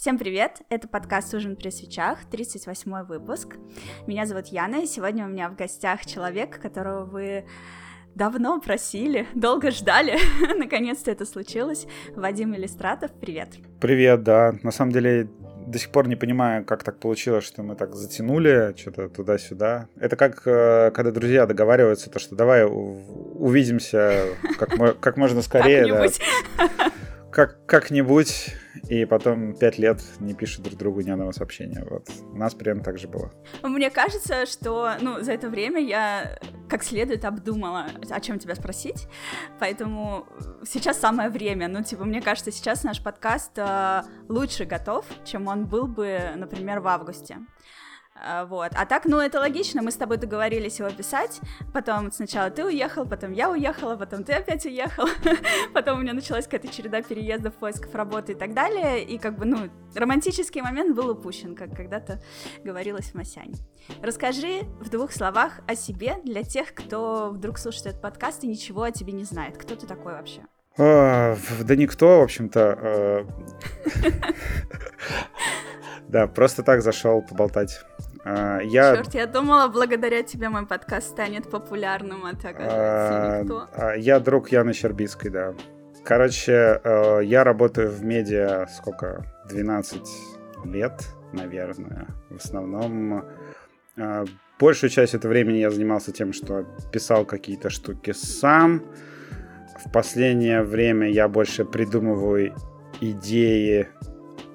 Всем привет! Это подкаст «Ужин при свечах», 38 выпуск. Меня зовут Яна, и сегодня у меня в гостях человек, которого вы давно просили, долго ждали. Наконец-то это случилось. Вадим Иллистратов, привет. Привет, да. На самом деле до сих пор не понимаю, как так получилось, что мы так затянули что-то туда-сюда. Это как э, когда друзья договариваются, то что давай увидимся как, как можно скорее. Как-нибудь. Да. Как, как-нибудь и потом пять лет не пишут друг другу ни одного сообщения. Вот. У нас прям так же было. Мне кажется, что ну, за это время я как следует обдумала, о чем тебя спросить, поэтому сейчас самое время. Ну, типа, мне кажется, сейчас наш подкаст э, лучше готов, чем он был бы, например, в августе. А, вот. А так, ну, это логично, мы с тобой договорились его писать, потом сначала ты уехал, потом я уехала, потом ты опять уехал, потом у меня началась какая-то череда переездов, поисков работы и так далее, и как бы, ну, романтический момент был упущен, как когда-то говорилось в Масяне. Расскажи в двух словах о себе для тех, кто вдруг слушает этот подкаст и ничего о тебе не знает. Кто ты такой вообще? А, да никто, в общем-то. Э, да, просто так зашел поболтать. А, я... Черт, я думала, благодаря тебе мой подкаст станет популярным, а так а, никто. А, я друг Яны Щербицкой, да. Короче, э, я работаю в медиа сколько? 12 лет, наверное. В основном э, большую часть этого времени я занимался тем, что писал какие-то штуки сам. В последнее время я больше придумываю идеи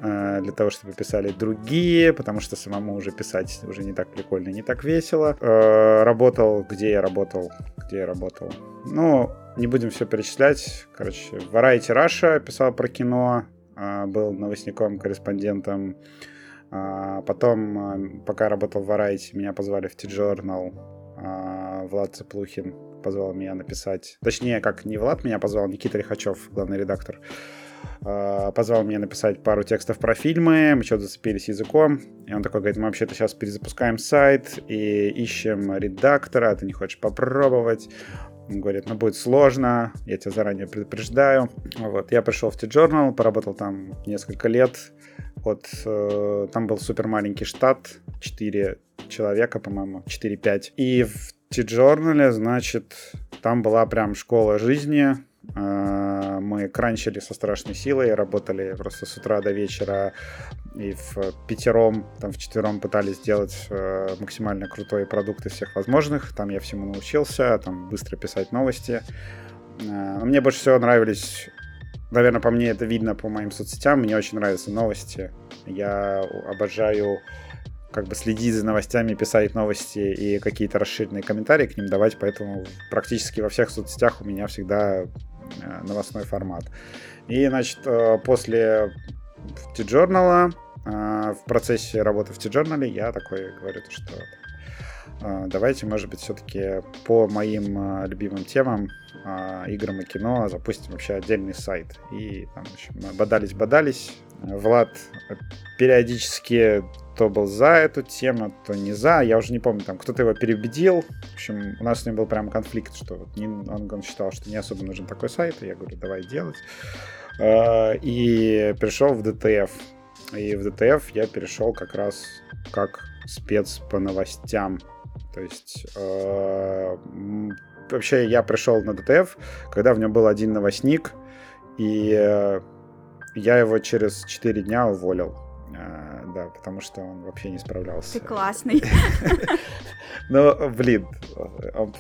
для того, чтобы писали другие, потому что самому уже писать уже не так прикольно, не так весело. Э, работал, где я работал, где я работал. Ну, не будем все перечислять. Короче, в Variety Russia писал про кино, э, был новостником, корреспондентом. Потом, пока работал в Variety, меня позвали в T-Journal. Влад Цеплухин позвал меня написать. Точнее, как не Влад меня позвал, Никита Лихачев, главный редактор. А, позвал меня написать пару текстов про фильмы, мы что-то зацепились языком, и он такой говорит, мы вообще-то сейчас перезапускаем сайт и ищем редактора, ты не хочешь попробовать? Он говорит, ну будет сложно, я тебя заранее предупреждаю. Вот, я пришел в T-Journal, поработал там несколько лет. Вот, э, там был супер маленький штат, 4 человека, по-моему, 4-5. И в T-Journal, значит, там была прям школа жизни, мы кранчили со страшной силой, работали просто с утра до вечера и в пятером, там в четвером пытались сделать э, максимально крутой продукт из всех возможных. Там я всему научился, там быстро писать новости. А, мне больше всего нравились Наверное, по мне это видно по моим соцсетям. Мне очень нравятся новости. Я обожаю как бы следить за новостями, писать новости и какие-то расширенные комментарии к ним давать, поэтому практически во всех соцсетях у меня всегда Э, новостной формат. И, значит, э, после T-Journal, э, в процессе работы в T-Journal я такой говорю, что давайте, может быть, все-таки по моим любимым темам, играм и кино запустим вообще отдельный сайт. И там, в общем, бодались-бодались. Влад периодически то был за эту тему, то не за. Я уже не помню, там кто-то его переубедил. В общем, у нас с ним был прям конфликт, что вот не, он, он считал, что не особо нужен такой сайт. И я говорю, давай делать. А, и перешел в DTF. И в DTF я перешел как раз как спец по новостям. То есть э, вообще я пришел на DTF, когда в нем был один новостник, и э, я его через 4 дня уволил. Да, потому что он вообще не справлялся. Ты классный. Ну, блин,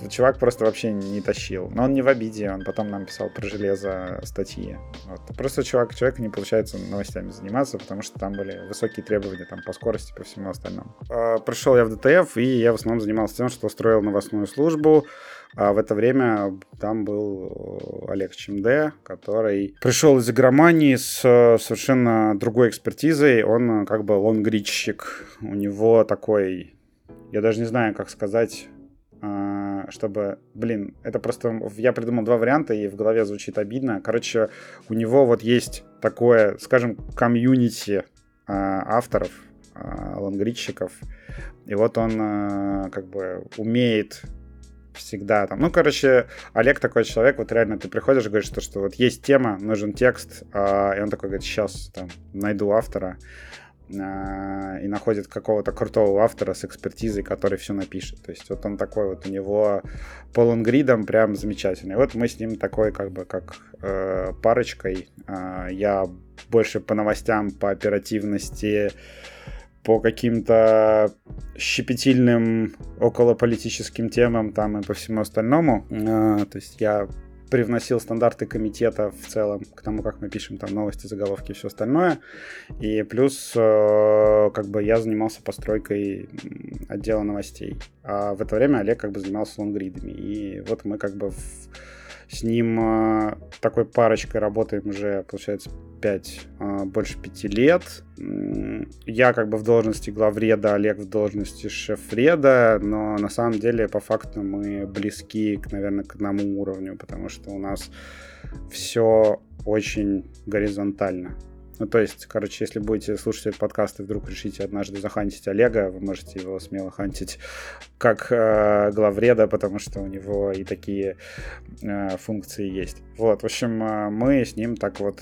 чувак просто вообще не тащил. Но он не в обиде, он потом нам писал про железо статьи. Вот. Просто чувак, человек не получается новостями заниматься, потому что там были высокие требования там, по скорости, по всему остальному. А, пришел я в ДТФ, и я в основном занимался тем, что устроил новостную службу, а в это время там был Олег Чемде, который пришел из игромании с э, совершенно другой экспертизой. Он э, как бы лонгричщик. У него такой, я даже не знаю, как сказать, э, чтобы, блин, это просто, я придумал два варианта, и в голове звучит обидно. Короче, у него вот есть такое, скажем, комьюнити авторов, лонгричщиков, и вот он как бы умеет всегда там. Ну, короче, Олег такой человек, вот реально ты приходишь и говоришь, что, что вот есть тема, нужен текст, а, и он такой говорит, сейчас там найду автора, а, и находит какого-то крутого автора с экспертизой, который все напишет. То есть вот он такой вот, у него по лонгридам прям замечательный. Вот мы с ним такой как бы как э, парочкой. Э, я больше по новостям, по оперативности, по каким-то щепетильным околополитическим темам там и по всему остальному. Э, то есть я привносил стандарты комитета в целом к тому, как мы пишем там новости, заголовки и все остальное. И плюс э, как бы я занимался постройкой отдела новостей. А в это время Олег как бы занимался лонгридами. И вот мы как бы в с ним э, такой парочкой работаем уже, получается, 5, э, больше пяти лет. Я как бы в должности главреда, Олег в должности шеф-реда, но на самом деле по факту мы близки, наверное, к одному уровню, потому что у нас все очень горизонтально. Ну, то есть, короче, если будете слушать этот подкаст и вдруг решите однажды захантить Олега, вы можете его смело хантить как э, главреда, потому что у него и такие э, функции есть. Вот, в общем, э, мы с ним так вот...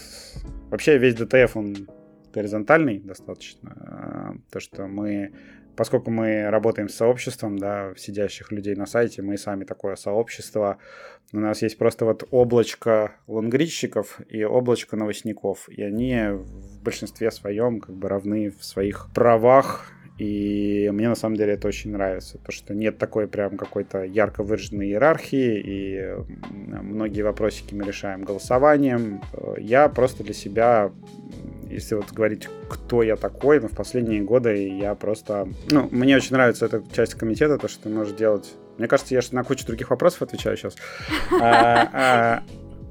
Вообще весь DTF, он горизонтальный достаточно. Э, то, что мы поскольку мы работаем с сообществом, да, сидящих людей на сайте, мы сами такое сообщество. У нас есть просто вот облачко лонгридщиков и облачко новостников, и они в большинстве своем как бы равны в своих правах и мне на самом деле это очень нравится, то что нет такой прям какой-то ярко выраженной иерархии, и многие вопросики мы решаем голосованием. Я просто для себя если вот говорить, кто я такой, но ну, в последние годы я просто... Ну, мне очень нравится эта часть комитета, то, что ты можешь делать... Мне кажется, я на кучу других вопросов отвечаю сейчас. А, а,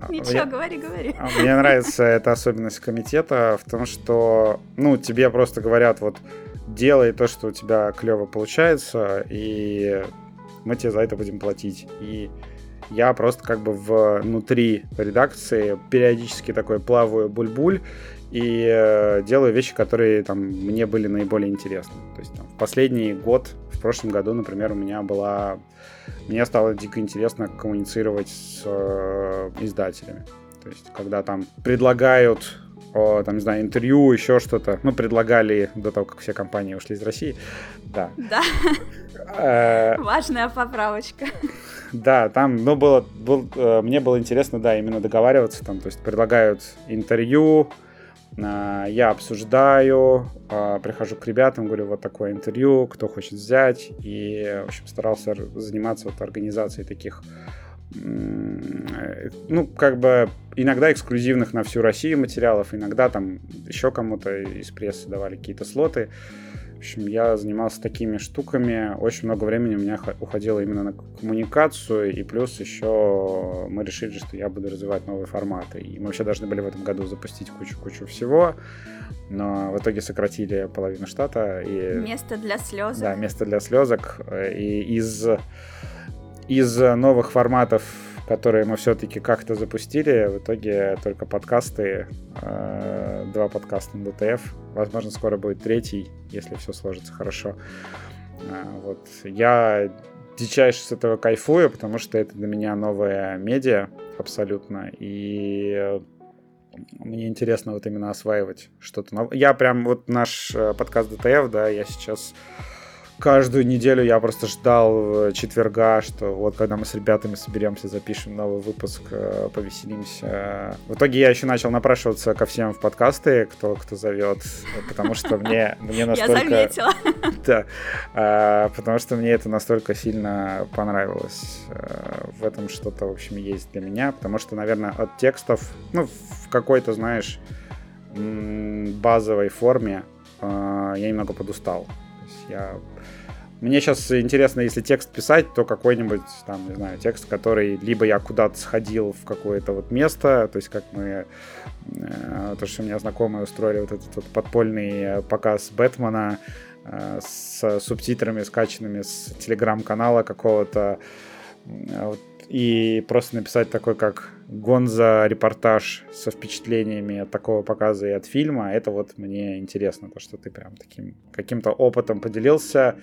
Ничего, говори, говори. А, мне нравится эта особенность комитета в том, что, ну, тебе просто говорят, вот, делай то, что у тебя клево получается, и мы тебе за это будем платить. И я просто как бы внутри редакции периодически такой плаваю буль-буль и э, делаю вещи, которые там мне были наиболее интересны. То есть там, в последний год, в прошлом году, например, у меня была... Мне стало дико интересно коммуницировать с э, издателями. То есть, когда там предлагают о, там, не знаю, интервью, еще что-то. Ну, предлагали до того, как все компании ушли из России. Да. Да. Э, Важная поправочка. Да, там, ну, было, был, э, мне было интересно, да, именно договариваться там, то есть предлагают интервью, э, я обсуждаю, прихожу к ребятам, говорю, вот такое интервью, кто хочет взять, и, в общем, старался заниматься вот организацией таких ну, как бы иногда эксклюзивных на всю Россию материалов, иногда там еще кому-то из прессы давали какие-то слоты. В общем, я занимался такими штуками. Очень много времени у меня уходило именно на коммуникацию, и плюс еще мы решили, что я буду развивать новые форматы. И мы вообще должны были в этом году запустить кучу-кучу всего, но в итоге сократили половину штата. И... Место для слезок. Да, место для слезок. И из из новых форматов, которые мы все-таки как-то запустили, в итоге только подкасты, э, два подкаста на DTF. Возможно, скоро будет третий, если все сложится хорошо. Э, вот. Я дичайше с этого кайфую, потому что это для меня новая медиа абсолютно. И мне интересно вот именно осваивать что-то новое. Я прям вот наш э, подкаст DTF, да, я сейчас каждую неделю я просто ждал э, четверга, что вот когда мы с ребятами соберемся, запишем новый выпуск, э, повеселимся. В итоге я еще начал напрашиваться ко всем в подкасты, кто, кто зовет, потому что мне, мне настолько... Я заметила. Да, а, потому что мне это настолько сильно понравилось. Э, в этом что-то, в общем, есть для меня, потому что, наверное, от текстов, ну, в какой-то, знаешь, базовой форме я немного подустал. То есть я мне сейчас интересно, если текст писать, то какой-нибудь, там, не знаю, текст, который либо я куда-то сходил в какое-то вот место, то есть как мы, э, то, что у меня знакомые устроили вот этот вот подпольный показ Бэтмена э, с субтитрами, скачанными с телеграм-канала какого-то, вот и просто написать такой, как Гонза репортаж со впечатлениями от такого показа и от фильма, это вот мне интересно, то, что ты прям таким каким-то опытом поделился,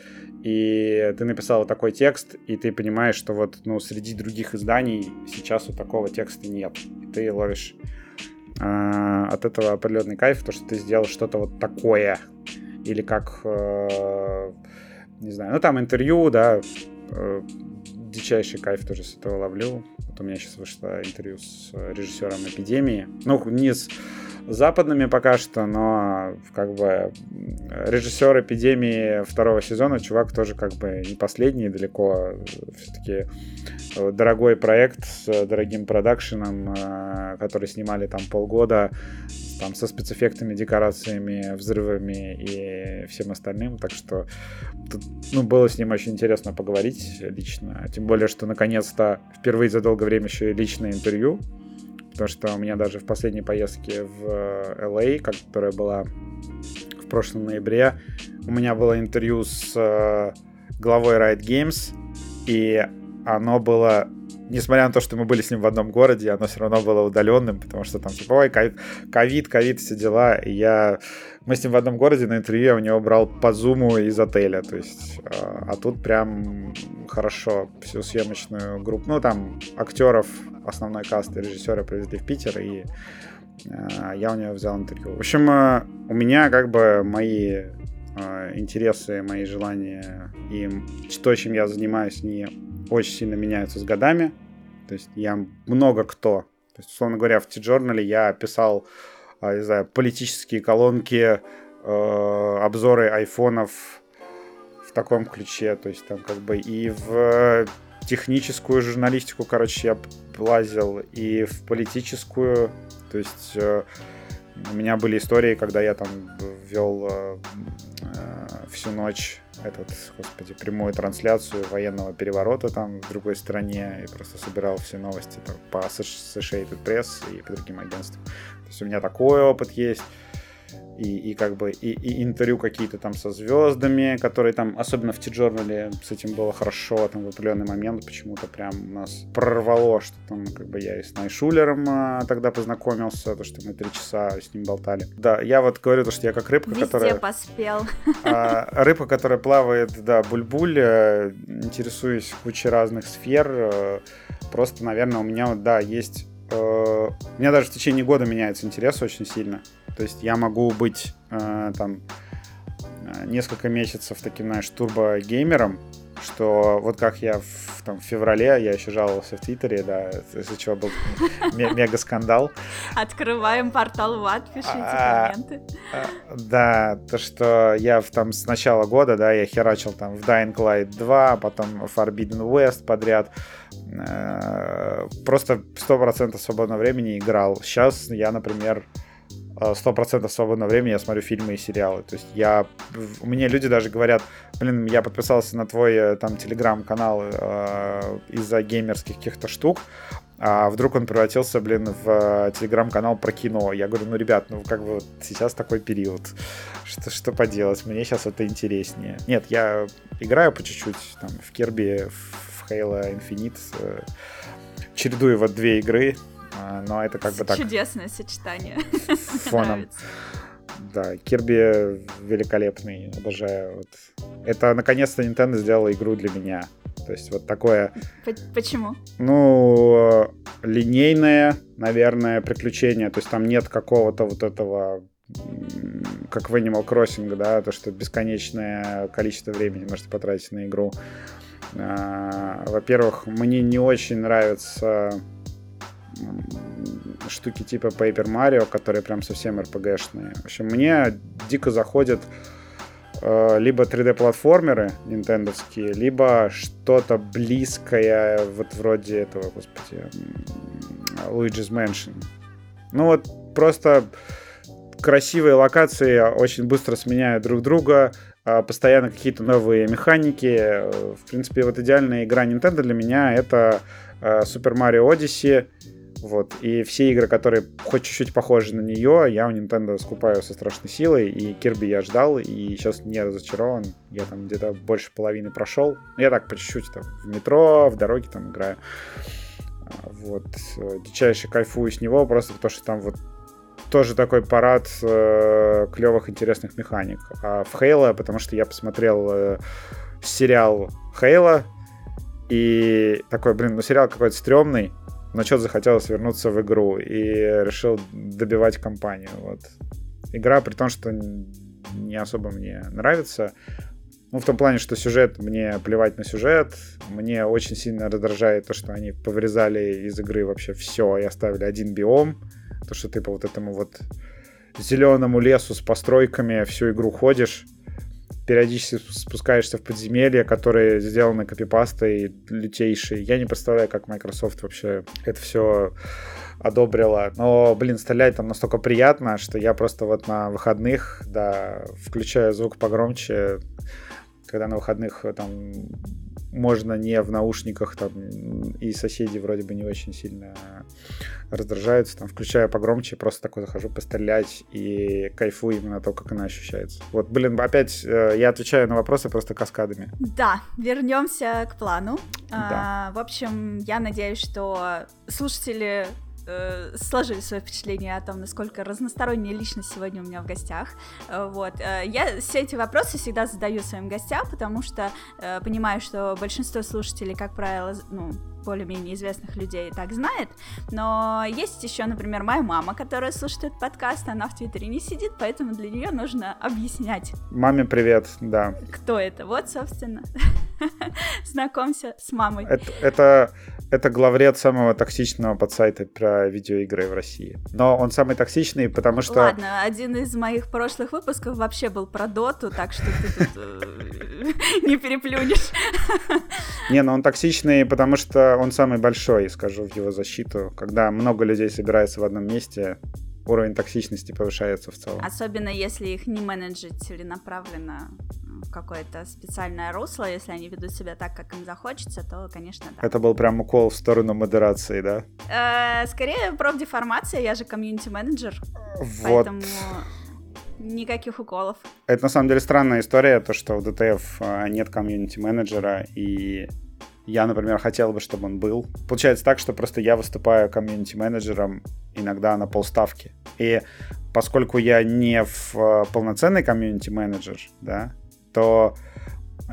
и ты написал такой текст, и ты понимаешь, что вот ну, среди других изданий сейчас вот такого текста нет. И ты ловишь э, от этого определенный кайф, то, что ты сделал что-то вот такое. Или как, э, не знаю, ну там интервью, да, э, дичайший кайф тоже с этого ловлю. У меня сейчас вышло интервью с режиссером «Эпидемии». Ну, не с западными пока что, но как бы режиссер «Эпидемии» второго сезона, чувак тоже как бы не последний далеко. Все-таки дорогой проект с дорогим продакшеном, э, который снимали там полгода, там со спецэффектами, декорациями, взрывами и всем остальным. Так что тут, ну, было с ним очень интересно поговорить лично. Тем более, что наконец-то впервые за долгое время еще и личное интервью. Потому что у меня даже в последней поездке в LA, а, которая была в прошлом ноябре, у меня было интервью с э, главой Riot Games, и оно было несмотря на то, что мы были с ним в одном городе, оно все равно было удаленным, потому что там типа, ой, ковид, ковид, все дела. И я... Мы с ним в одном городе на интервью, я у него брал по зуму из отеля, то есть... А, а тут прям хорошо всю съемочную группу, ну там актеров, основной каст и режиссера привезли в Питер, и а, я у него взял интервью. В общем, а, у меня как бы мои интересы, мои желания и то, чем я занимаюсь, не очень сильно меняются с годами. То есть я много кто. То есть, условно говоря, в T-Journal я писал, а, не знаю, политические колонки, э, обзоры айфонов в таком ключе. То есть там как бы и в техническую журналистику, короче, я лазил, и в политическую. То есть э, у меня были истории, когда я там вел э, всю ночь этот, господи, прямую трансляцию военного переворота там в другой стране и просто собирал все новости там, по Associated Press и по другим агентствам. То есть у меня такой опыт есть и, и как бы и, и интервью какие-то там со звездами, которые там, особенно в T-Journal с этим было хорошо, там в определенный момент почему-то прям нас прорвало, что там как бы я и с Найшулером а, тогда познакомился, то, что мы три часа с ним болтали. Да, я вот говорю, то, что я как рыбка, Везде которая... поспел. А, рыбка, которая плавает, да, буль-буль, э, интересуюсь кучей разных сфер, э, просто, наверное, у меня, да, есть э, у меня даже в течение года меняется интерес очень сильно. То есть я могу быть э, там э, несколько месяцев таким, знаешь, турбо-геймером, что вот как я в, там, в феврале, я еще жаловался в Твиттере, да, из-за чего был мега скандал. Открываем портал ВАД, пишите а, комменты. А, да, то, что я там с начала года, да, я херачил там в Dying Light 2, потом Forbidden West подряд, просто 100% свободного времени играл. Сейчас я, например, сто процентов свободного времени я смотрю фильмы и сериалы. То есть я... Меня люди даже говорят, блин, я подписался на твой э, там телеграм-канал э, из-за геймерских каких-то штук, а вдруг он превратился, блин, в э, телеграм-канал про кино. Я говорю, ну, ребят, ну, как бы сейчас такой период. Что, что поделать? Мне сейчас это интереснее. Нет, я играю по чуть-чуть, там, в Керби, в Halo Infinite, э, чередую вот две игры, а, но это как бы так... Чудесное сочетание. Фоном. Да, Кирби великолепный, обожаю. Вот. Это наконец-то Nintendo сделала игру для меня. То есть вот такое... Почему? Ну, линейное, наверное, приключение. То есть там нет какого-то вот этого как в Animal Crossing, да, то, что бесконечное количество времени можете потратить на игру. А, во-первых, мне не очень нравится штуки типа Paper Mario, которые прям совсем RPG-шные. В общем, мне дико заходят э, либо 3D-платформеры нинтендовские, либо что-то близкое, вот вроде этого, господи, Luigi's Mansion. Ну вот просто красивые локации очень быстро сменяют друг друга, постоянно какие-то новые механики. В принципе, вот идеальная игра Nintendo для меня это э, Super Mario Odyssey, Вот. И все игры, которые хоть чуть-чуть похожи на нее, я у Nintendo скупаю со страшной силой. И Кирби я ждал, и сейчас не разочарован. Я там где-то больше половины прошел. Я так по чуть-чуть там в метро, в дороге там играю. А, вот. Э, дичайше кайфую с него, просто потому что там вот тоже такой парад э, клевых, интересных механик. А в Хейла, потому что я посмотрел э, сериал Хейла, и такой, блин, ну сериал какой-то стрёмный, но что-то захотелось вернуться в игру, и решил добивать компанию. Вот. Игра, при том, что не особо мне нравится, ну, в том плане, что сюжет, мне плевать на сюжет. Мне очень сильно раздражает то, что они повырезали из игры вообще все и оставили один биом. То, что ты по вот этому вот зеленому лесу с постройками всю игру ходишь, периодически спускаешься в подземелья, которые сделаны копипастой лютейшие. Я не представляю, как Microsoft вообще это все одобрила. Но, блин, стрелять там настолько приятно, что я просто вот на выходных, да, включаю звук погромче, когда на выходных там можно не в наушниках, там, и соседи вроде бы не очень сильно раздражаются, там, включаю погромче, просто такой захожу пострелять и кайфую именно то, как она ощущается. Вот, блин, опять э, я отвечаю на вопросы просто каскадами. Да, вернемся к плану. Да. А, в общем, я надеюсь, что слушатели э, сложили свое впечатление о том, насколько разносторонняя личность сегодня у меня в гостях. Э, вот. Э, я все эти вопросы всегда задаю своим гостям, потому что э, понимаю, что большинство слушателей, как правило, ну, более-менее известных людей так знает, но есть еще, например, моя мама, которая слушает этот подкаст, она в Твиттере не сидит, поэтому для нее нужно объяснять. Маме привет, да. Кто это? Вот, собственно, знакомься с мамой. Это, это, это главред самого токсичного подсайта про видеоигры в России. Но он самый токсичный, потому что... Ладно, один из моих прошлых выпусков вообще был про доту, так что ты тут э, не переплюнешь. Не, но он токсичный, потому что он самый большой, скажу в его защиту. Когда много людей собирается в одном месте, уровень токсичности повышается в целом. Особенно если их не менеджить целенаправленно в какое-то специальное русло, если они ведут себя так, как им захочется, то, конечно, да. Это был прям укол в сторону модерации, да? Э, скорее, профдеформация, я же комьюнити-менеджер, вот. поэтому никаких уколов. Это на самом деле странная история, то, что в DTF э, нет комьюнити-менеджера, и я, например, хотел бы, чтобы он был. Получается так, что просто я выступаю комьюнити-менеджером иногда на полставки. И поскольку я не в э, полноценный комьюнити-менеджер, да, то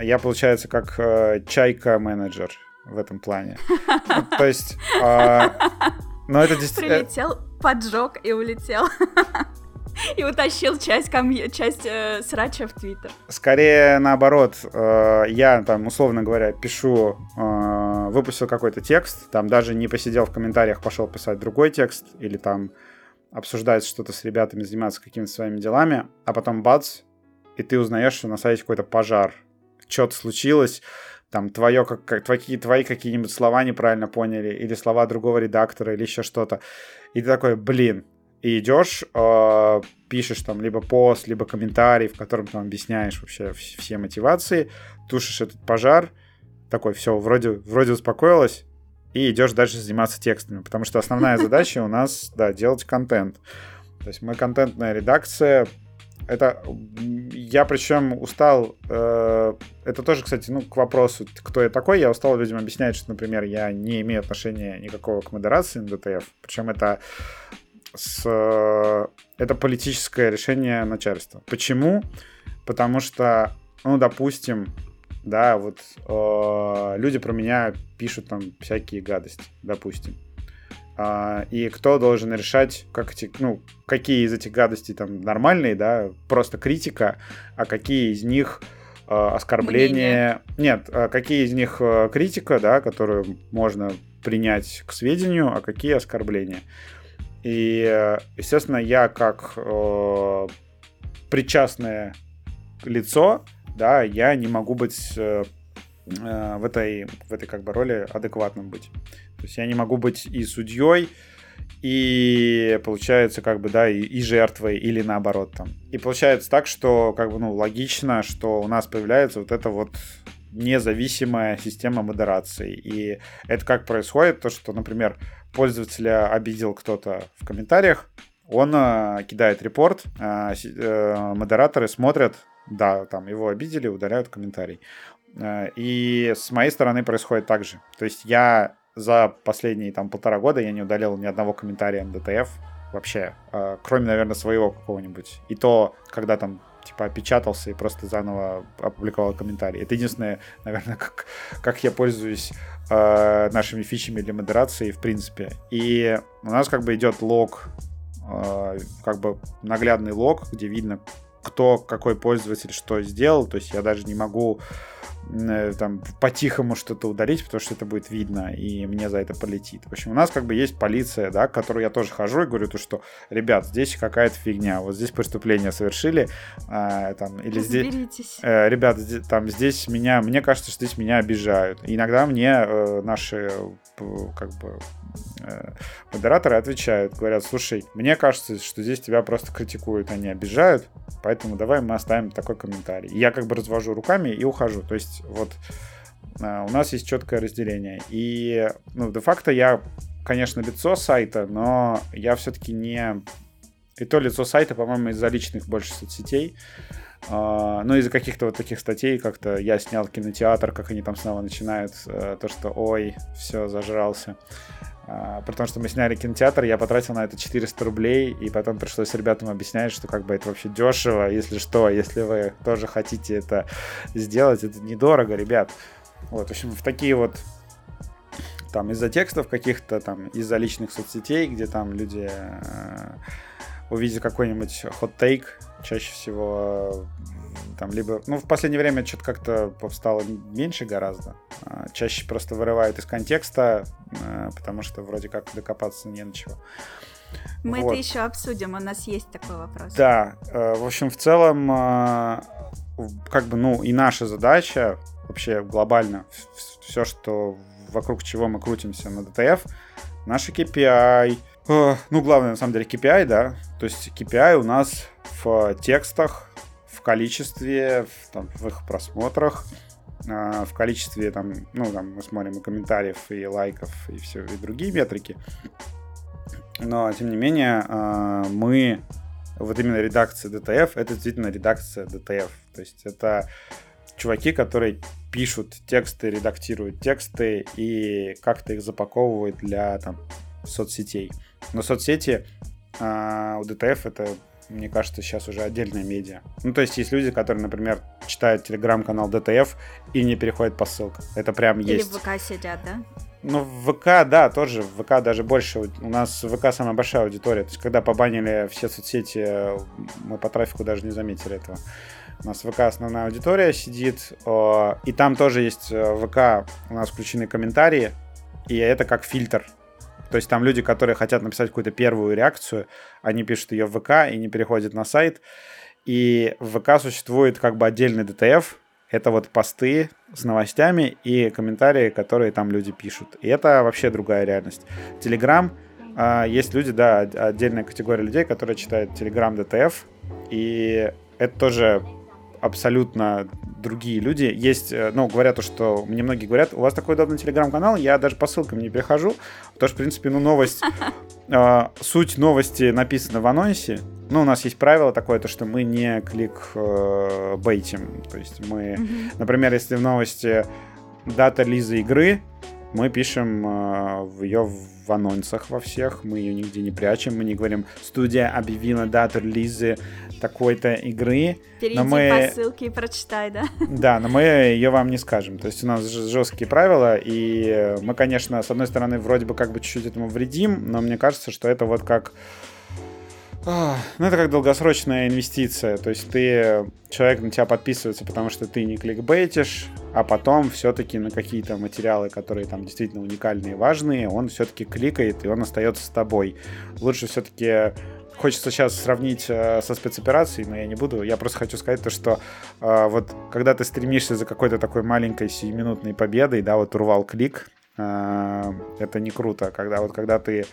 я, получается, как э, чайка-менеджер в этом плане. То есть... Э, но это действительно... Прилетел, поджег и улетел. И утащил часть, комью, часть э, срача в Твиттер. Скорее наоборот, э, я там, условно говоря, пишу, э, выпустил какой-то текст, там даже не посидел в комментариях, пошел писать другой текст, или там обсуждать что-то с ребятами, заниматься какими-то своими делами, а потом бац, и ты узнаешь, что на сайте какой-то пожар, что-то случилось, там твое, как, твои, твои какие-нибудь слова неправильно поняли, или слова другого редактора, или еще что-то. И ты такой, блин, и идешь, э, пишешь там либо пост, либо комментарий, в котором там объясняешь вообще все мотивации, тушишь этот пожар, такой, все, вроде, вроде успокоилась, и идешь дальше заниматься текстами, потому что основная задача у нас, да, делать контент. То есть мы контентная редакция, это я причем устал. Э, это тоже, кстати, ну, к вопросу, кто я такой. Я устал людям объяснять, что, например, я не имею отношения никакого к модерации на DTF. Причем это с, э, это политическое решение начальства. Почему? Потому что, ну, допустим, да, вот э, люди про меня пишут там всякие гадости, допустим. Uh, и кто должен решать, как эти, ну, какие из этих гадостей там нормальные, да, просто критика, а какие из них uh, оскорбления. Мнение. Нет, uh, какие из них критика, да, которую можно принять к сведению, а какие оскорбления. И, естественно, я как э, причастное лицо, да, я не могу быть э, в этой, в этой как бы роли адекватным быть. То есть я не могу быть и судьей, и получается как бы, да, и, и жертвой, или наоборот там. И получается так, что как бы, ну, логично, что у нас появляется вот это вот независимая система модерации. И это как происходит, то, что, например, пользователя обидел кто-то в комментариях, он э, кидает репорт, э, э, модераторы смотрят, да, там его обидели, удаляют комментарий. Э, и с моей стороны происходит так же. То есть я за последние там полтора года я не удалил ни одного комментария DTF вообще, э, кроме, наверное, своего какого-нибудь. И то, когда там типа опечатался и просто заново опубликовал комментарий. Это единственное, наверное, как, как я пользуюсь э, нашими фичами для модерации, в принципе. И у нас как бы идет лог Э, как бы наглядный лог, где видно, кто, какой пользователь что сделал. То есть я даже не могу там по-тихому что-то удалить, потому что это будет видно, и мне за это полетит. В общем, у нас как бы есть полиция, да, к которой я тоже хожу и говорю, то, что, ребят, здесь какая-то фигня, вот здесь преступление совершили, а, там, или здесь... Э, ребят, здесь, там, здесь меня, мне кажется, что здесь меня обижают. И иногда мне э, наши, как бы, э, модераторы отвечают, говорят, слушай, мне кажется, что здесь тебя просто критикуют, они обижают, поэтому давай мы оставим такой комментарий. И я как бы развожу руками и ухожу. То есть есть вот а, у нас есть четкое разделение. И, ну, де-факто я, конечно, лицо сайта, но я все-таки не... И то лицо сайта, по-моему, из-за личных больше соцсетей. Uh, ну, из-за каких-то вот таких статей, как-то я снял кинотеатр, как они там снова начинают, uh, то, что ой, все, зажрался. Uh, при том, что мы сняли кинотеатр, я потратил на это 400 рублей, и потом пришлось ребятам объяснять, что как бы это вообще дешево, если что, если вы тоже хотите это сделать, это недорого, ребят. Вот, в общем, в такие вот там из-за текстов каких-то, там из-за личных соцсетей, где там люди э, увидят какой-нибудь хот-тейк, чаще всего там либо, ну, в последнее время что-то как-то стало меньше гораздо. А, чаще просто вырывают из контекста, а, потому что вроде как докопаться не на чего. Мы вот. это еще обсудим, у нас есть такой вопрос. Да, э, в общем, в целом, а, как бы, ну, и наша задача вообще глобально, все, что вокруг чего мы крутимся на DTF, наши KPI, ну, главное, на самом деле, KPI, да, то есть KPI у нас в текстах, количестве, в, там, в их просмотрах, э, в количестве, там, ну, там мы смотрим и комментариев, и лайков, и все, и другие метрики. Но, тем не менее, э, мы, вот именно редакция DTF, это действительно редакция DTF. То есть это чуваки, которые пишут тексты, редактируют тексты и как-то их запаковывают для там, соцсетей. Но соцсети а, у DTF это мне кажется, сейчас уже отдельная медиа. Ну, то есть есть люди, которые, например, читают телеграм-канал DTF и не переходят по ссылкам. Это прям Или есть. Или в ВК сидят, да? Ну, в ВК, да, тоже. В ВК даже больше. У нас в ВК самая большая аудитория. То есть, когда побанили все соцсети, мы по трафику даже не заметили этого. У нас ВК основная аудитория сидит, и там тоже есть э, ВК у нас включены комментарии, и это как фильтр. То есть там люди, которые хотят написать какую-то первую реакцию, они пишут ее в ВК и не переходят на сайт. И в ВК существует как бы отдельный DTF, это вот посты с новостями и комментарии, которые там люди пишут. И это вообще другая реальность. Телеграм, есть люди, да, отдельная категория людей, которые читают Телеграм DTF, и это тоже абсолютно другие люди. Есть, э, ну, говорят то, что мне многие говорят, у вас такой удобный телеграм-канал, я даже по ссылкам не перехожу, потому что, в принципе, ну, новость, э, суть новости написана в анонсе. Ну, у нас есть правило такое, то, что мы не клик э. То есть мы, например, если в новости дата лизы игры, мы пишем э, ее в анонсах во всех, мы ее нигде не прячем, мы не говорим, студия объявила дату релиза такой-то игры. Перейди но мы... по ссылке и прочитай, да? Да, но мы ее вам не скажем. То есть у нас жесткие правила, и мы, конечно, с одной стороны, вроде бы как бы чуть-чуть этому вредим, но мне кажется, что это вот как ну, это как долгосрочная инвестиция. То есть ты, человек на тебя подписывается, потому что ты не кликбейтишь, а потом все-таки на какие-то материалы, которые там действительно уникальные и важные, он все-таки кликает, и он остается с тобой. Лучше все-таки хочется сейчас сравнить э, со спецоперацией, но я не буду. Я просто хочу сказать то, что э, вот когда ты стремишься за какой-то такой маленькой сиюминутной победой, да, вот урвал клик, э, это не круто. Когда вот когда ты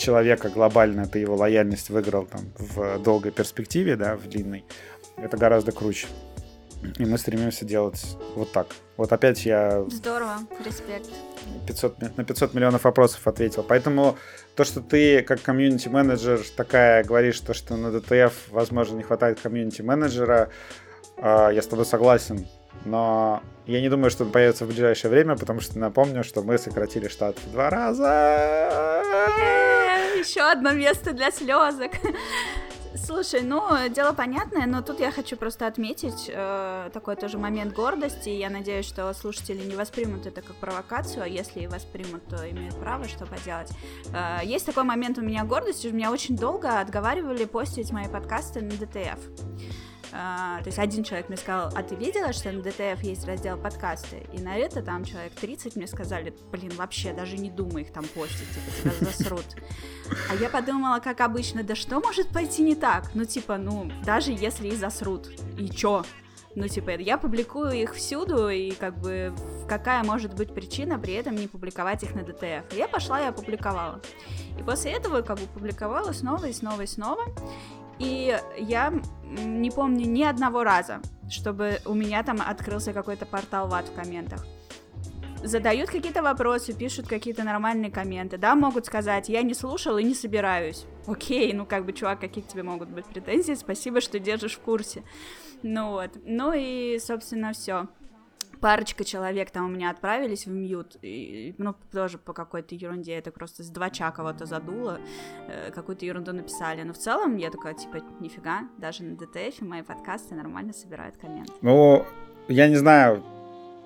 человека глобально, ты его лояльность выиграл там в долгой перспективе, да, в длинной, это гораздо круче. И мы стремимся делать вот так. Вот опять я... Здорово, респект. 500, на 500 миллионов вопросов ответил. Поэтому то, что ты как комьюнити-менеджер такая говоришь, то, что на DTF, возможно, не хватает комьюнити-менеджера, а, я с тобой согласен. Но я не думаю, что он появится в ближайшее время, потому что напомню, что мы сократили штат в два раза. Еще одно место для слезок. Слушай, ну, дело понятное, но тут я хочу просто отметить э, такой тоже момент гордости. Я надеюсь, что слушатели не воспримут это как провокацию, а если и воспримут, то имеют право, что поделать. Э, есть такой момент у меня гордости, меня очень долго отговаривали постить мои подкасты на ДТФ. А, то есть один человек мне сказал, а ты видела, что на ДТФ есть раздел подкасты? И на это там человек 30 мне сказали, блин, вообще даже не думай их там постить, типа тебя засрут. А я подумала, как обычно, да что может пойти не так? Ну типа, ну даже если и засрут, и чё? Ну, типа, я публикую их всюду, и как бы какая может быть причина при этом не публиковать их на ДТФ? Я пошла и опубликовала. И после этого как бы публиковала снова и снова и снова. И я не помню ни одного раза, чтобы у меня там открылся какой-то портал ват в комментах. Задают какие-то вопросы, пишут какие-то нормальные комменты, да, могут сказать, я не слушал и не собираюсь. Окей, ну как бы, чувак, какие к тебе могут быть претензии, спасибо, что держишь в курсе. Ну вот, ну и, собственно, все парочка человек там у меня отправились в мьют, и, ну, тоже по какой-то ерунде, это просто с двача кого-то задуло, э, какую-то ерунду написали, но в целом я такая, типа, нифига, даже на ДТФ мои подкасты нормально собирают комменты. Ну, я не знаю,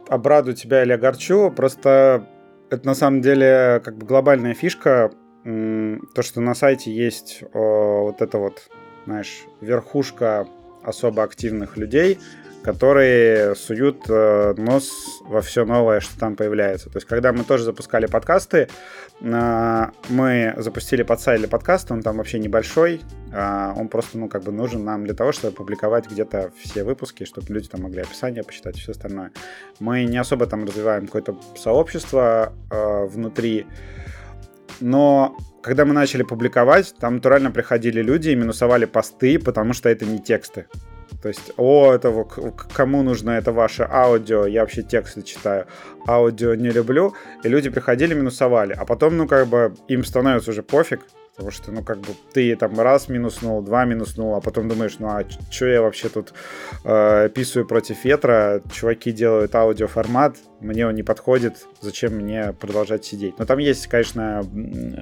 обрадую тебя или огорчу, просто это на самом деле как бы глобальная фишка, то, что на сайте есть о, вот это вот, знаешь, верхушка особо активных людей, которые суют э, нос во все новое, что там появляется. То есть, когда мы тоже запускали подкасты, э, мы запустили подсайт для подкаста, он там вообще небольшой, э, он просто, ну, как бы нужен нам для того, чтобы публиковать где-то все выпуски, чтобы люди там могли описание почитать и все остальное. Мы не особо там развиваем какое-то сообщество э, внутри, но когда мы начали публиковать, там натурально приходили люди и минусовали посты, потому что это не тексты. То есть, о, это кому нужно это ваше аудио, я вообще тексты читаю, аудио не люблю, и люди приходили, минусовали, а потом, ну, как бы, им становится уже пофиг, Потому что, ну, как бы ты там раз минуснул, два минуснул, а потом думаешь, ну, а что я вообще тут э, писаю против ветра? Чуваки делают аудиоформат, мне он не подходит, зачем мне продолжать сидеть? Но там есть, конечно,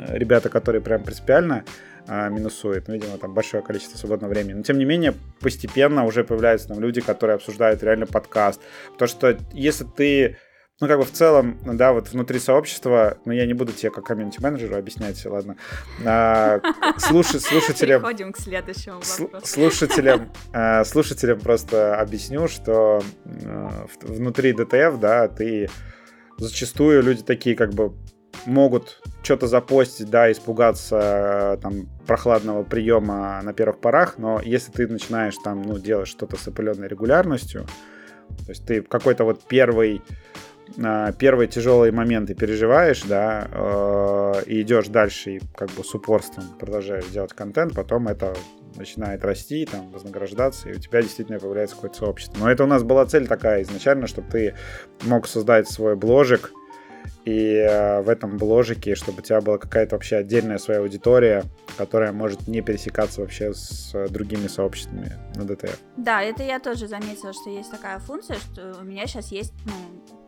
ребята, которые прям принципиально а, минусует. Ну, видимо, там большое количество свободного времени. Но, тем не менее, постепенно уже появляются там люди, которые обсуждают реально подкаст. Потому что если ты ну, как бы в целом, да, вот внутри сообщества, ну, я не буду тебе как комьюнити-менеджеру объяснять, ладно, а, слушай, слушателям... Переходим к следующему вопросу. Слушателям, а, слушателям просто объясню, что внутри ДТФ, да, ты зачастую люди такие как бы могут что-то запостить, да, испугаться там прохладного приема на первых порах, но если ты начинаешь там, ну, делать что-то с определенной регулярностью, то есть ты какой-то вот первый а, первые тяжелые моменты переживаешь, да, э, и идешь дальше и как бы с упорством продолжаешь делать контент, потом это начинает расти, там, вознаграждаться, и у тебя действительно появляется какое-то сообщество. Но это у нас была цель такая изначально, чтобы ты мог создать свой бложик, и э, в этом бложике, чтобы у тебя была какая-то вообще отдельная своя аудитория, которая может не пересекаться вообще с другими сообществами на ДТФ. Да, это я тоже заметила, что есть такая функция, что у меня сейчас есть, ну,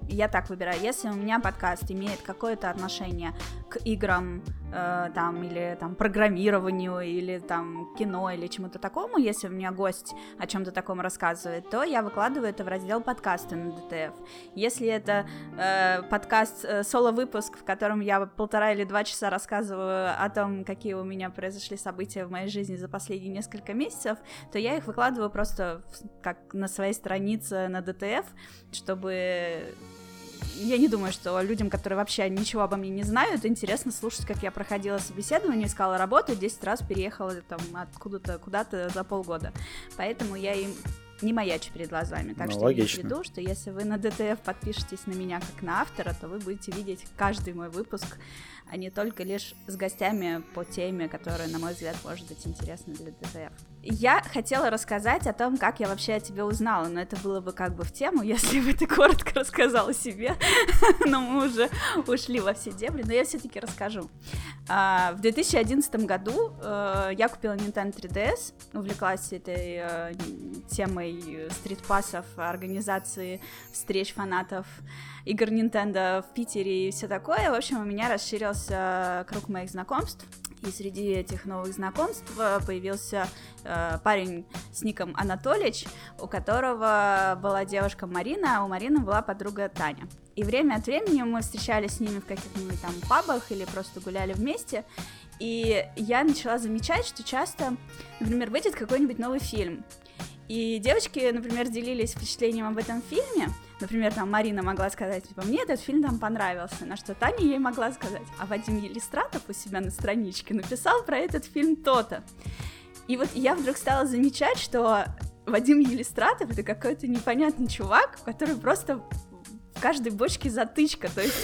я так выбираю, если у меня подкаст имеет какое-то отношение к играм, э, там, или там программированию, или там кино, или чему-то такому, если у меня гость о чем-то таком рассказывает, то я выкладываю это в раздел подкасты на ДТФ. Если это э, подкаст, э, соло-выпуск, в котором я полтора или два часа рассказываю о том, какие у меня произошли события в моей жизни за последние несколько месяцев, то я их выкладываю просто как на своей странице на ДТФ, чтобы я не думаю, что людям, которые вообще ничего обо мне не знают, интересно слушать, как я проходила собеседование, искала работу, 10 раз переехала там откуда-то куда-то за полгода. Поэтому я им не маячу перед глазами. Так ну, что логично. я веду, что если вы на ДТФ подпишетесь на меня как на автора, то вы будете видеть каждый мой выпуск, а не только лишь с гостями по теме, которая, на мой взгляд, может быть интересна для ДТФ. Я хотела рассказать о том, как я вообще о тебе узнала, но это было бы как бы в тему, если бы ты коротко рассказала себе, но мы уже ушли во все дебри, но я все-таки расскажу. А, в 2011 году э, я купила Nintendo 3DS, увлеклась этой э, темой стритпассов, организации встреч фанатов игр Nintendo в Питере и все такое. В общем, у меня расширился круг моих знакомств. И среди этих новых знакомств э, появился э, парень с ником Анатолич, у которого была девушка Марина, а у Марины была подруга Таня. И время от времени мы встречались с ними в каких-нибудь там пабах или просто гуляли вместе. И я начала замечать, что часто, например, выйдет какой-нибудь новый фильм. И девочки, например, делились впечатлением об этом фильме, Например, там Марина могла сказать, типа, мне этот фильм там понравился, на что Таня ей могла сказать, а Вадим Елистратов у себя на страничке написал про этот фильм то-то. И вот я вдруг стала замечать, что Вадим Елистратов это какой-то непонятный чувак, который просто в каждой бочке затычка, то есть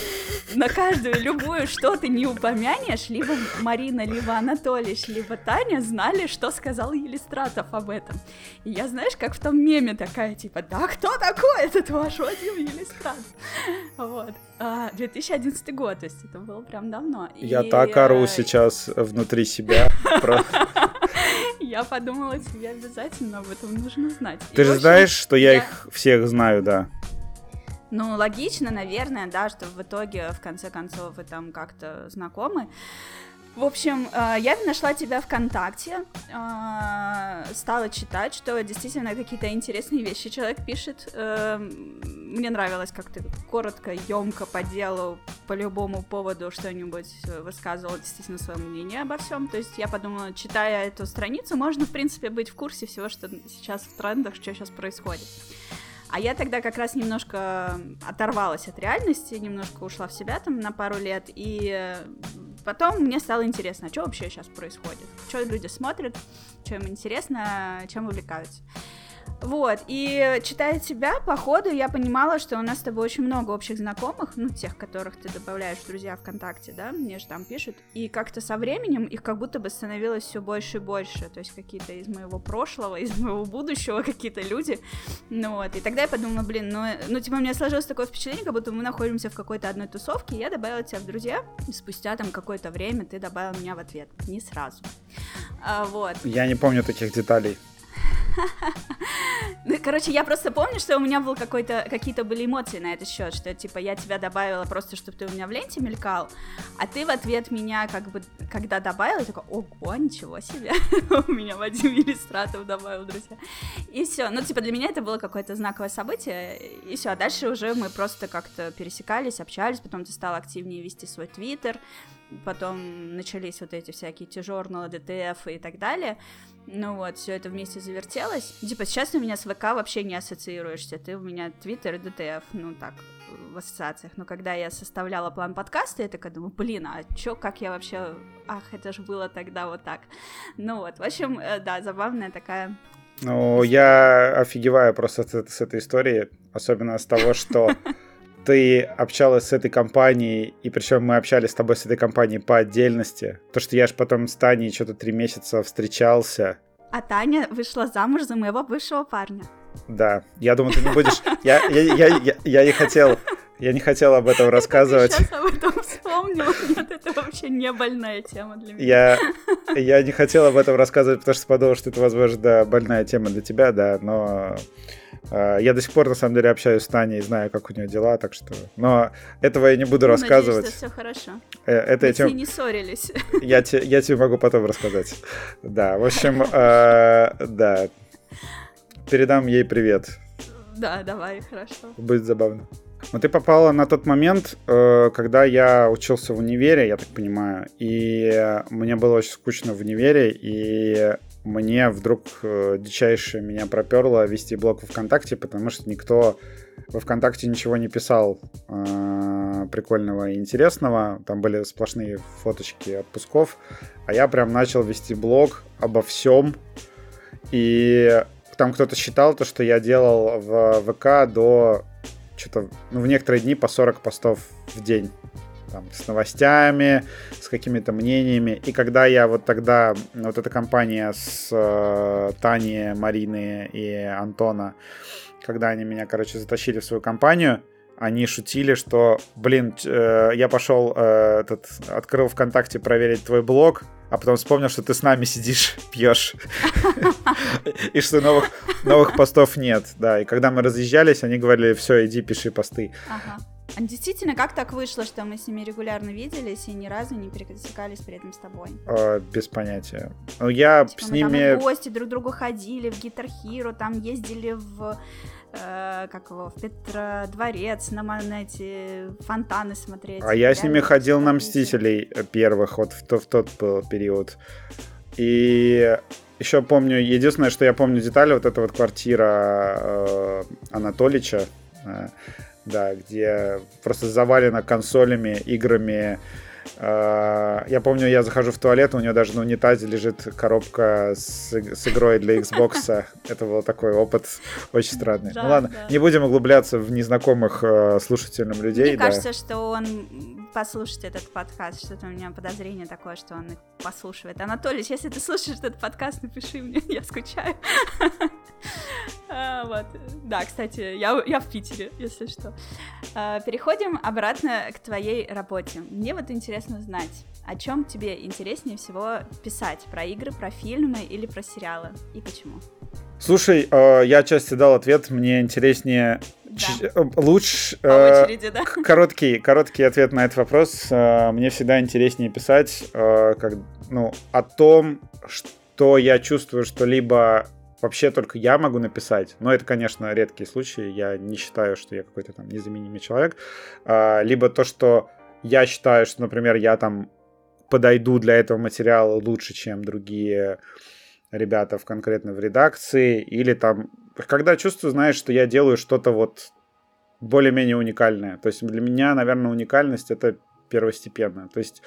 на каждую любую что ты не упомянешь, либо Марина, либо Анатолий, либо Таня знали, что сказал Елистратов об этом. И я, знаешь, как в том меме такая, типа, да кто такой этот ваш Вадим Елистратов? Вот. 2011 а, год, то есть это было прям давно. Я и, так ору э... сейчас внутри себя. Я подумала, тебе обязательно об этом нужно знать. Ты же знаешь, что я их всех знаю, да. Ну, логично, наверное, да, что в итоге, в конце концов, вы там как-то знакомы. В общем, э, я нашла тебя ВКонтакте, э, стала читать, что действительно какие-то интересные вещи человек пишет. Э, мне нравилось, как ты коротко, емко по делу, по любому поводу что-нибудь высказывал действительно свое мнение обо всем. То есть я подумала, читая эту страницу, можно, в принципе, быть в курсе всего, что сейчас в трендах, что сейчас происходит. А я тогда как раз немножко оторвалась от реальности, немножко ушла в себя там на пару лет, и потом мне стало интересно, а что вообще сейчас происходит, что люди смотрят, что им интересно, чем увлекаются. Вот, и читая тебя, по ходу я понимала, что у нас с тобой очень много общих знакомых, ну, тех, которых ты добавляешь в друзья ВКонтакте, да, мне же там пишут, и как-то со временем их как будто бы становилось все больше и больше, то есть какие-то из моего прошлого, из моего будущего какие-то люди, ну вот, и тогда я подумала, блин, ну, ну, типа, у меня сложилось такое впечатление, как будто мы находимся в какой-то одной тусовке, и я добавила тебя в друзья, и спустя там какое-то время ты добавил меня в ответ, не сразу, а, вот. Я не помню таких деталей. Короче, я просто помню, что у меня был какой-то, какие-то были эмоции на этот счет, что типа я тебя добавила просто, чтобы ты у меня в ленте мелькал, а ты в ответ меня как бы, когда добавила, такой, ого, ничего себе, у меня Вадим Иллюстратов добавил, друзья. И все, ну типа для меня это было какое-то знаковое событие, и все, а дальше уже мы просто как-то пересекались, общались, потом ты стал активнее вести свой твиттер, потом начались вот эти всякие T-журналы, ДТФ и так далее, ну вот, все это вместе завертелось. Типа, сейчас у меня с ВК вообще не ассоциируешься. Ты у меня Твиттер и ДТФ, ну так, в ассоциациях. Но когда я составляла план подкаста, я такая думаю, блин, а чё, как я вообще... Ах, это же было тогда вот так. Ну вот, в общем, э, да, забавная такая... Ну, я офигеваю просто с, с этой истории, особенно с того, что ты общалась с этой компанией, и причем мы общались с тобой с этой компанией по отдельности. То, что я же потом с Таней что-то три месяца встречался. А Таня вышла замуж за моего бывшего парня. Да, я думаю, ты не будешь... Я, я, я, я, я не хотел... Я не хотел об этом рассказывать. Я сейчас об этом вспомнила. Нет, это вообще не больная тема для меня. Я, я не хотел об этом рассказывать, потому что подумал, что это, возможно, да, больная тема для тебя, да, но я до сих пор, на самом деле, общаюсь с Таней, знаю, как у нее дела, так что... Но этого я не буду ну, рассказывать. Надеюсь, что все хорошо. Э, это Мы тем... не ссорились. Я, те, я тебе могу потом рассказать. Да, в общем, э, да. Передам ей привет. Да, давай, хорошо. Будет забавно. Но ты попала на тот момент, э, когда я учился в универе, я так понимаю, и мне было очень скучно в универе, и мне вдруг э, дичайше меня проперло вести блог ВКонтакте, потому что никто во ВКонтакте ничего не писал э, прикольного и интересного. Там были сплошные фоточки отпусков. А я прям начал вести блог обо всем. И там кто-то считал то, что я делал в ВК до что-то, ну, в некоторые дни по 40 постов в день. Там, с новостями, с какими-то мнениями. И когда я вот тогда, вот эта компания с э, Таней, Марины и Антона, когда они меня, короче, затащили в свою компанию, они шутили, что, блин, э, я пошел, э, этот, открыл ВКонтакте проверить твой блог, а потом вспомнил, что ты с нами сидишь, пьешь, и что новых постов нет, да. И когда мы разъезжались, они говорили, все, иди, пиши посты. А действительно, как так вышло, что мы с ними регулярно виделись и ни разу не пересекались при этом с тобой? А, без понятия. Ну, я типа, с ними... Там в гости друг к другу ходили, в Guitar Hero, там ездили в э, как его, в Петродворец, на, на эти фонтаны смотреть. А я с ними ходил на Мстителей первых, вот в, в тот был период. И еще помню, единственное, что я помню детали, вот эта вот квартира э, Анатолича, э, да, где просто завалено консолями, играми, а, я помню, я захожу в туалет, у него даже на унитазе лежит коробка с, с игрой для Xbox. Это был такой опыт очень странный. Да, ну ладно, да. не будем углубляться в незнакомых э, слушателям людей. Мне да. кажется, что он послушает этот подкаст. Что-то у меня подозрение такое, что он их послушивает. Анатолий, если ты слушаешь этот подкаст, напиши мне, я скучаю. А, вот. Да, кстати, я, я в Питере, если что. А, переходим обратно к твоей работе. Мне вот интересно знать, о чем тебе интереснее всего писать? Про игры, про фильмы или про сериалы? И почему? Слушай, э, я отчасти дал ответ. Мне интереснее да. Э, лучше э, очереди, да? короткий короткий ответ на этот вопрос. Э, мне всегда интереснее писать как ну о том, что я чувствую, что либо вообще только я могу написать, но это, конечно, редкие случаи, я не считаю, что я какой-то там незаменимый человек, а, либо то, что я считаю, что, например, я там подойду для этого материала лучше, чем другие ребята в конкретно в редакции, или там, когда чувствую, знаешь, что я делаю что-то вот более-менее уникальное. То есть для меня, наверное, уникальность это первостепенно. То есть,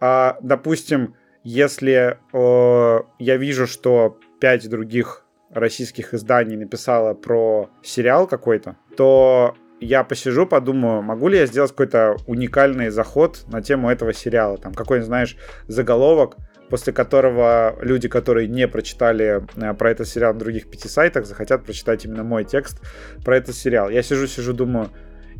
а, допустим, если я вижу, что пять других российских изданий написала про сериал какой-то, то я посижу, подумаю, могу ли я сделать какой-то уникальный заход на тему этого сериала. Там какой-нибудь, знаешь, заголовок, после которого люди, которые не прочитали э, про этот сериал на других пяти сайтах, захотят прочитать именно мой текст про этот сериал. Я сижу, сижу, думаю,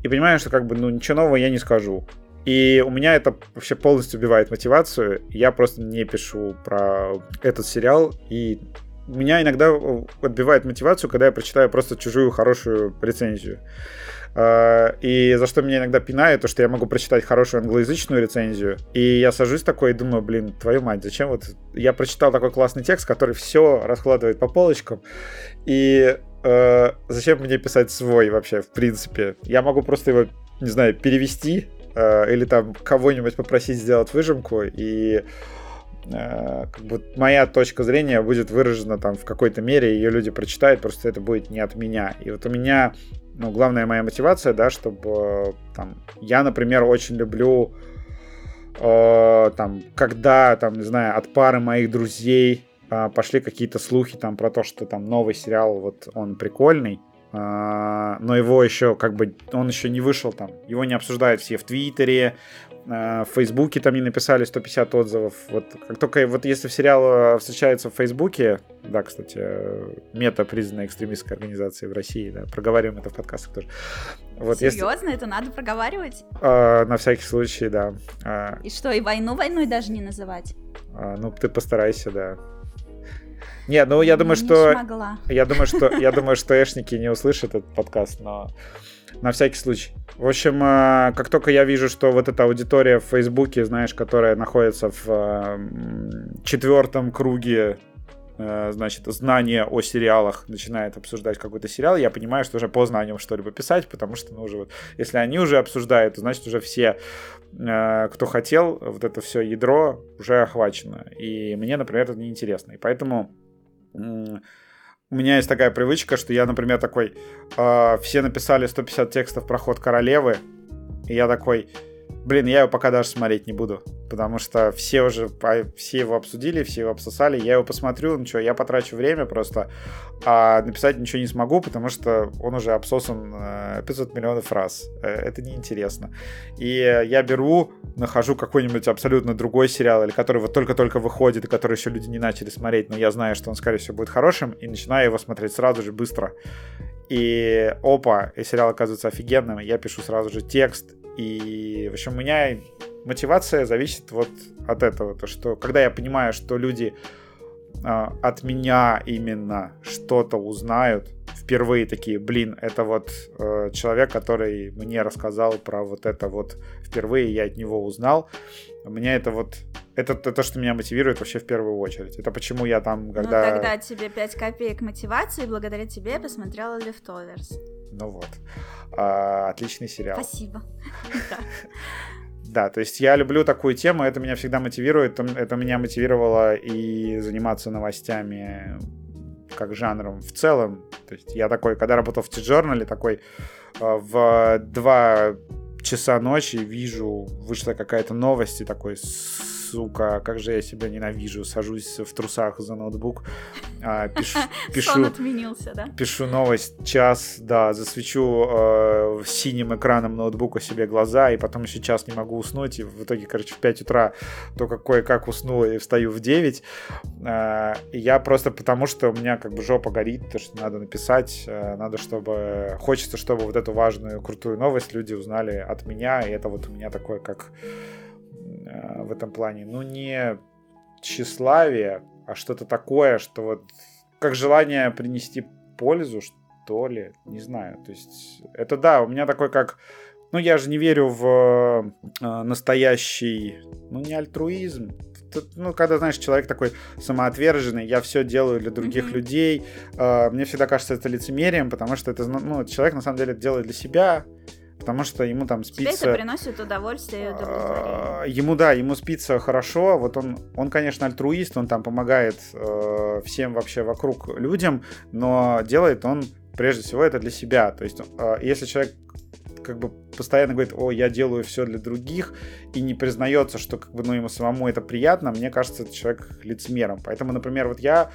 и понимаю, что как бы, ну, ничего нового я не скажу. И у меня это вообще полностью убивает мотивацию. Я просто не пишу про этот сериал. И меня иногда э, отбивает мотивацию, когда я прочитаю просто чужую хорошую рецензию. А, и за что меня иногда пинает, то что я могу прочитать хорошую англоязычную рецензию, и я сажусь такой и думаю, блин, твою мать, зачем вот... Я прочитал такой классный текст, который все раскладывает по полочкам, и э, зачем мне писать свой вообще, в принципе? Я могу просто его, не знаю, перевести, э, или там кого-нибудь попросить сделать выжимку, и как бы моя точка зрения будет выражена там в какой-то мере, ее люди прочитают, просто это будет не от меня. И вот у меня, ну, главная моя мотивация, да, чтобы там, я, например, очень люблю э, там, когда, там, не знаю, от пары моих друзей э, пошли какие-то слухи там про то, что там новый сериал, вот он прикольный, Uh, но его еще как бы он еще не вышел там, его не обсуждают все в Твиттере, в Фейсбуке там не написали 150 отзывов. Вот как только вот если в сериал э, встречается в Фейсбуке, да, кстати, мета признанная экстремистской организацией в России, да, проговариваем это в подкастах тоже. Вот Серьезно, если... это надо проговаривать? А, на всякий случай, да. А... И что, и войну войной даже не называть? А, ну, ты постарайся, да. Не, ну я думаю, не что... Смогла. Я думаю, что я думаю, что эшники не услышат этот подкаст, но на всякий случай. В общем, э, как только я вижу, что вот эта аудитория в Фейсбуке, знаешь, которая находится в э, четвертом круге э, значит, знания о сериалах начинает обсуждать какой-то сериал, я понимаю, что уже поздно о нем что-либо писать, потому что, ну, уже вот, если они уже обсуждают, то значит уже все, кто хотел, вот это все ядро уже охвачено. И мне, например, это неинтересно. И поэтому у меня есть такая привычка, что я, например, такой, э, все написали 150 текстов про ход королевы, и я такой, блин, я ее пока даже смотреть не буду. потому что все уже, все его обсудили, все его обсосали, я его посмотрю, ну что, я потрачу время просто, а написать ничего не смогу, потому что он уже обсосан 500 э, миллионов раз. Э, это неинтересно. И я беру, нахожу какой-нибудь абсолютно другой сериал, или который вот только-только выходит, и который еще люди не начали смотреть, но я знаю, что он, скорее всего, будет хорошим, и начинаю его смотреть сразу же, быстро. И опа, и сериал оказывается офигенным, я пишу сразу же текст, и, в общем, у меня мотивация зависит вот от этого, то что когда я понимаю, что люди э, от меня именно что-то узнают, впервые такие, блин, это вот э, человек, который мне рассказал про вот это вот впервые, я от него узнал, мне это вот это, то, что меня мотивирует вообще в первую очередь. Это почему я там, когда... Ну, тогда тебе 5 копеек мотивации, благодаря тебе я посмотрела Leftovers. Ну вот. А, отличный сериал. Спасибо. Да, то есть я люблю такую тему, это меня всегда мотивирует, это меня мотивировало и заниматься новостями как жанром в целом. То есть я такой, когда работал в T-Journal, такой а, в два часа ночи вижу, вышла какая-то новость, и такой, сука, как же я себя ненавижу, сажусь в трусах за ноутбук, а, пишу, пишу, Сон отменился, да? пишу новость час, да, засвечу э, синим экраном ноутбука себе глаза, и потом еще час не могу уснуть, и в итоге, короче, в 5 утра только кое-как усну и встаю в 9. Э, я просто потому, что у меня как бы жопа горит, то, что надо написать, э, надо, чтобы... Хочется, чтобы вот эту важную, крутую новость люди узнали от меня, и это вот у меня такое, как Э, в этом плане. Ну, не тщеславие, а что-то такое, что вот как желание принести пользу, что ли, не знаю. То есть это да, у меня такой как... Ну, я же не верю в э, настоящий, ну, не альтруизм, ну, когда, знаешь, человек такой самоотверженный, я все делаю для других mm-hmm. людей, э, мне всегда кажется это лицемерием, потому что это, ну, человек на самом деле это делает для себя, потому что ему там спится... Тебе это приносит удовольствие и удовлетворение. Ему, да, ему спится хорошо, вот он, он конечно, альтруист, он там помогает э, всем вообще вокруг людям, но делает он прежде всего это для себя, то есть э, если человек как бы постоянно говорит, о, я делаю все для других, и не признается, что как бы, ну, ему самому это приятно, мне кажется, это человек лицемером. Поэтому, например, вот я,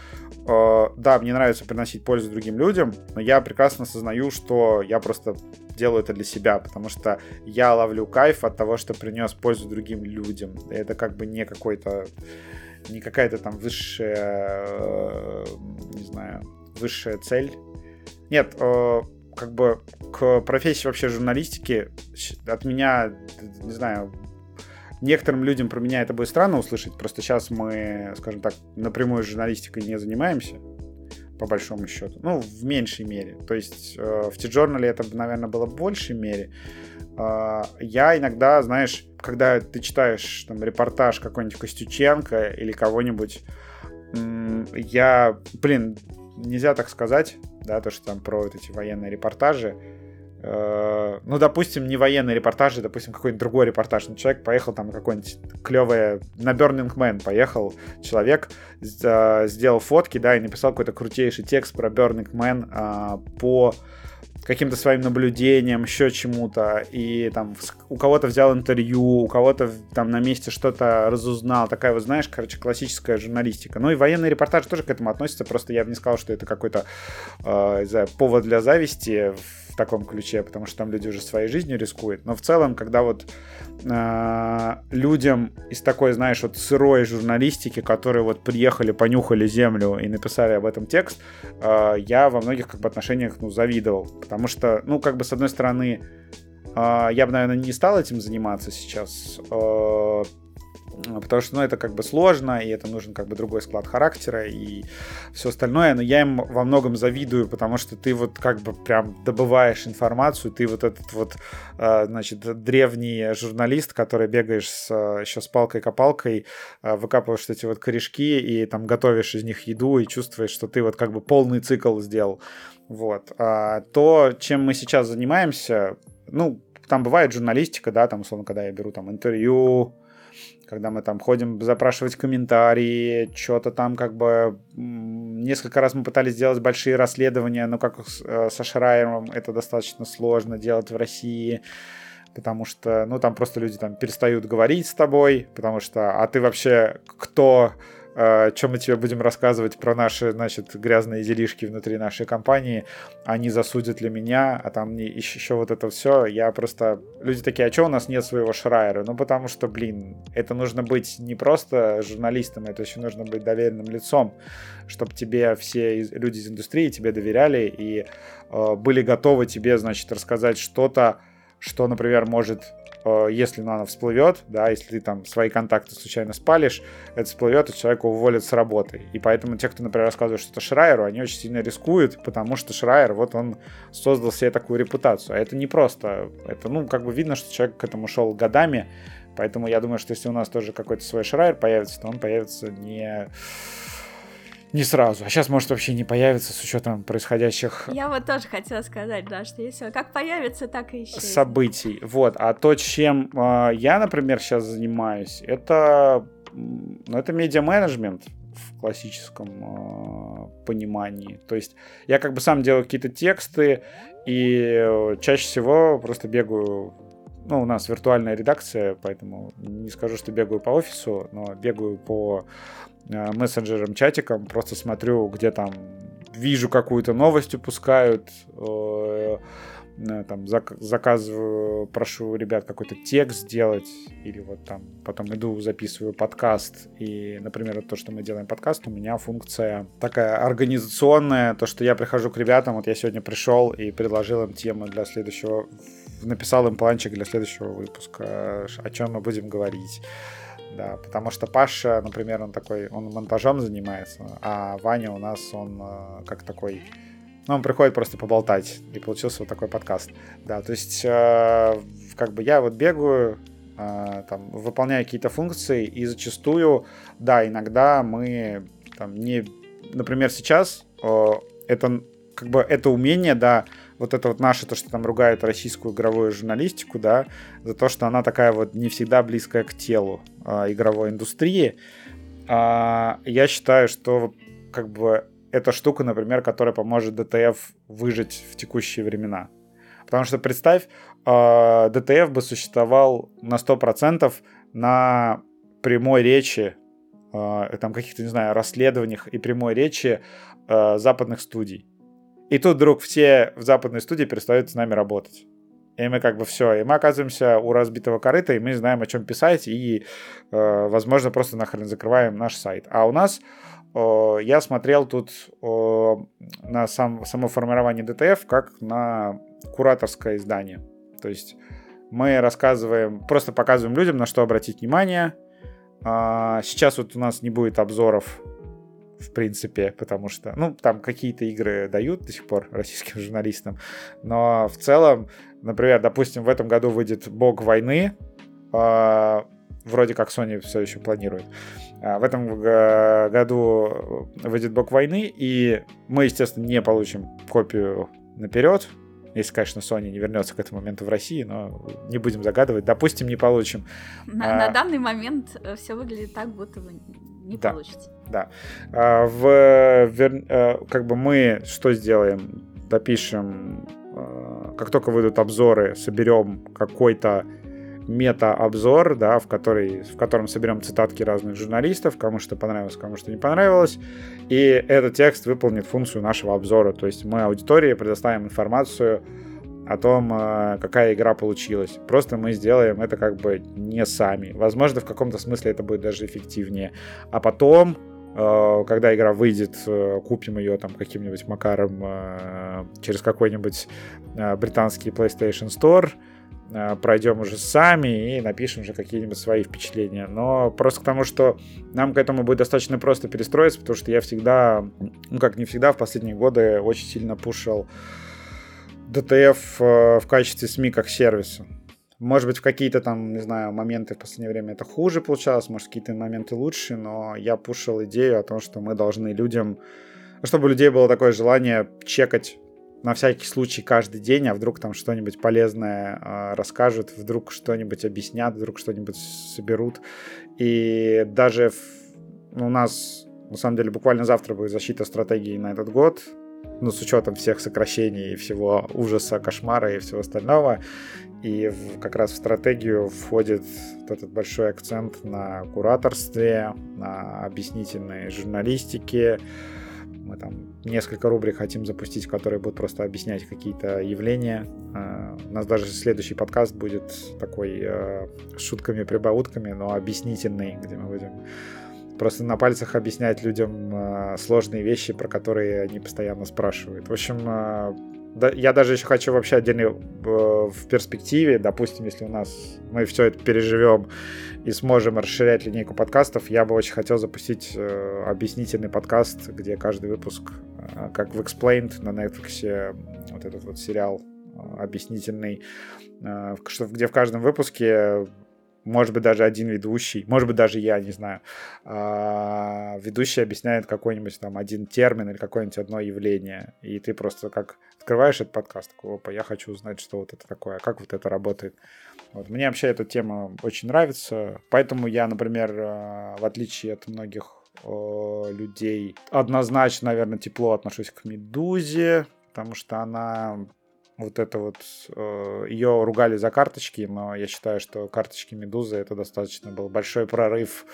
э, да, мне нравится приносить пользу другим людям, но я прекрасно осознаю, что я просто делаю это для себя, потому что я ловлю кайф от того, что принес пользу другим людям. Это как бы не какой-то, не какая-то там высшая, э, не знаю, высшая цель. Нет, э, как бы к профессии вообще журналистики от меня, не знаю, некоторым людям про меня это будет странно услышать, просто сейчас мы, скажем так, напрямую журналистикой не занимаемся, по большому счету. Ну, в меньшей мере. То есть э, в T-Journal это, наверное, было в большей мере. Э, я иногда, знаешь, когда ты читаешь там репортаж какой-нибудь Костюченко или кого-нибудь, я, блин, нельзя так сказать, да, то, что там про вот эти военные репортажи. Э, ну, допустим, не военные репортажи, допустим, какой-нибудь другой репортаж. Ну, человек поехал там какой-нибудь клевый, на Burning Man поехал человек, э, сделал фотки, да, и написал какой-то крутейший текст про Burning Man а, по каким-то своим наблюдениям, еще чему-то, и там у кого-то взял интервью, у кого-то там на месте что-то разузнал, такая вот, знаешь, короче, классическая журналистика. Ну и военные репортажи тоже к этому относятся, просто я бы не сказал, что это какой-то, э, знаю, повод для зависти. в таком ключе, потому что там люди уже своей жизнью рискуют. Но в целом, когда вот э, людям из такой, знаешь, вот сырой журналистики, которые вот приехали, понюхали землю и написали об этом текст, э, я во многих как бы отношениях, ну, завидовал. Потому что, ну, как бы с одной стороны, э, я бы, наверное, не стал этим заниматься сейчас, э, потому что, ну, это как бы сложно, и это нужен как бы другой склад характера и все остальное, но я им во многом завидую, потому что ты вот как бы прям добываешь информацию, ты вот этот вот, а, значит, древний журналист, который бегаешь с, еще с палкой-копалкой, а, выкапываешь эти вот корешки и там готовишь из них еду и чувствуешь, что ты вот как бы полный цикл сделал. Вот. А то, чем мы сейчас занимаемся, ну, там бывает журналистика, да, там, условно, когда я беру там интервью, когда мы там ходим запрашивать комментарии, что-то там как бы... Несколько раз мы пытались сделать большие расследования, но как э, со Шрайером это достаточно сложно делать в России. потому что, ну, там просто люди там перестают говорить с тобой, потому что, а ты вообще кто, чем мы тебе будем рассказывать про наши, значит, грязные делишки внутри нашей компании, они засудят ли меня, а там не, еще, еще вот это все, я просто... Люди такие, а что у нас нет своего Шрайера? Ну, потому что, блин, это нужно быть не просто журналистом, это еще нужно быть доверенным лицом, чтобы тебе все люди из индустрии тебе доверяли и э, были готовы тебе, значит, рассказать что-то, что, например, может Э, если ну, она всплывет, да, если ты там свои контакты случайно спалишь, это всплывет, и человека уволят с работы. И поэтому те, кто, например, рассказывает что-то Шрайеру, они очень сильно рискуют, потому что Шрайер, вот он создал себе такую репутацию. А это не просто, это, ну, как бы видно, что человек к этому шел годами, поэтому я думаю, что если у нас тоже какой-то свой Шрайер появится, то он появится не не сразу. А сейчас может вообще не появиться с учетом происходящих... Я вот тоже хотела сказать, да, что если как появится, так и исчезнет. Событий. Вот. А то, чем э, я, например, сейчас занимаюсь, это, ну, это медиа-менеджмент в классическом э, понимании. То есть я как бы сам делаю какие-то тексты, и чаще всего просто бегаю ну, у нас виртуальная редакция, поэтому не скажу, что бегаю по офису, но бегаю по Э, мессенджером, чатиком, просто смотрю, где там вижу какую-то новость упускают, э, э, там зак- заказываю, прошу ребят какой-то текст сделать, или вот там потом иду, записываю подкаст, и, например, то, что мы делаем подкаст, у меня функция такая организационная, то, что я прихожу к ребятам, вот я сегодня пришел и предложил им тему для следующего, написал им планчик для следующего выпуска, о чем мы будем говорить да, потому что Паша, например, он такой, он монтажом занимается, а Ваня у нас, он э, как такой, ну, он приходит просто поболтать, и получился вот такой подкаст, да, то есть, э, как бы я вот бегаю, э, там, выполняю какие-то функции, и зачастую, да, иногда мы, там, не, например, сейчас э, это, как бы, это умение, да, вот это вот наше, то, что там ругают российскую игровую журналистику, да, за то, что она такая вот не всегда близкая к телу э, игровой индустрии. А, я считаю, что как бы эта штука, например, которая поможет DTF выжить в текущие времена. Потому что представь, э, DTF бы существовал на 100% на прямой речи, э, там каких-то, не знаю, расследованиях и прямой речи э, западных студий. И тут вдруг все в западной студии перестают с нами работать. И мы как бы все, и мы оказываемся у разбитого корыта, и мы знаем, о чем писать, и, э, возможно, просто нахрен закрываем наш сайт. А у нас, э, я смотрел тут э, на сам, само формирование DTF как на кураторское издание. То есть мы рассказываем, просто показываем людям, на что обратить внимание. А, сейчас вот у нас не будет обзоров в принципе, потому что, ну, там какие-то игры дают до сих пор российским журналистам, но в целом, например, допустим, в этом году выйдет «Бог войны», э, вроде как Sony все еще планирует. А в этом году выйдет «Бог войны», и мы, естественно, не получим копию наперед, если, конечно, Sony не вернется к этому моменту в России, но не будем загадывать. Допустим, не получим. На, а... на данный момент э, все выглядит так, будто бы не да. получится. Да. А, в, вер, а, как бы мы что сделаем? Допишем, а, как только выйдут обзоры, соберем какой-то мета-обзор, да, в, который, в котором соберем цитатки разных журналистов, кому что понравилось, кому что не понравилось, и этот текст выполнит функцию нашего обзора, то есть мы аудитории предоставим информацию о том, э, какая игра получилась. Просто мы сделаем это как бы не сами. Возможно, в каком-то смысле это будет даже эффективнее. А потом, э, когда игра выйдет, э, купим ее там каким-нибудь макаром через какой-нибудь британский PlayStation Store, пройдем уже сами и напишем уже какие-нибудь свои впечатления. Но просто к тому, что нам к этому будет достаточно просто перестроиться, потому что я всегда, ну как не всегда, в последние годы очень сильно пушил DTF э, в качестве СМИ как сервиса. Может быть, в какие-то там, не знаю, моменты в последнее время это хуже получалось, может, какие-то моменты лучше, но я пушил идею о том, что мы должны людям... Чтобы у людей было такое желание чекать на всякий случай каждый день, а вдруг там что-нибудь полезное э, расскажут, вдруг что-нибудь объяснят, вдруг что-нибудь соберут. И даже в, у нас, на самом деле, буквально завтра будет защита стратегии на этот год ну, с учетом всех сокращений и всего ужаса, кошмара и всего остального. И в, как раз в стратегию входит вот этот большой акцент на кураторстве, на объяснительной журналистике. Мы там несколько рубрик хотим запустить, которые будут просто объяснять какие-то явления. А, у нас даже следующий подкаст будет такой э, с шутками-прибаутками, но объяснительный, где мы будем просто на пальцах объяснять людям э, сложные вещи, про которые они постоянно спрашивают. В общем, э, я даже еще хочу вообще отдельно э, в перспективе, допустим, если у нас мы все это переживем и сможем расширять линейку подкастов, я бы очень хотел запустить объяснительный подкаст, где каждый выпуск, как в Explained на Netflix, вот этот вот сериал объяснительный, где в каждом выпуске может быть, даже один ведущий, может быть, даже я, не знаю, а, ведущий объясняет какой-нибудь там один термин или какое-нибудь одно явление, и ты просто как открываешь этот подкаст, такой, опа, я хочу узнать, что вот это такое, как вот это работает. Вот. Мне вообще эта тема очень нравится, поэтому я, например, а, в отличие от многих людей, однозначно, наверное, тепло отношусь к «Медузе», потому что она вот это вот, э, ее ругали за карточки, но я считаю, что карточки Медузы это достаточно был большой прорыв.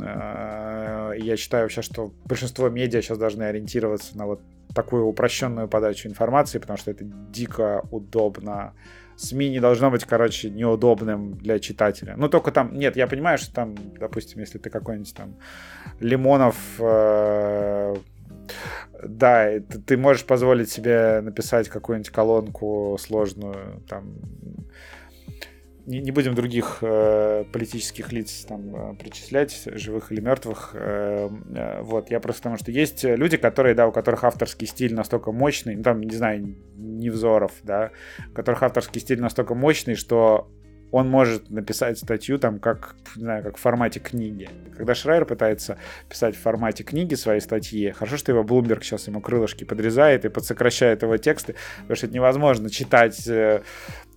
Э, я считаю вообще, что большинство медиа сейчас должны ориентироваться на вот такую упрощенную подачу информации, потому что это дико удобно. СМИ не должно быть, короче, неудобным для читателя. Ну, только там, нет, я понимаю, что там, допустим, если ты какой-нибудь там Лимонов э, да, ты можешь позволить себе написать какую-нибудь колонку сложную, там, не, будем других э, политических лиц там э, причислять, живых или мертвых. Э, э, вот, я просто потому что есть люди, которые, да, у которых авторский стиль настолько мощный, ну, там, не знаю, Невзоров, да, у которых авторский стиль настолько мощный, что он может написать статью там как, не знаю, как в формате книги. Когда Шрайер пытается писать в формате книги свои статьи, хорошо, что его Блумберг сейчас ему крылышки подрезает и подсокращает его тексты, потому что это невозможно читать, э,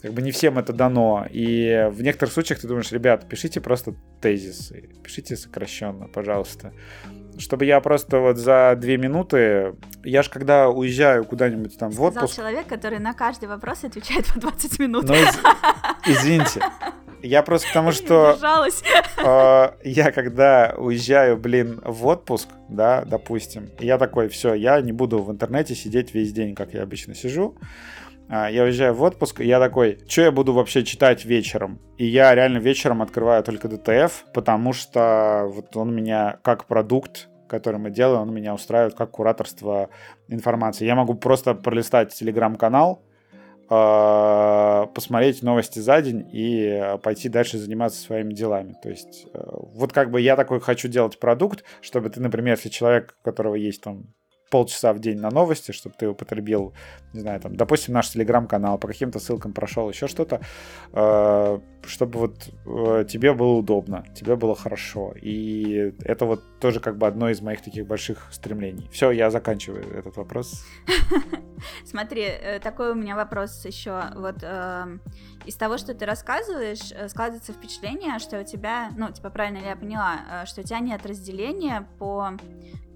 как бы не всем это дано. И в некоторых случаях ты думаешь, ребят, пишите просто тезисы, пишите сокращенно, пожалуйста чтобы я просто вот за две минуты... Я ж когда уезжаю куда-нибудь там в отпуск... Сказал человек, который на каждый вопрос отвечает по 20 минут. Ну, из... извините. Я просто потому что... Э, я когда уезжаю, блин, в отпуск, да, допустим, я такой, все, я не буду в интернете сидеть весь день, как я обычно сижу. А, я уезжаю в отпуск, и я такой, что я буду вообще читать вечером? И я реально вечером открываю только ДТФ, потому что вот он меня как продукт который мы делаем, он меня устраивает как кураторство информации. Я могу просто пролистать телеграм-канал, а, посмотреть новости за день и пойти дальше заниматься своими делами. То есть э, вот как бы я такой хочу делать продукт, чтобы ты, например, если человек, у которого есть там полчаса в день на новости, чтобы ты употребил, не знаю, там, допустим, наш телеграм-канал, по каким-то ссылкам прошел, еще что-то, э, чтобы вот э, тебе было удобно, тебе было хорошо. И это вот тоже как бы одно из моих таких больших стремлений. Все, я заканчиваю этот вопрос. Смотри, э, такой у меня вопрос еще. Вот из того, что ты рассказываешь, складывается впечатление, что у тебя, ну, типа, правильно ли я поняла, что у тебя нет разделения по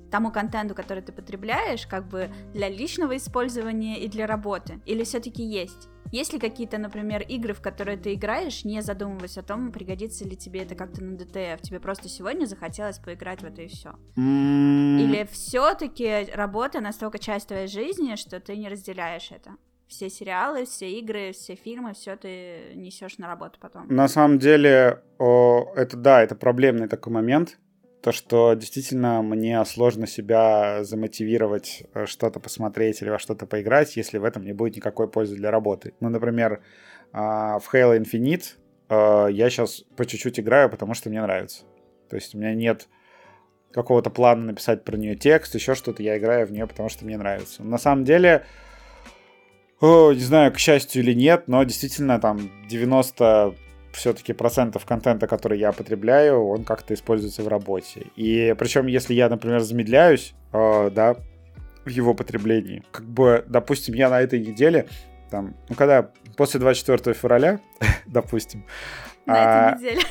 тому контенту, который ты потребляешь, как бы для личного использования и для работы? Или все-таки есть? Есть ли какие-то, например, игры, в которые ты играешь, не задумываясь о том, пригодится ли тебе это как-то на ДТФ? Тебе просто сегодня захотелось поиграть в это и все? Mm. Или все-таки работа настолько часть твоей жизни, что ты не разделяешь это? Все сериалы, все игры, все фильмы, все ты несешь на работу потом. На самом деле, о, это да, это проблемный такой момент то, что действительно мне сложно себя замотивировать э, что-то посмотреть или во что-то поиграть, если в этом не будет никакой пользы для работы. Ну, например, а, в Halo Infinite э, я сейчас по чуть-чуть играю, потому что мне нравится. То есть у меня нет какого-то плана написать про нее текст, еще что-то, я играю в нее, потому что мне нравится. На самом деле, о, не знаю, к счастью или нет, но действительно там 90 все-таки процентов контента, который я потребляю, он как-то используется в работе. И причем, если я, например, замедляюсь, э, да, в его потреблении, как бы, допустим, я на этой неделе, там, ну, когда после 24 февраля, допустим, на а, этой неделе.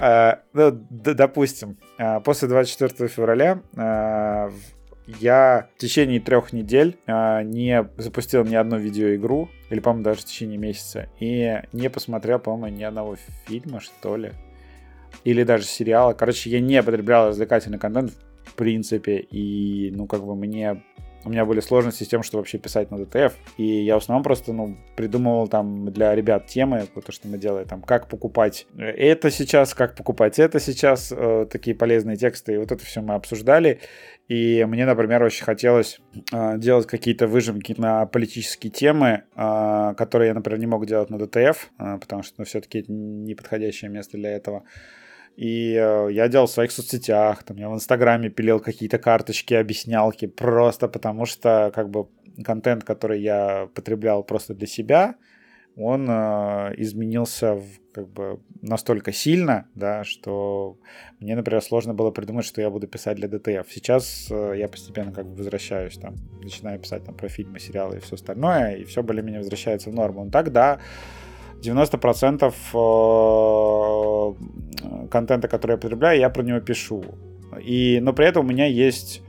А, ну, допустим, а, после 24 февраля а, я в течение трех недель э, не запустил ни одну видеоигру, или, по-моему, даже в течение месяца, и не посмотрел, по-моему, ни одного фильма, что ли, или даже сериала. Короче, я не потреблял развлекательный контент в принципе, и, ну, как бы мне у меня были сложности с тем, что вообще писать на DTF, и я в основном просто, ну, придумывал там для ребят темы, то, что мы делаем, там, как покупать это сейчас, как покупать это сейчас, э, такие полезные тексты, и вот это все мы обсуждали, и мне, например, очень хотелось э, делать какие-то выжимки на политические темы, э, которые я, например, не мог делать на DTF, э, потому что, ну, все-таки это неподходящее место для этого. И э, я делал в своих соцсетях, там, я в Инстаграме пилил какие-то карточки, объяснялки, просто потому что, как бы, контент, который я потреблял просто для себя, он э, изменился в, как бы настолько сильно, да, что мне, например, сложно было придумать, что я буду писать для ДТФ. Сейчас э, я постепенно как бы возвращаюсь, там, начинаю писать там про фильмы, сериалы и все остальное, и все более-менее возвращается в норму. Ну, тогда 90% э, контента, который я потребляю, я про него пишу. И, но при этом у меня есть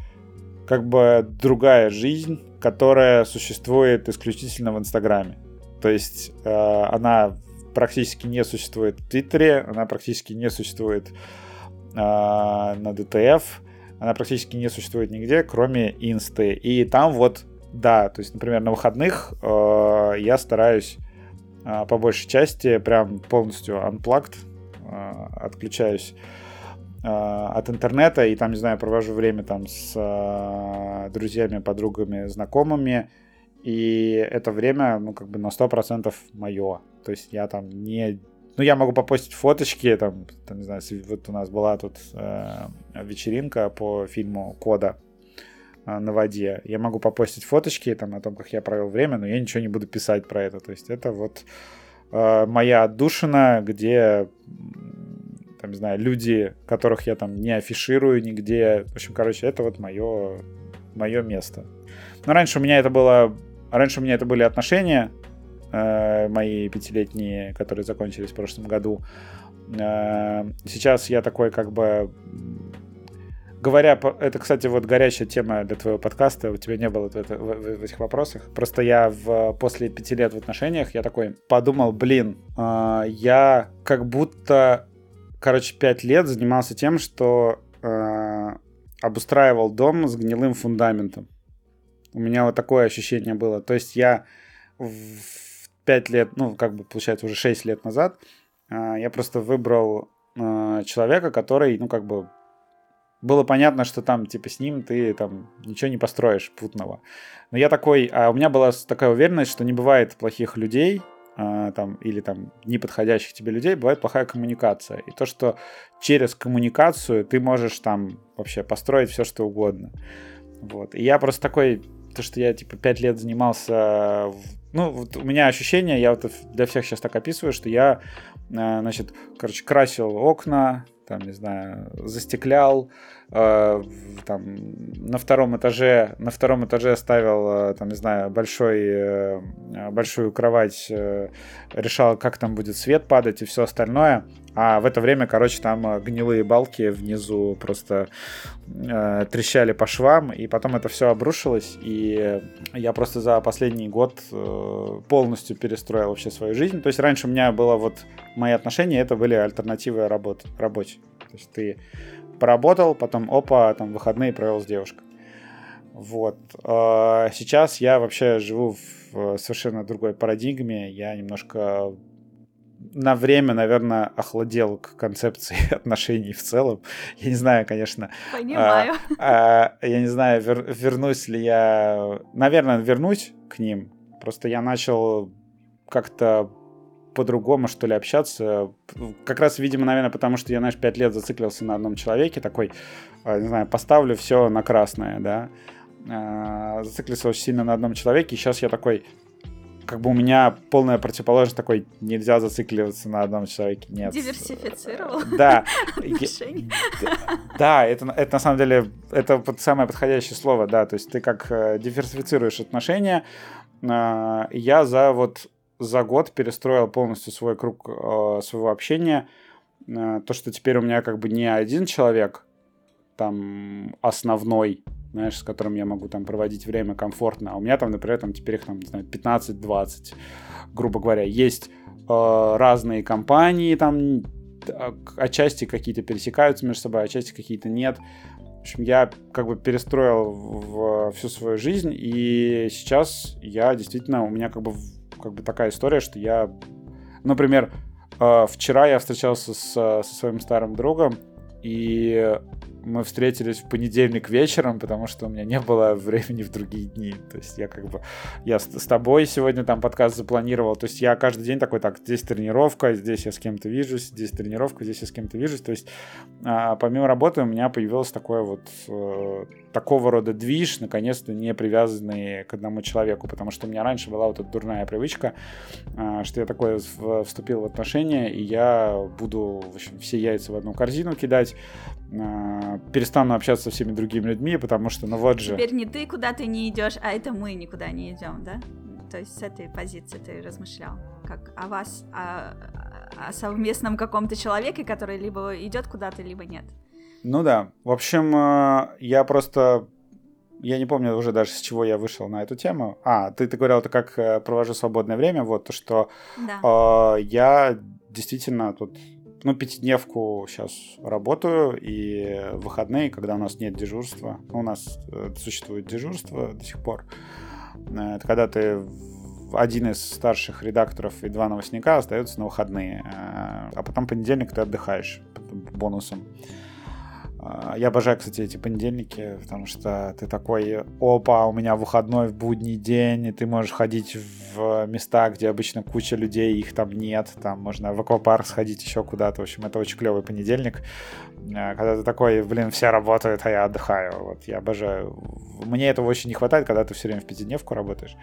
как бы другая жизнь, которая существует исключительно в Инстаграме. То есть э, она практически не существует в Твиттере, она практически не существует э, на ДТФ, она практически не существует нигде, кроме Инсты. И там вот, да, то есть, например, на выходных э, я стараюсь а, по большей части прям полностью unplugged, а, отключаюсь а, от интернета и там, не знаю, провожу время там с друзьями, подругами, знакомыми, и это время, ну, как бы на 100% мое. То есть я там не... Ну, я могу попостить фоточки, там, там не знаю, вот у нас была тут э, вечеринка по фильму «Кода», а, на воде. Я могу попостить фоточки там о том, как я провел время, но я ничего не буду писать про это. То есть это вот э, моя отдушина, где там, не знаю, люди, которых я там не афиширую нигде. В общем, короче, это вот мое, мое место. Но раньше у меня это было... Раньше у меня это были отношения, э, мои пятилетние, которые закончились в прошлом году. Э, сейчас я такой как бы Говоря, это, кстати, вот горячая тема для твоего подкаста, у тебя не было в, это, в, в этих вопросах. Просто я в, после пяти лет в отношениях, я такой подумал, блин, э, я как будто, короче, пять лет занимался тем, что э, обустраивал дом с гнилым фундаментом. У меня вот такое ощущение было. То есть я в пять лет, ну, как бы, получается, уже шесть лет назад, э, я просто выбрал э, человека, который, ну, как бы, было понятно, что там, типа, с ним ты там ничего не построишь путного. Но я такой, а у меня была такая уверенность, что не бывает плохих людей, а, там, или там неподходящих тебе людей, бывает плохая коммуникация. И то, что через коммуникацию ты можешь там вообще построить все, что угодно. Вот. И я просто такой, то, что я, типа, пять лет занимался... Ну, вот у меня ощущение, я вот для всех сейчас так описываю, что я, а, значит, короче, красил окна, там, не знаю, застеклял, э, там, на втором этаже, на втором этаже ставил, э, там, не знаю, большой, э, большую кровать, решал, как там будет свет падать и все остальное. А в это время, короче, там гнилые балки внизу просто э, трещали по швам, и потом это все обрушилось, и я просто за последний год э, полностью перестроил вообще свою жизнь. То есть раньше у меня было вот мои отношения, это были альтернативы работ, рабочие. То есть ты поработал, потом опа, там выходные провел с девушкой. Вот. А сейчас я вообще живу в совершенно другой парадигме. Я немножко на время, наверное, охладел к концепции отношений в целом. Я не знаю, конечно. Понимаю. А, а, я не знаю, вер, вернусь ли я. Наверное, вернусь к ним. Просто я начал как-то по-другому, что ли, общаться. Как раз, видимо, наверное, потому что я, знаешь, пять лет зациклился на одном человеке, такой, а, не знаю, поставлю все на красное, да. А, зациклился очень сильно на одном человеке, и сейчас я такой, как бы у меня полная противоположность такой, нельзя зацикливаться на одном человеке, нет. Диверсифицировал Да. Да, это, это на самом деле, это самое подходящее слово, да, то есть ты как э, диверсифицируешь отношения, я за вот за год перестроил полностью свой круг э, своего общения. Э, то, что теперь у меня как бы не один человек, там основной, знаешь, с которым я могу там проводить время комфортно. А у меня там, например, там теперь их там, не знаю, 15-20, грубо говоря. Есть э, разные компании, там отчасти какие-то пересекаются между собой, отчасти какие-то нет. В общем, я как бы перестроил в всю свою жизнь, и сейчас я действительно, у меня как бы, как бы такая история, что я, например, э, вчера я встречался с, со своим старым другом, и мы встретились в понедельник вечером, потому что у меня не было времени в другие дни. То есть я как бы... Я с, с тобой сегодня там подкаст запланировал. То есть я каждый день такой, так, здесь тренировка, здесь я с кем-то вижусь, здесь тренировка, здесь я с кем-то вижусь. То есть а, помимо работы у меня появилось такое вот... Э, такого рода движ, наконец-то не привязанный к одному человеку. Потому что у меня раньше была вот эта дурная привычка, э, что я такое вступил в отношения, и я буду, в общем, все яйца в одну корзину кидать, э, перестану общаться со всеми другими людьми, потому что, ну вот же... Теперь не ты куда ты не идешь, а это мы никуда не идем, да? То есть с этой позиции ты размышлял, как о вас, о, о совместном каком-то человеке, который либо идет куда-то, либо нет. Ну да. В общем, э, я просто я не помню уже даже, с чего я вышел на эту тему. А, ты, ты говорил, это как э, провожу свободное время, вот, то, что да. э, я действительно тут ну, пятидневку сейчас работаю, и выходные, когда у нас нет дежурства, ну, у нас э, существует дежурство до сих пор, э, это когда ты один из старших редакторов и два новостника остаются на выходные, э, а потом понедельник ты отдыхаешь бонусом. А, я обожаю, кстати, эти понедельники, потому что ты такой, опа, у меня выходной в будний день, и ты можешь ходить в места, где обычно куча людей, их там нет, там можно в аквапарк сходить еще куда-то, в общем, это очень клевый понедельник, а, когда ты такой, блин, все работают, а я отдыхаю, вот, я обожаю. Мне этого очень не хватает, когда ты все время в пятидневку работаешь.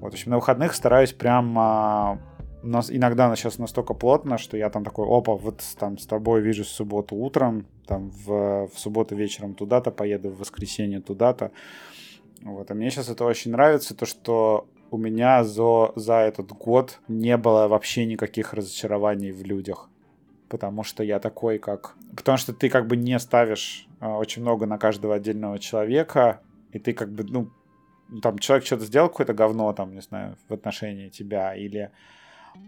Вот, в общем, на выходных стараюсь прям а, нас иногда она сейчас настолько плотно, что я там такой, опа, вот там с тобой вижу в субботу утром, там в, в субботу вечером туда-то поеду, в воскресенье туда-то. Вот, а мне сейчас это очень нравится, то, что у меня за, за этот год не было вообще никаких разочарований в людях. Потому что я такой, как... Потому что ты как бы не ставишь э, очень много на каждого отдельного человека, и ты как бы, ну, там человек что-то сделал, какое-то говно, там, не знаю, в отношении тебя, или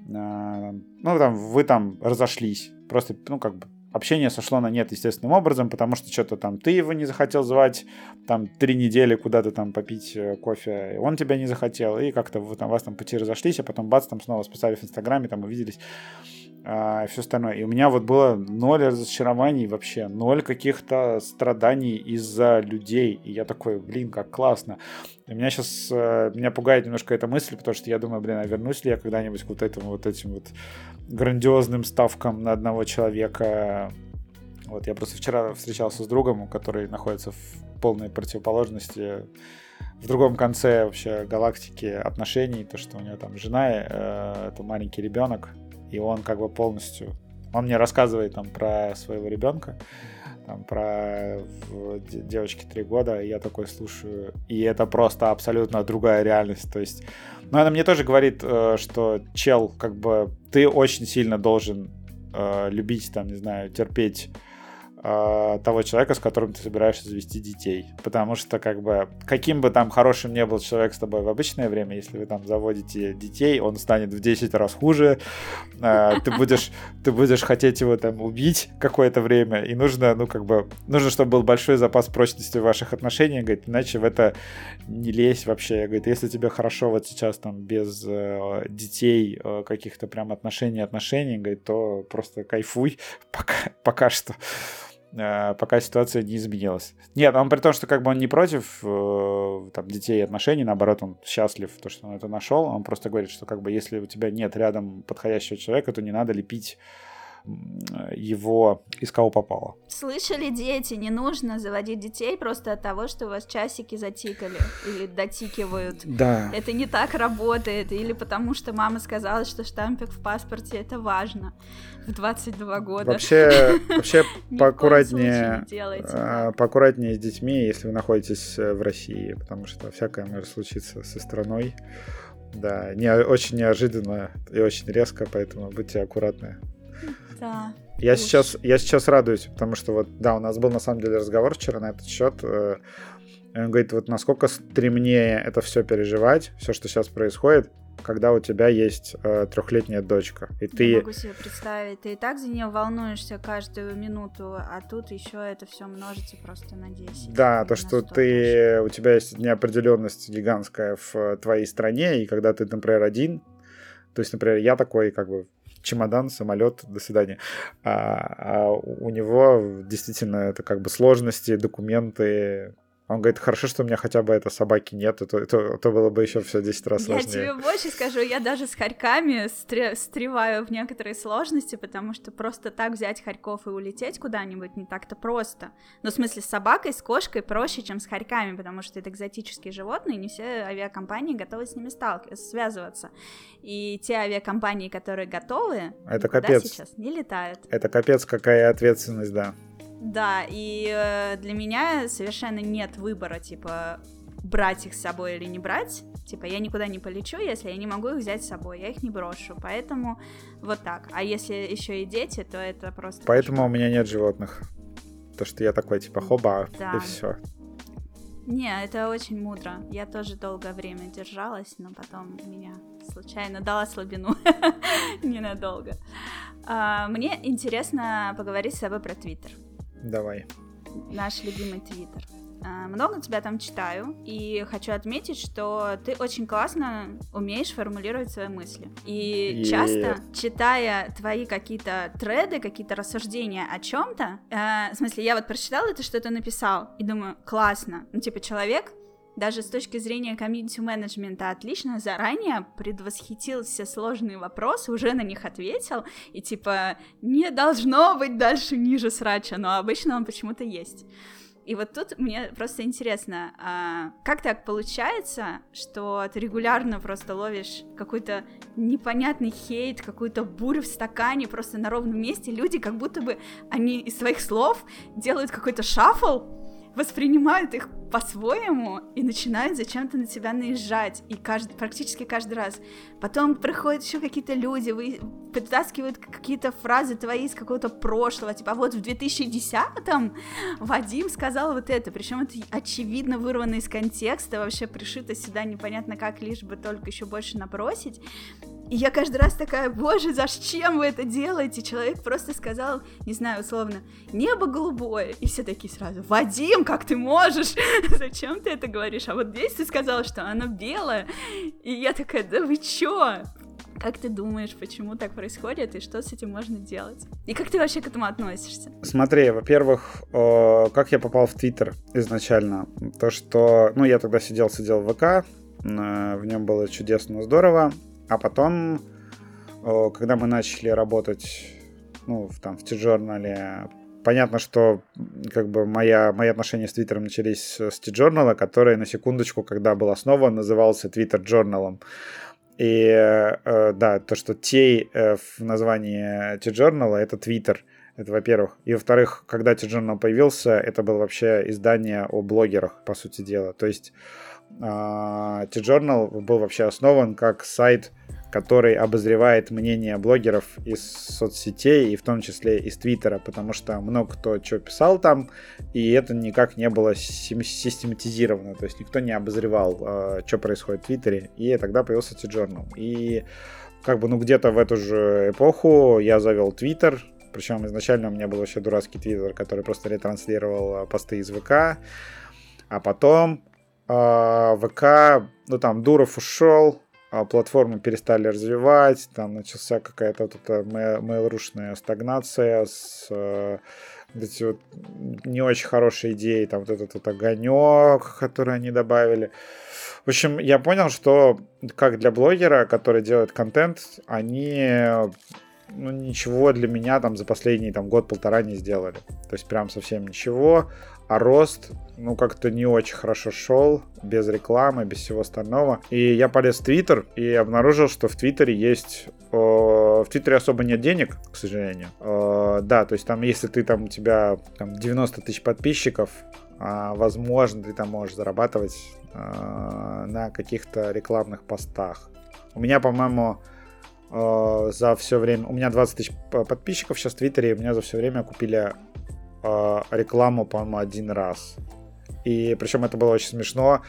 ну, там, вы там разошлись. Просто, ну, как бы, общение сошло на нет естественным образом, потому что что-то там ты его не захотел звать, там три недели куда-то там попить э, кофе, и он тебя не захотел, и как-то вы там, вас там пути разошлись, а потом бац, там снова списали в Инстаграме, там увиделись, а, и все остальное. И у меня вот было ноль разочарований вообще, ноль каких-то страданий из-за людей, и я такой, блин, как классно. И меня сейчас, э, меня пугает немножко эта мысль, потому что я думаю, блин, а вернусь ли я когда-нибудь к вот этому вот этим вот грандиозным ставкам на одного человека. Вот я просто вчера встречался с другом, который находится в полной противоположности в другом конце вообще галактики отношений, то, что у него там жена, э, это маленький ребенок, и он как бы полностью, он мне рассказывает там про своего ребенка, там, про девочке три года, и я такой слушаю, и это просто абсолютно другая реальность, то есть, ну, она мне тоже говорит, э, что чел, как бы, ты очень сильно должен э, любить, там, не знаю, терпеть того человека, с которым ты собираешься завести детей. Потому что, как бы, каким бы там хорошим не был человек с тобой в обычное время, если вы там заводите детей, он станет в 10 раз хуже, э, ты будешь, ты будешь хотеть его там убить какое-то время, и нужно, ну, как бы, нужно, чтобы был большой запас прочности в ваших отношениях, говорит, иначе в это не лезь вообще. Говорит, если тебе хорошо вот сейчас там без э, детей, э, каких-то прям отношений, отношений, говорит, то просто кайфуй пока, пока что. Э, пока ситуация не изменилась. Нет, он при том, что как бы он не против э, там, детей и отношений, наоборот, он счастлив, то, что он это нашел, он просто говорит, что как бы если у тебя нет рядом подходящего человека, то не надо лепить его из кого попало. Слышали дети, не нужно заводить детей просто от того, что у вас часики затикали или дотикивают. Да. Это не так работает. Или потому что мама сказала, что штампик в паспорте это важно в 22 года. Вообще, вообще поаккуратнее, а, поаккуратнее с детьми, если вы находитесь э, в России, потому что всякое может случиться со страной. Да, не, очень неожиданно и очень резко, поэтому будьте аккуратны. Да. Я сейчас, я сейчас радуюсь, потому что вот, да, у нас был на самом деле разговор вчера на этот счет. Э, он говорит, вот насколько стремнее это все переживать, все, что сейчас происходит, когда у тебя есть э, трехлетняя дочка. И ты... Я могу себе представить, ты и так за нее волнуешься каждую минуту, а тут еще это все множится просто на 10. Да, то, что ты, даже. у тебя есть неопределенность гигантская в твоей стране, и когда ты, например, один, то есть, например, я такой, как бы, чемодан, самолет, до свидания. А, а у него действительно это как бы сложности, документы, он говорит, хорошо, что у меня хотя бы это собаки нет, это, это, это было бы еще все 10 раз сложнее. Я тебе больше скажу, я даже с хорьками стре- стреваю в некоторые сложности, потому что просто так взять хорьков и улететь куда-нибудь не так-то просто. Но в смысле с собакой, с кошкой проще, чем с хорьками, потому что это экзотические животные, не все авиакомпании готовы с ними связываться. И те авиакомпании, которые готовы, это капец. сейчас не летают. Это капец, какая ответственность, да. Да, и э, для меня совершенно нет выбора, типа, брать их с собой или не брать. Типа, я никуда не полечу, если я не могу их взять с собой, я их не брошу. Поэтому вот так. А если еще и дети, то это просто... Поэтому у меня нет животных. То, что я такой, типа, хоба, да. и все. Не, это очень мудро. Я тоже долгое время держалась, но потом меня случайно дала слабину. Ненадолго. А, мне интересно поговорить с тобой про Твиттер. Давай. Наш любимый твиттер. А, много тебя там читаю, и хочу отметить, что ты очень классно умеешь формулировать свои мысли. И yeah. часто, читая твои какие-то треды, какие-то рассуждения о чем-то, э, в смысле, я вот прочитала, ты что-то написал, и думаю, классно. Ну, типа, человек даже с точки зрения комьюнити-менеджмента отлично заранее предвосхитил все сложные вопросы, уже на них ответил, и типа не должно быть дальше ниже срача, но обычно он почему-то есть. И вот тут мне просто интересно, а как так получается, что ты регулярно просто ловишь какой-то непонятный хейт, какую-то бурю в стакане просто на ровном месте, люди как будто бы они из своих слов делают какой-то шаффл, воспринимают их по-своему и начинают зачем-то на тебя наезжать. И каждый, практически каждый раз. Потом приходят еще какие-то люди, вы подтаскивают какие-то фразы твои из какого-то прошлого. Типа, вот в 2010-м Вадим сказал вот это. Причем это очевидно вырвано из контекста, вообще пришито сюда непонятно как, лишь бы только еще больше набросить. И я каждый раз такая, боже, зачем вы это делаете? Человек просто сказал, не знаю, условно, небо голубое. И все такие сразу, Вадим, как ты можешь? Зачем ты это говоришь? А вот здесь ты сказал, что оно белое. И я такая, да вы чё? Как ты думаешь, почему так происходит и что с этим можно делать? И как ты вообще к этому относишься? Смотри, во-первых, как я попал в Твиттер изначально? То, что, ну, я тогда сидел, сидел в ВК, э, в нем было чудесно, здорово. А потом, когда мы начали работать ну, в, там, в T-журнале, понятно, что как бы моя, мои отношения с Твиттером начались с T-журнала, который, на секундочку, когда был основан, назывался Twitter журналом. И э, да, то, что T э, в названии T-журнала — это Twitter. Это во-первых. И во-вторых, когда T-журнал появился, это было вообще издание о блогерах, по сути дела. То есть T-Journal был вообще основан как сайт, который обозревает мнение блогеров из соцсетей, и в том числе из Твиттера, потому что много кто что писал там, и это никак не было систематизировано, то есть никто не обозревал, а, что происходит в Твиттере, и тогда появился T-Journal. И как бы, ну, где-то в эту же эпоху я завел Твиттер, причем изначально у меня был вообще дурацкий твиттер, который просто ретранслировал а, посты из ВК, а потом а, ВК, ну там Дуров ушел, а платформы перестали развивать, там начался какая-то вот эта mail стагнация с э, вот эти вот не очень хорошие идеи, там вот этот вот огонек, который они добавили. В общем, я понял, что как для блогера, который делает контент, они ну, ничего для меня там за последний там год-полтора не сделали. То есть прям совсем ничего а рост, ну, как-то не очень хорошо шел, без рекламы, без всего остального. И я полез в Твиттер и обнаружил, что в Твиттере есть... Э, в Твиттере особо нет денег, к сожалению. Э, да, то есть там, если ты там, у тебя там 90 тысяч подписчиков, э, возможно, ты там можешь зарабатывать э, на каких-то рекламных постах. У меня, по-моему, э, за все время... У меня 20 тысяч подписчиков сейчас в Твиттере, и у меня за все время купили э, рекламу, по-моему, один раз. И причем это было очень смешно,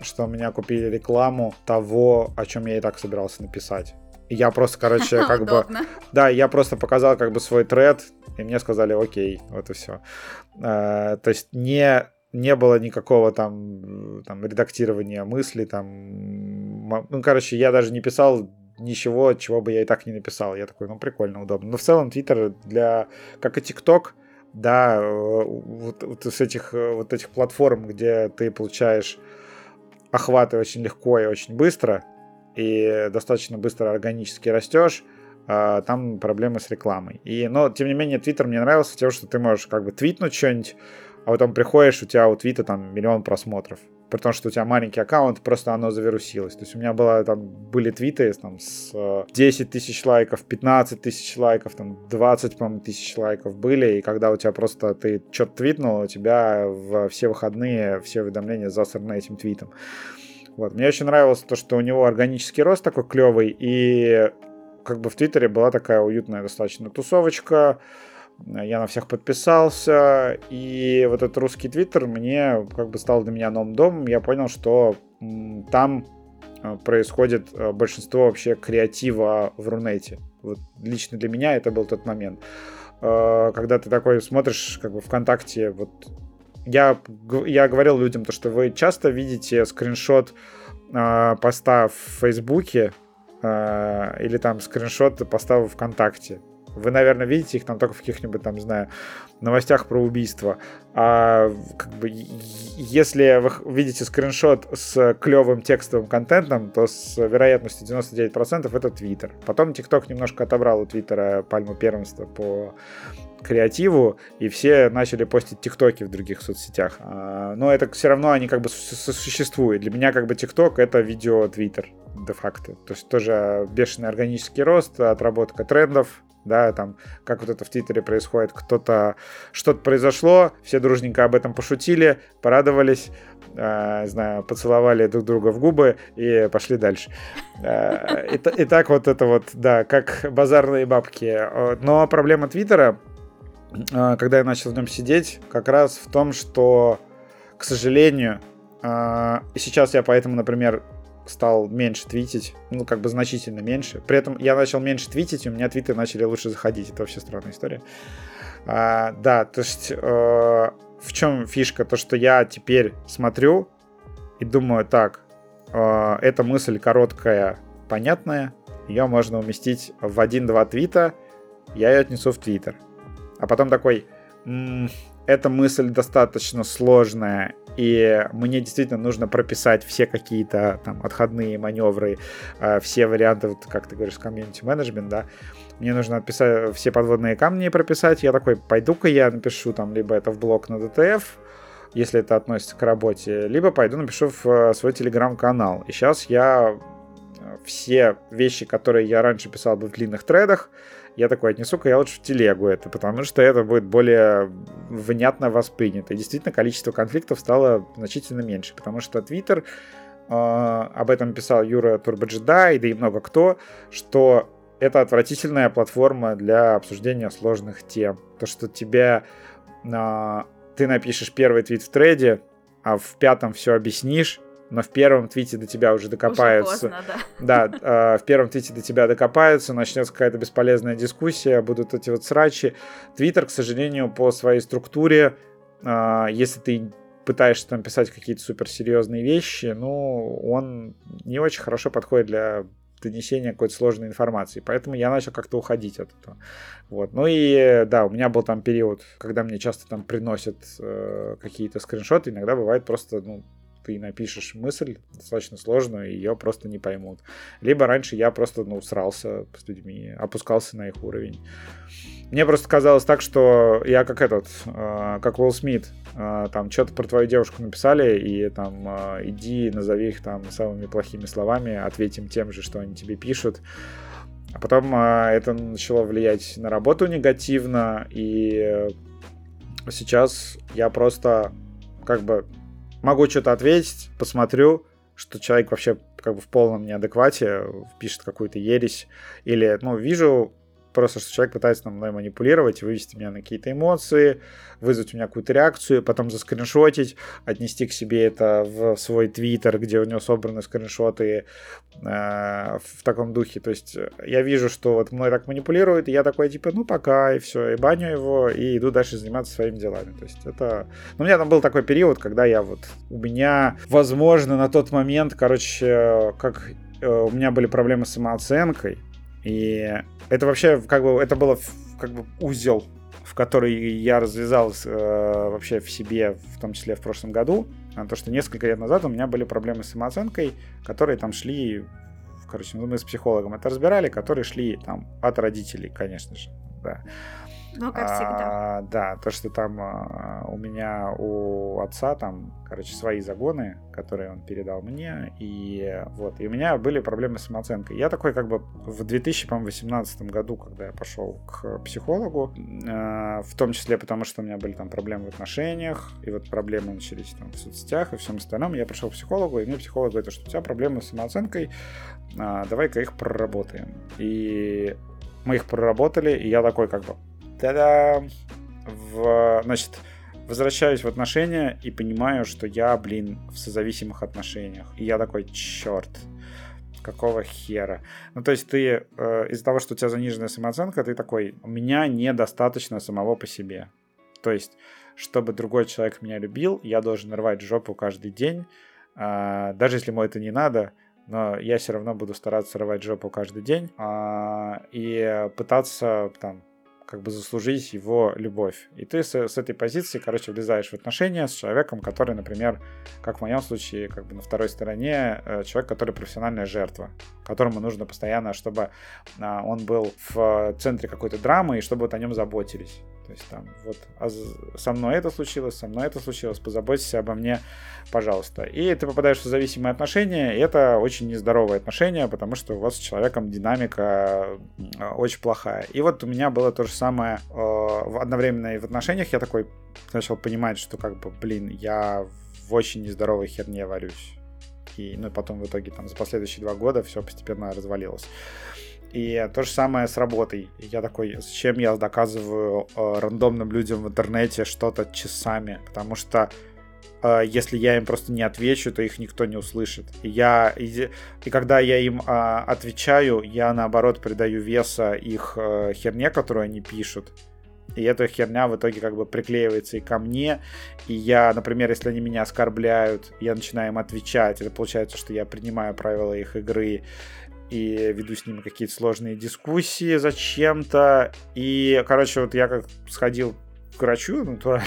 что у меня купили рекламу того, о чем я и так собирался написать. И я просто, короче, как бы... Да, я просто показал как бы свой тред, и мне сказали, окей, вот и все. А, то есть не не было никакого там, там редактирования мыслей, там, ну, короче, я даже не писал ничего, чего бы я и так не написал. Я такой, ну, прикольно, удобно. Но в целом Twitter для, как и TikTok, да, э, вот, вот с этих, э, вот этих платформ, где ты получаешь охваты очень легко и очень быстро, и достаточно быстро органически растешь, а, там проблемы с рекламой. И, но, тем не менее, Twitter мне нравился тем, что ты можешь как бы твитнуть что-нибудь, а потом приходишь, у тебя у твита там миллион просмотров. При том, что у тебя маленький аккаунт, просто оно завирусилось. То есть у меня было, там, были твиты там, с 10 э, тысяч лайков, 15 тысяч лайков, там, 20, по-моему, тысяч лайков были. И когда у тебя просто ты что-то твитнул, у тебя в все выходные все уведомления засраны этим твитом. Вот. Мне очень нравилось то, что у него органический рост такой клевый, и как бы в Твиттере была такая уютная достаточно тусовочка, я на всех подписался, и вот этот русский твиттер мне как бы стал для меня новым домом. Я понял, что там э, происходит э, большинство вообще креатива в Рунете. Вот лично для меня это был тот момент. Э, когда ты такой смотришь как бы ВКонтакте, вот я, я говорил людям, то, что вы часто видите скриншот поста в Фейсбуке или там скриншот поста в ВКонтакте вы, наверное, видите их там только в каких-нибудь, там, знаю, новостях про убийство. А как бы, если вы видите скриншот с клевым текстовым контентом, то с вероятностью 99% это Твиттер. Потом ТикТок немножко отобрал у Твиттера пальму первенства по креативу, и все начали постить тиктоки в других соцсетях. А, но это все равно они как бы существуют. Для меня как бы тикток это видео Твиттер де-факто. То есть тоже бешеный органический рост, отработка трендов, да, там, как вот это в Твиттере происходит, кто-то, что-то произошло, все дружненько об этом пошутили, порадовались, э, знаю, поцеловали друг друга в губы и пошли дальше. Э, и, так вот это вот, да, как базарные бабки. Но проблема Твиттера, э, когда я начал в нем сидеть, как раз в том, что, к сожалению, сейчас я поэтому, например, стал меньше твитить, ну, как бы значительно меньше. При этом я начал меньше твитить, и у меня твиты начали лучше заходить. Это вообще странная история. А, да, то есть э, в чем фишка? То, что я теперь смотрю и думаю, так, э, эта мысль короткая, понятная, ее можно уместить в один-два твита, я ее отнесу в твиттер. А потом такой, м-м, эта мысль достаточно сложная, и мне действительно нужно прописать все какие-то там отходные маневры, э, все варианты, вот, как ты говоришь, комьюнити менеджмент, да, мне нужно отписать все подводные камни прописать, я такой, пойду-ка я напишу там либо это в блог на DTF, если это относится к работе, либо пойду напишу в э, свой телеграм-канал. И сейчас я э, все вещи, которые я раньше писал бы в длинных тредах, я такой, отнесу-ка я лучше в телегу это, потому что это будет более внятно воспринято. И действительно, количество конфликтов стало значительно меньше, потому что Twitter, э, об этом писал Юра Турбаджидай, да и много кто, что это отвратительная платформа для обсуждения сложных тем. То, что тебя э, ты напишешь первый твит в треде, а в пятом все объяснишь, но в первом твите до тебя уже докопаются. Уже поздно, да. Да, э, в первом твите до тебя докопаются, начнется какая-то бесполезная дискуссия, будут эти вот срачи. Твиттер, к сожалению, по своей структуре, э, если ты пытаешься там писать какие-то суперсерьезные вещи, ну, он не очень хорошо подходит для донесения какой-то сложной информации. Поэтому я начал как-то уходить от этого. Вот. Ну и да, у меня был там период, когда мне часто там приносят э, какие-то скриншоты. Иногда бывает просто, ну, ты напишешь мысль достаточно сложную, и ее просто не поймут. Либо раньше я просто, ну, срался с людьми, опускался на их уровень. Мне просто казалось так, что я как этот, э, как Уилл Смит, э, там что-то про твою девушку написали, и там э, иди, назови их там самыми плохими словами, ответь им тем же, что они тебе пишут. А потом э, это начало влиять на работу негативно, и сейчас я просто как бы могу что-то ответить, посмотрю, что человек вообще как бы в полном неадеквате, пишет какую-то ересь, или, ну, вижу просто, что человек пытается мной манипулировать, вывести меня на какие-то эмоции, вызвать у меня какую-то реакцию, потом заскриншотить, отнести к себе это в свой твиттер, где у него собраны скриншоты э, в таком духе. То есть э, я вижу, что вот мной так манипулирует, и я такой, типа, ну пока, и все, и баню его, и иду дальше заниматься своими делами. То есть это... Ну, у меня там был такой период, когда я вот... У меня, возможно, на тот момент, короче, как э, у меня были проблемы с самооценкой, и это вообще как бы это было как бы узел в который я развязал э, вообще в себе, в том числе в прошлом году, а то, что несколько лет назад у меня были проблемы с самооценкой, которые там шли, короче, мы с психологом это разбирали, которые шли там от родителей, конечно же, да. Ну, как всегда. А, да, то, что там а, у меня, у отца там, короче, свои загоны, которые он передал мне, и вот, и у меня были проблемы с самооценкой. Я такой как бы в 2018 году, когда я пошел к психологу, а, в том числе потому, что у меня были там проблемы в отношениях, и вот проблемы начались там в соцсетях и всем остальном, я пришел к психологу, и мне психолог говорит, что у тебя проблемы с самооценкой, а, давай-ка их проработаем. И мы их проработали, и я такой как бы, Та-да! В, значит, возвращаюсь в отношения и понимаю, что я, блин, в созависимых отношениях. И я такой, черт, какого хера? Ну, то есть ты э, из-за того, что у тебя заниженная самооценка, ты такой, у меня недостаточно самого по себе. То есть, чтобы другой человек меня любил, я должен рвать жопу каждый день, э, даже если ему это не надо, но я все равно буду стараться рвать жопу каждый день э, и пытаться там как бы заслужить его любовь. И ты с, с этой позиции, короче, влезаешь в отношения с человеком, который, например, как в моем случае, как бы на второй стороне, э, человек, который профессиональная жертва, которому нужно постоянно, чтобы а, он был в центре какой-то драмы и чтобы вот о нем заботились. То есть там вот а со мной это случилось, со мной это случилось, позаботьтесь обо мне, пожалуйста. И ты попадаешь в зависимые отношения, и это очень нездоровые отношения, потому что у вас с человеком динамика очень плохая. И вот у меня было то же самое э, одновременно и в отношениях. Я такой начал понимать, что как бы, блин, я в очень нездоровой херне варюсь. И, ну, потом в итоге там за последующие два года все постепенно развалилось. И то же самое с работой. Я такой, зачем я доказываю э, рандомным людям в интернете что-то часами? Потому что э, если я им просто не отвечу, то их никто не услышит. И, я, и, и когда я им э, отвечаю, я наоборот придаю веса их э, херне, которую они пишут. И эта херня в итоге как бы приклеивается и ко мне. И я, например, если они меня оскорбляют, я начинаю им отвечать. Это получается, что я принимаю правила их игры и веду с ними какие-то сложные дискуссии зачем-то. И, короче, вот я как сходил к врачу натурально,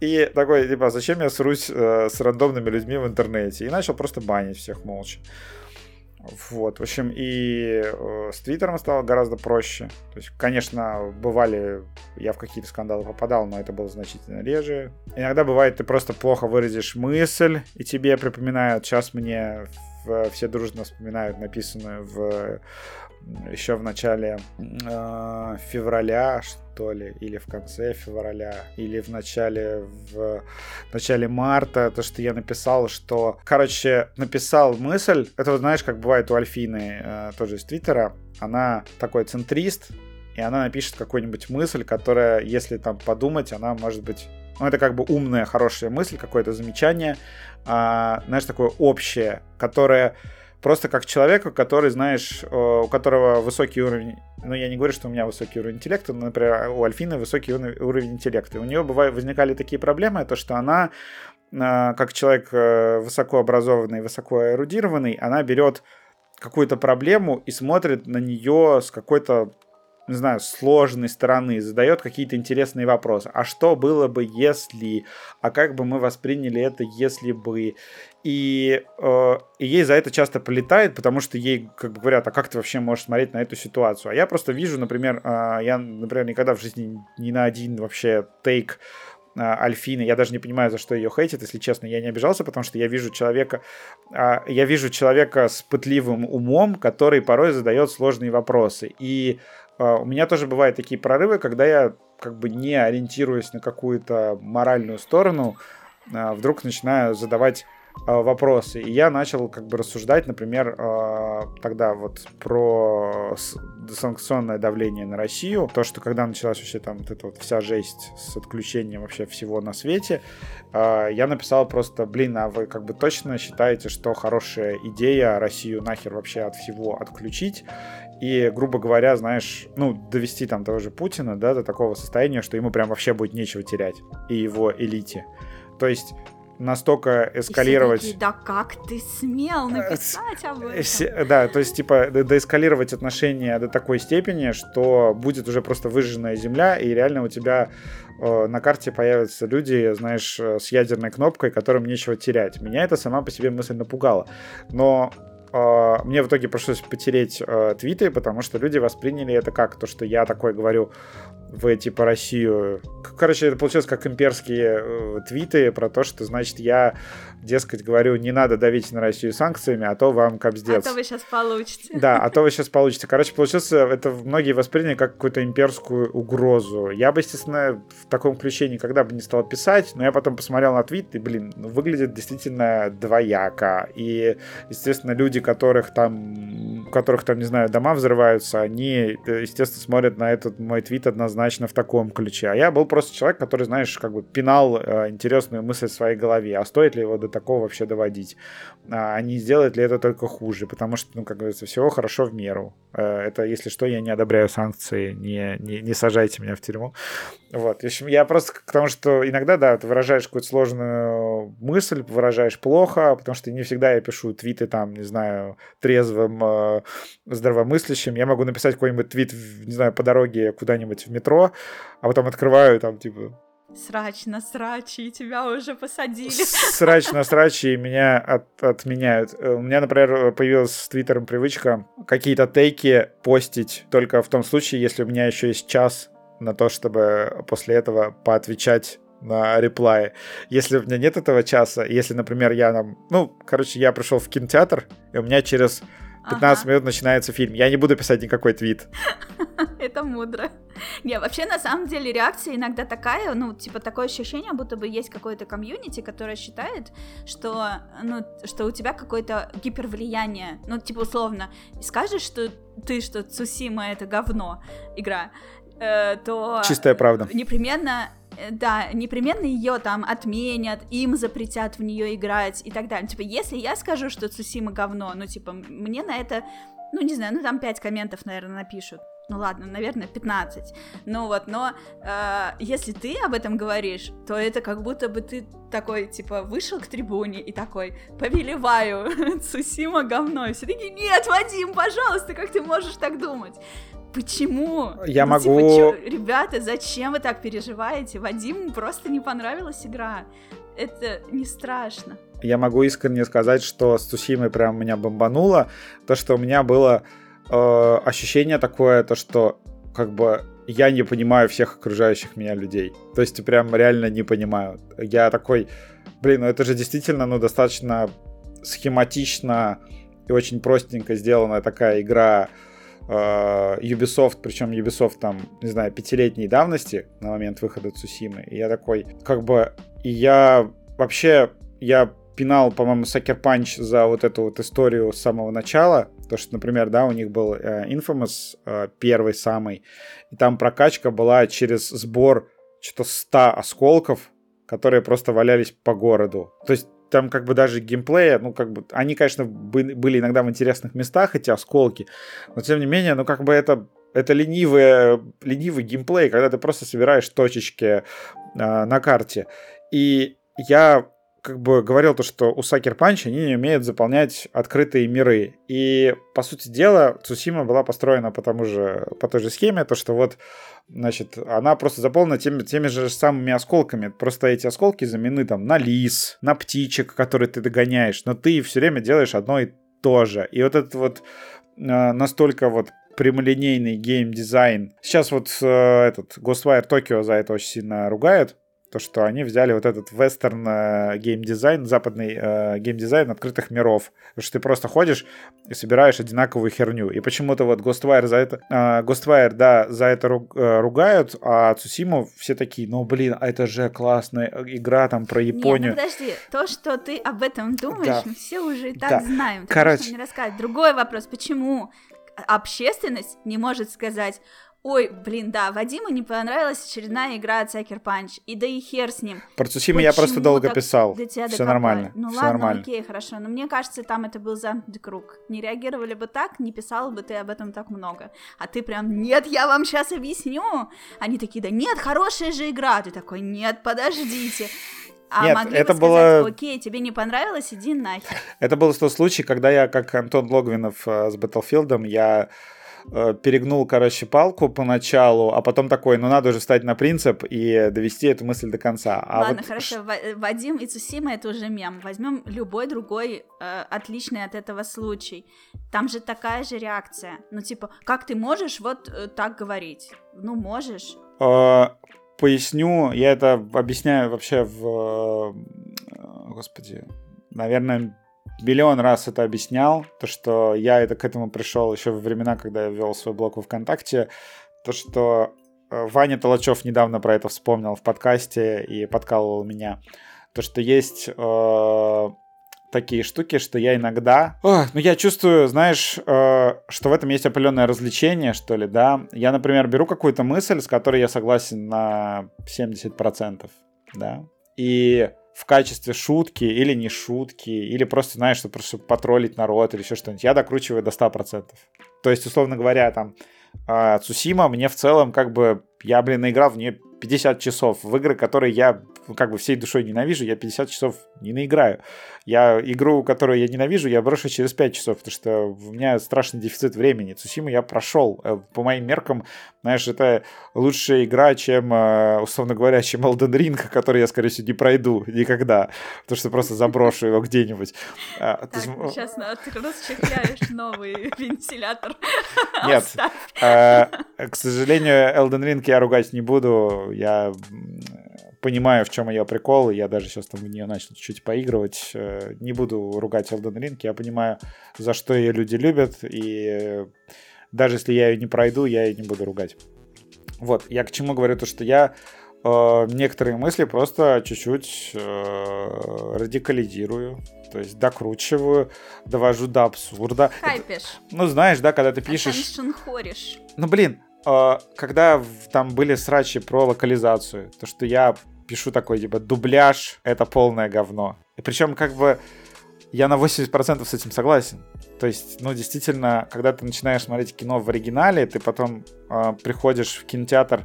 и такой, типа, зачем я срусь э, с рандомными людьми в интернете? И начал просто банить всех молча. Вот, в общем, и э, с Твиттером стало гораздо проще. То есть, конечно, бывали, я в какие-то скандалы попадал, но это было значительно реже. Иногда бывает, ты просто плохо выразишь мысль, и тебе припоминают, сейчас мне все дружно вспоминают написанную в еще в начале э, февраля, что ли, или в конце февраля, или в начале, в, в начале марта, то, что я написал, что, короче, написал мысль, это знаешь, как бывает у Альфины, э, тоже из Твиттера, она такой центрист, и она напишет какую-нибудь мысль, которая, если там подумать, она может быть ну, это как бы умная, хорошая мысль, какое-то замечание, а, знаешь, такое общее, которое просто как человека, который, знаешь, у которого высокий уровень, ну, я не говорю, что у меня высокий уровень интеллекта, но, например, у Альфины высокий уровень интеллекта. У нее бывает, возникали такие проблемы, то, что она, а, как человек э, высокообразованный, высоко эрудированный, она берет какую-то проблему и смотрит на нее с какой-то не знаю, сложной стороны, задает какие-то интересные вопросы. А что было бы, если? А как бы мы восприняли это, если бы? И, э, и ей за это часто полетает, потому что ей как бы говорят, а как ты вообще можешь смотреть на эту ситуацию? А я просто вижу, например, э, я, например, никогда в жизни ни на один вообще тейк э, Альфины. Я даже не понимаю, за что ее хейтят, если честно. Я не обижался, потому что я вижу человека, э, я вижу человека с пытливым умом, который порой задает сложные вопросы. И у меня тоже бывают такие прорывы, когда я как бы не ориентируясь на какую-то моральную сторону, а, вдруг начинаю задавать а, вопросы. И я начал как бы рассуждать, например, тогда вот про санкционное давление на Россию, то, что когда началась вообще там вот эта вот вся жесть с отключением вообще всего на свете, я написал просто, блин, а вы как бы точно считаете, что хорошая идея Россию нахер вообще от всего отключить? И, грубо говоря, знаешь, ну, довести там того же Путина, да, до такого состояния, что ему прям вообще будет нечего терять и его элите. То есть настолько эскалировать... Такие, да как ты смел написать об этом? Да, то есть, типа, доэскалировать отношения до такой степени, что будет уже просто выжженная земля, и реально у тебя э, на карте появятся люди, знаешь, э, с ядерной кнопкой, которым нечего терять. Меня это сама по себе мысль напугала. Но э, мне в итоге пришлось потереть э, твиты, потому что люди восприняли это как то, что я такой говорю, в типа Россию. Короче, это получилось как имперские э, твиты про то, что, значит, я, дескать, говорю, не надо давить на Россию санкциями, а то вам капздец. А то вы сейчас получите. Да, а то вы сейчас получите. Короче, получилось, это многие восприняли как какую-то имперскую угрозу. Я бы, естественно, в таком ключе никогда бы не стал писать, но я потом посмотрел на твит, и, блин, ну, выглядит действительно двояко. И, естественно, люди, которых там, у которых там, не знаю, дома взрываются, они, э, естественно, смотрят на этот мой твит однозначно в таком ключе. А я был просто человек, который, знаешь, как бы пинал э, интересную мысль в своей голове. А стоит ли его до такого вообще доводить? А не сделает ли это только хуже? Потому что, ну, как говорится, всего хорошо в меру. Э, это, если что, я не одобряю санкции, не, не, не сажайте меня в тюрьму. Вот. В общем, я просто к тому, что иногда, да, ты выражаешь какую-то сложную мысль, выражаешь плохо, потому что не всегда я пишу твиты там, не знаю, трезвым, э, здравомыслящим. Я могу написать какой-нибудь твит, не знаю, по дороге куда-нибудь в метро, а потом открываю там, типа, Срач на срачи, и тебя уже посадили. Срач на срачи, и меня от, отменяют. Э, у меня, например, появилась с Твиттером привычка какие-то тейки постить только в том случае, если у меня еще есть час на то, чтобы после этого поотвечать на реплай. Если у меня нет этого часа, если, например, я там... Ну, короче, я пришел в кинотеатр, и у меня через 15 ага. минут начинается фильм. Я не буду писать никакой твит. Это мудро. Не, вообще, на самом деле, реакция иногда такая, ну, типа, такое ощущение, будто бы есть какое-то комьюнити, которое считает, что, ну, что у тебя какое-то гипервлияние. Ну, типа, условно, скажешь, что ты, что Цусима — это говно игра, э, то... Чистая правда. Непременно да, непременно ее там отменят, им запретят в нее играть и так далее. Типа, если я скажу, что Цусима говно, ну, типа, мне на это, ну, не знаю, ну, там 5 комментов, наверное, напишут. Ну ладно, наверное, 15. Ну вот, но э, если ты об этом говоришь, то это как будто бы ты такой, типа, вышел к трибуне и такой, повелеваю, Цусима говно. Все такие, нет, Вадим, пожалуйста, как ты можешь так думать? Почему? Я ну, могу... Типа, чё, ребята, зачем вы так переживаете? Вадиму просто не понравилась игра. Это не страшно. Я могу искренне сказать, что с Цусимой прям меня бомбануло. То, что у меня было э, ощущение такое, то, что как бы я не понимаю всех окружающих меня людей. То есть прям реально не понимаю. Я такой, блин, ну это же действительно, ну, достаточно схематично и очень простенько сделанная такая игра Ubisoft, причем Ubisoft там, не знаю, пятилетней давности на момент выхода Цусимы. И я такой, как бы, и я вообще, я пинал, по-моему, Sucker Punch за вот эту вот историю с самого начала. То, что, например, да, у них был э, Infamous э, первый самый, и там прокачка была через сбор что-то 100 осколков, которые просто валялись по городу. То есть там как бы даже геймплея, ну как бы, они, конечно, были иногда в интересных местах, эти осколки, но тем не менее, ну как бы это это ленивый, ленивый геймплей, когда ты просто собираешь точечки э, на карте. И я как бы говорил то, что у Sucker Punch они не умеют заполнять открытые миры. И, по сути дела, Цусима была построена по, тому же, по той же схеме, то, что вот, значит, она просто заполнена теми, теми же самыми осколками. Просто эти осколки заменены там на лис, на птичек, которые ты догоняешь, но ты все время делаешь одно и то же. И вот этот вот э, настолько вот прямолинейный геймдизайн. Сейчас вот э, этот Ghostwire Tokyo за это очень сильно ругают, то, что они взяли вот этот вестерн э, геймдизайн, западный э, геймдизайн открытых миров. Потому что ты просто ходишь и собираешь одинаковую херню. И почему-то вот Ghostwire за это... Э, Ghostwire, да, за это ру, э, ругают, а Цусиму все такие, ну, блин, а это же классная игра там про Японию. Нет, ну, подожди, то, что ты об этом думаешь, да. мы все уже и так да. знаем. Короче... не рассказать. Другой вопрос, почему общественность не может сказать, Ой, блин, да, Вадиму не понравилась очередная игра от Sucker Punch, и да и хер с ним. Про Цусиму я просто долго писал, все нормально, Ну все ладно, нормально. окей, хорошо, но мне кажется, там это был замкнутый круг. Не реагировали бы так, не писал бы ты об этом так много. А ты прям, нет, я вам сейчас объясню. Они такие, да нет, хорошая же игра. Ты такой, нет, подождите. А Нет, могли это бы сказать, было- окей, тебе не понравилось, иди нахер. Это был тот случай, когда я, как Антон Логвинов э, с Battlefield, я э, перегнул, короче, палку поначалу, а потом такой, ну надо уже встать на принцип и довести эту мысль до конца. А Ладно, вот хорошо, Ва- Вадим и Цусима это уже мем. Возьмем любой другой э, отличный от этого случай. Там же такая же реакция. Ну, типа, как ты можешь вот э, так говорить? Ну, можешь. Э, Поясню, я это объясняю вообще в... э, Господи, наверное, миллион раз это объяснял, то, что я это к этому пришел еще во времена, когда я вел свой блог во ВКонтакте, то, что э, Ваня Толочев недавно про это вспомнил в подкасте и подкалывал меня, то, что есть э, такие штуки, что я иногда... Ох, ну, я чувствую, знаешь, э, что в этом есть определенное развлечение, что ли, да. Я, например, беру какую-то мысль, с которой я согласен на 70%, да, и в качестве шутки или не шутки, или просто, знаешь, что просто потроллить народ или еще что-нибудь, я докручиваю до 100%. То есть, условно говоря, там, а, Цусима мне в целом, как бы, я, блин, наиграл в нее 50 часов. В игры, которые я, ну, как бы, всей душой ненавижу, я 50 часов не наиграю. Я игру, которую я ненавижу, я брошу через 5 часов, потому что у меня страшный дефицит времени. Цусиму я прошел. Э, По моим меркам, знаешь, это лучшая игра, чем, э, условно говоря, чем Elden Ring, который я, скорее всего, не пройду никогда, потому что просто заброшу его где-нибудь. А, Так, сейчас ты расчехляешь новый вентилятор. Нет. Э, К сожалению, Elden Ring я ругать не буду. Я понимаю, в чем ее прикол. и Я даже сейчас там в нее начал чуть-чуть поигрывать. Э, Не буду ругать Elden Ring. Я понимаю, за что ее люди любят. И даже если я ее не пройду, я ее не буду ругать. Вот, я к чему говорю, то что я э, некоторые мысли просто чуть-чуть э, радикализирую, то есть докручиваю, довожу до абсурда. Это- Хайпишь. ну, знаешь, да, когда ты пишешь... Хоришь. Ну, блин, э, когда в- там были срачи про локализацию, то, что я пишу такой, типа, дубляж — это полное говно. И причем, как бы, я на 80% с этим согласен. То есть, ну, действительно, когда ты начинаешь смотреть кино в оригинале, ты потом э, приходишь в кинотеатр.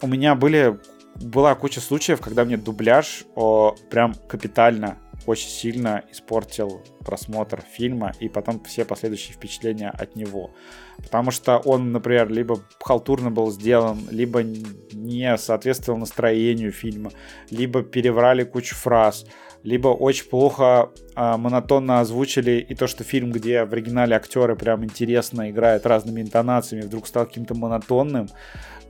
У меня были, была куча случаев, когда мне дубляж о, прям капитально, очень сильно испортил просмотр фильма и потом все последующие впечатления от него. Потому что он, например, либо халтурно был сделан, либо не соответствовал настроению фильма, либо переврали кучу фраз, либо очень плохо а, монотонно озвучили и то, что фильм, где в оригинале актеры прям интересно играют разными интонациями, вдруг стал каким-то монотонным,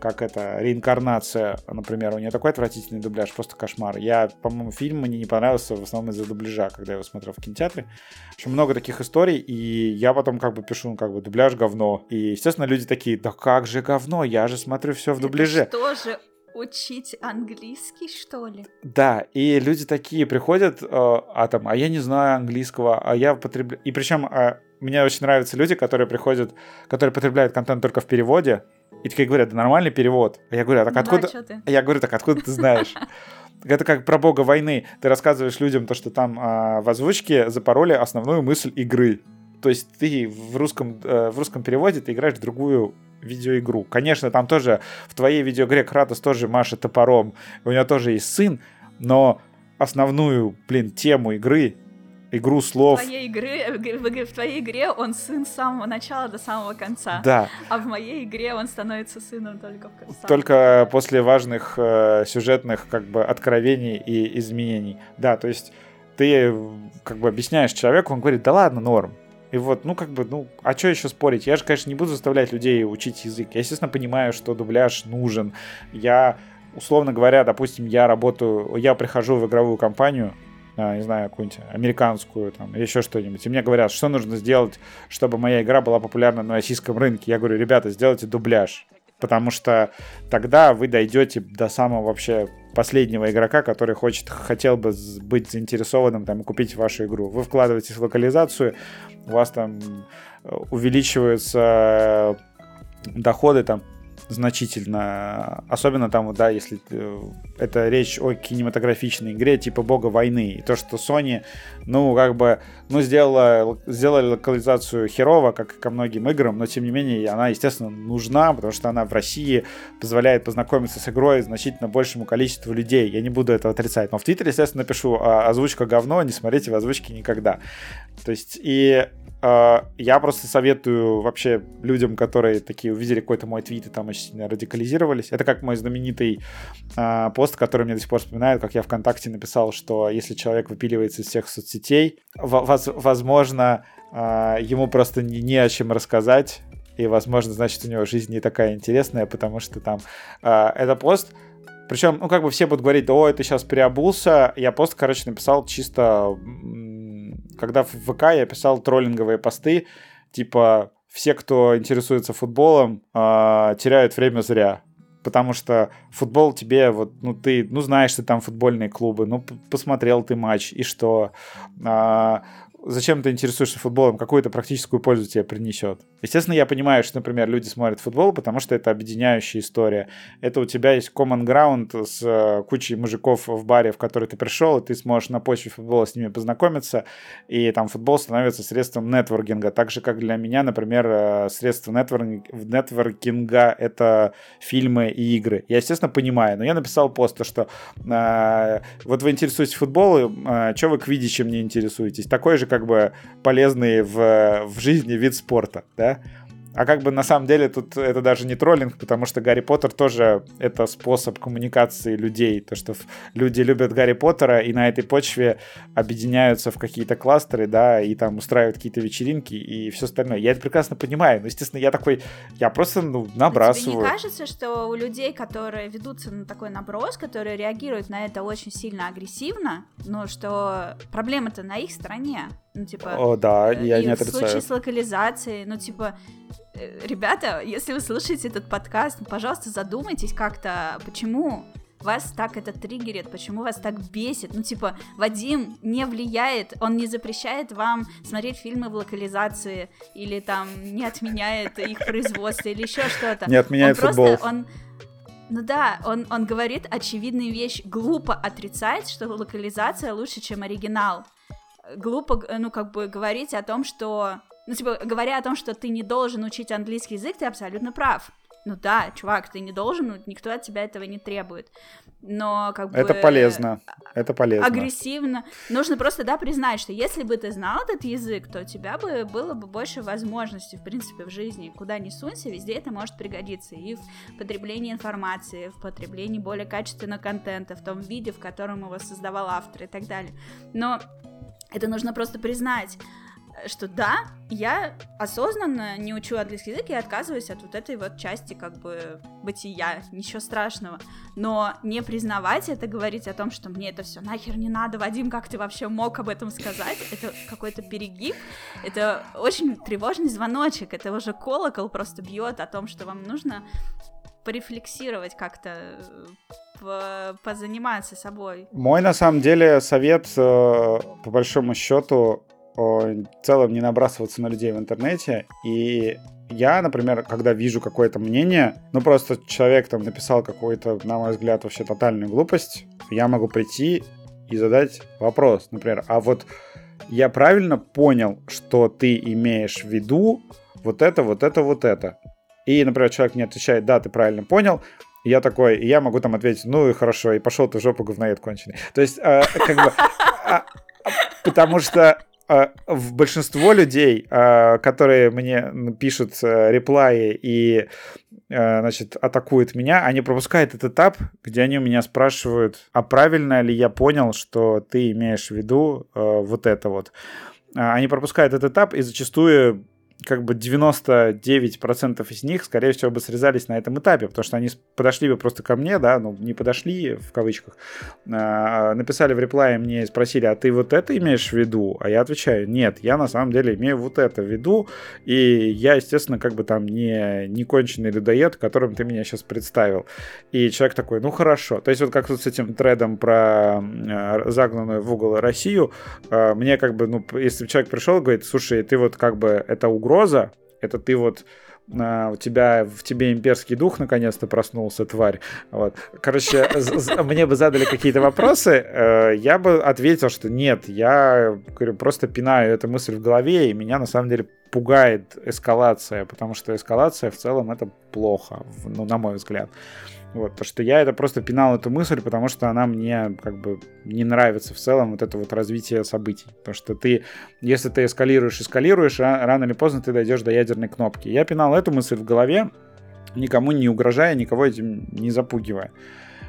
как это, реинкарнация, например, у нее такой отвратительный дубляж, просто кошмар. Я, по-моему, фильм мне не понравился в основном из-за дубляжа, когда я его смотрел в кинотеатре. В общем, много таких историй, и я потом как бы пишу, ну, как бы, дубляж говно. И, естественно, люди такие, да как же говно, я же смотрю все в дубляже. Что же, учить английский, что ли? Да, и люди такие приходят, э, а там, а я не знаю английского, а я потребляю... И причем э, мне очень нравятся люди, которые приходят, которые потребляют контент только в переводе, и такие говорят, да нормальный перевод. А я говорю, а так откуда... Да? Я говорю, так откуда ты знаешь? Это как про бога войны. Ты рассказываешь людям то, что там а, в озвучке запороли основную мысль игры. То есть ты в русском, э, в русском переводе ты играешь в другую видеоигру. Конечно, там тоже в твоей видеоигре Кратос тоже машет топором. У него тоже есть сын, но основную, блин, тему игры, игру В слов... твоей, игры, в, в- в твоей игре он сын с самого начала до самого конца. Да, А в моей игре он становится сыном только в конце. только после важных э, сюжетных как бы откровений и изменений. Да, то есть ты э, как бы объясняешь человеку, он говорит, да ладно, норм. И вот, ну, как бы, ну, а что еще спорить? Я же, конечно, не буду заставлять людей учить язык. Я, естественно, понимаю, что дубляж нужен. Я, условно говоря, допустим, я работаю, я прихожу в игровую компанию, а, не знаю, какую-нибудь американскую, там, или еще что-нибудь, и мне говорят, что нужно сделать, чтобы моя игра была популярна на российском рынке. Я говорю, ребята, сделайте дубляж. Потому что тогда вы дойдете до самого вообще последнего игрока, который хочет, хотел бы быть заинтересованным там, и купить вашу игру. Вы вкладываетесь в локализацию, у вас там увеличиваются доходы там значительно. Особенно там, да, если э, это речь о кинематографичной игре типа Бога войны. И то, что Sony, ну, как бы, ну, сделала, сделали локализацию херова, как и ко многим играм, но, тем не менее, она, естественно, нужна, потому что она в России позволяет познакомиться с игрой значительно большему количеству людей. Я не буду этого отрицать. Но в Твиттере, естественно, напишу, а, озвучка говно, не смотрите в озвучке никогда. То есть, и я просто советую вообще людям, которые такие увидели какой-то мой твит и там очень сильно радикализировались. Это как мой знаменитый э, пост, который мне до сих пор вспоминают, как я ВКонтакте написал, что если человек выпиливается из всех соцсетей, воз, возможно, э, ему просто не, не о чем рассказать, и, возможно, значит, у него жизнь не такая интересная, потому что там э, это пост, причем, ну, как бы все будут говорить, о, ты сейчас переобулся. Я пост, короче, написал чисто когда в ВК я писал троллинговые посты, типа все, кто интересуется футболом, э, теряют время зря. Потому что футбол тебе, вот, ну, ты, ну, знаешь ты там футбольные клубы, ну, посмотрел ты матч, и что? А, зачем ты интересуешься футболом, какую это практическую пользу тебе принесет. Естественно, я понимаю, что, например, люди смотрят футбол, потому что это объединяющая история. Это у тебя есть common ground с э, кучей мужиков в баре, в который ты пришел, и ты сможешь на почве футбола с ними познакомиться, и там футбол становится средством нетворкинга. Так же, как для меня, например, э, средство нетворкинга — это фильмы и игры. Я, естественно, понимаю, но я написал пост, что э, вот вы интересуетесь футболом, э, что вы к видичам не интересуетесь? Такой же как бы полезный в, в жизни вид спорта, да. А как бы на самом деле тут это даже не троллинг, потому что Гарри Поттер тоже это способ коммуникации людей. То, что люди любят Гарри Поттера и на этой почве объединяются в какие-то кластеры, да, и там устраивают какие-то вечеринки и все остальное. Я это прекрасно понимаю, но, естественно, я такой, я просто ну, набрасываю. Тебе не кажется, что у людей, которые ведутся на такой наброс, которые реагируют на это очень сильно агрессивно, но что проблема-то на их стороне? Ну, типа... О, да, я и не отрицаю. в случае с локализацией, ну, типа, Э, ребята, если вы слушаете этот подкаст, ну, пожалуйста, задумайтесь как-то, почему вас так это триггерит, почему вас так бесит. Ну, типа, Вадим не влияет, он не запрещает вам смотреть фильмы в локализации или там не отменяет их производство или еще что-то. Не отменяет он футбол. Просто, он, ну да, он, он говорит очевидную вещь. Глупо отрицать, что локализация лучше, чем оригинал. Глупо, ну, как бы говорить о том, что ну, типа, говоря о том, что ты не должен учить английский язык, ты абсолютно прав. Ну да, чувак, ты не должен, ну, никто от тебя этого не требует. Но как бы... Это полезно, это полезно. Агрессивно. Нужно просто, да, признать, что если бы ты знал этот язык, то у тебя бы было бы больше возможностей, в принципе, в жизни. Куда ни сунься, везде это может пригодиться. И в потреблении информации, в потреблении более качественного контента, в том виде, в котором его создавал автор и так далее. Но это нужно просто признать что да, я осознанно не учу английский язык и отказываюсь от вот этой вот части как бы бытия, ничего страшного. Но не признавать это, говорить о том, что мне это все нахер не надо, Вадим, как ты вообще мог об этом сказать, это какой-то перегиб, это очень тревожный звоночек, это уже колокол просто бьет о том, что вам нужно порефлексировать как-то, позаниматься собой. Мой, на самом деле, совет, э, по большому счету, в целом не набрасываться на людей в интернете. И я, например, когда вижу какое-то мнение, ну просто человек там написал какую-то, на мой взгляд, вообще тотальную глупость, я могу прийти и задать вопрос, например, а вот я правильно понял, что ты имеешь в виду вот это, вот это, вот это. И, например, человек мне отвечает, да, ты правильно понял, и я такой, и я могу там ответить, ну и хорошо, и пошел ты в жопу говноед конченый. То есть, э, как бы, а, а, потому что в большинство людей, а, которые мне пишут э, реплаи и э, значит, атакуют меня, они пропускают этот этап, где они у меня спрашивают, а правильно ли я понял, что ты имеешь в виду э, вот это вот. А, они пропускают этот этап и зачастую как бы 99% из них, скорее всего, бы срезались на этом этапе, потому что они подошли бы просто ко мне, да, ну, не подошли, в кавычках, а, написали в реплае мне и спросили, а ты вот это имеешь в виду? А я отвечаю, нет, я на самом деле имею вот это в виду, и я, естественно, как бы там не, не конченый людоед, которым ты меня сейчас представил. И человек такой, ну, хорошо. То есть вот как тут с этим тредом про э, загнанную в угол Россию, э, мне как бы, ну, если человек пришел и говорит, слушай, ты вот как бы это угроза, угроза, это ты вот у тебя в тебе имперский дух наконец-то проснулся, тварь. Вот. Короче, мне бы задали какие-то вопросы, э, я бы ответил, что нет, я говорю, просто пинаю эту мысль в голове, и меня на самом деле пугает эскалация, потому что эскалация в целом это плохо, ну, на мой взгляд. Вот, то, что я это просто пинал эту мысль, потому что она мне как бы не нравится в целом, вот это вот развитие событий. Потому что ты, если ты эскалируешь, эскалируешь, а рано или поздно ты дойдешь до ядерной кнопки. Я пинал эту мысль в голове, никому не угрожая, никого этим не запугивая.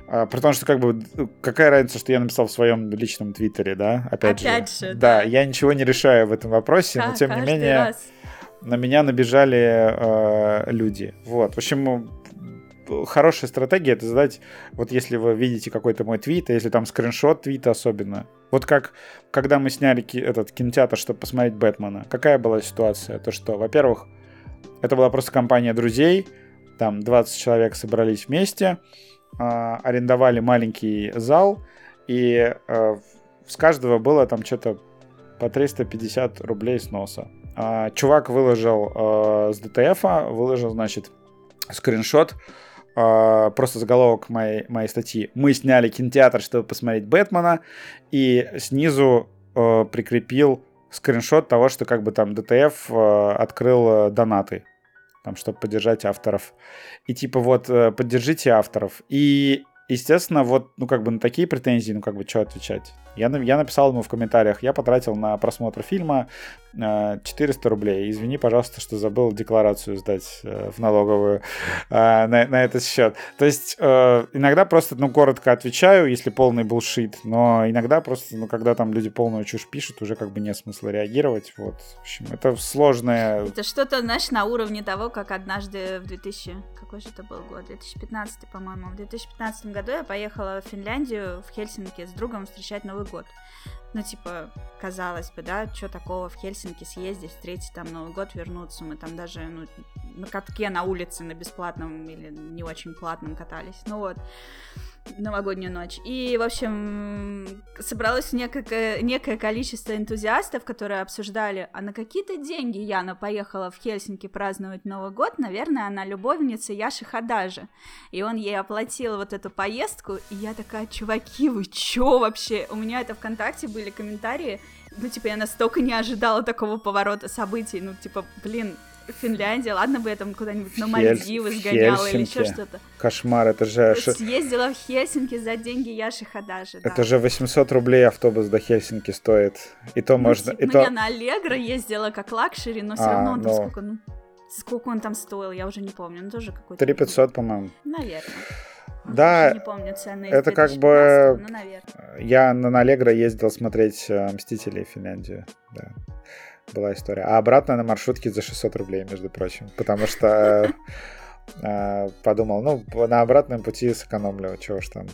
А, потому что, как бы, какая разница, что я написал в своем личном твиттере, да? Опять, Опять же. же да. да, я ничего не решаю в этом вопросе, да, но тем не менее раз. на меня набежали э, люди. Вот. В общем, хорошая стратегия это задать, вот если вы видите какой-то мой твит, а если там скриншот твита особенно. Вот как, когда мы сняли ки- этот кинотеатр, чтобы посмотреть Бэтмена, какая была ситуация? То, что, во-первых, это была просто компания друзей, там 20 человек собрались вместе, э, арендовали маленький зал, и э, с каждого было там что-то по 350 рублей с носа. А, чувак выложил э, с ДТФ, выложил, значит, скриншот Uh, просто заголовок моей, моей статьи. Мы сняли кинотеатр, чтобы посмотреть Бэтмена, и снизу uh, прикрепил скриншот того, что как бы там ДТФ uh, открыл донаты, там, чтобы поддержать авторов. И типа вот, поддержите авторов. И, естественно, вот, ну как бы на такие претензии, ну как бы что отвечать? Я, я написал ему в комментариях, я потратил на просмотр фильма 400 рублей. Извини, пожалуйста, что забыл декларацию сдать э, в налоговую э, на, на этот счет. То есть э, иногда просто, ну, коротко отвечаю, если полный был шит, но иногда просто, ну, когда там люди полную чушь пишут, уже как бы нет смысла реагировать. Вот, в общем, это сложное... Это что-то, знаешь, на уровне того, как однажды в 2000... Какой же это был год? 2015, по-моему. В 2015 году я поехала в Финляндию, в Хельсинки с другом встречать Новый год. Ну, типа, казалось бы, да, что такого в Хельсинки съездить, встретить там Новый год, вернуться. Мы там даже, ну, на катке на улице на бесплатном или не очень платном катались. Ну вот новогоднюю ночь. И, в общем, собралось некое, некое количество энтузиастов, которые обсуждали, а на какие-то деньги Яна поехала в Хельсинки праздновать Новый год, наверное, она любовница Яши Хадажи. И он ей оплатил вот эту поездку, и я такая, чуваки, вы чё вообще? У меня это ВКонтакте были комментарии, ну, типа, я настолько не ожидала такого поворота событий, ну, типа, блин, Финляндия, ладно бы я там куда-нибудь на Мальдивы Хель... сгоняла или еще что-то. Кошмар, это же... Съездила в Хельсинки за деньги Яши Хадажи. Это да. же 800 рублей автобус до Хельсинки стоит. И то ну, можно... Типа, и ну, то... я на Аллегро ездила как luxury, но все а, равно он но... сколько, ну... Сколько он там стоил, я уже не помню. Ну, тоже какой-то... 3500, по-моему. Наверное. Да, не помню цены это как бы... Ну, я на Аллегро ездил смотреть э, «Мстителей» в Финляндию, да была история. А обратно на маршрутке за 600 рублей, между прочим. Потому что э, подумал, ну, на обратном пути сэкономлю, чего ж там.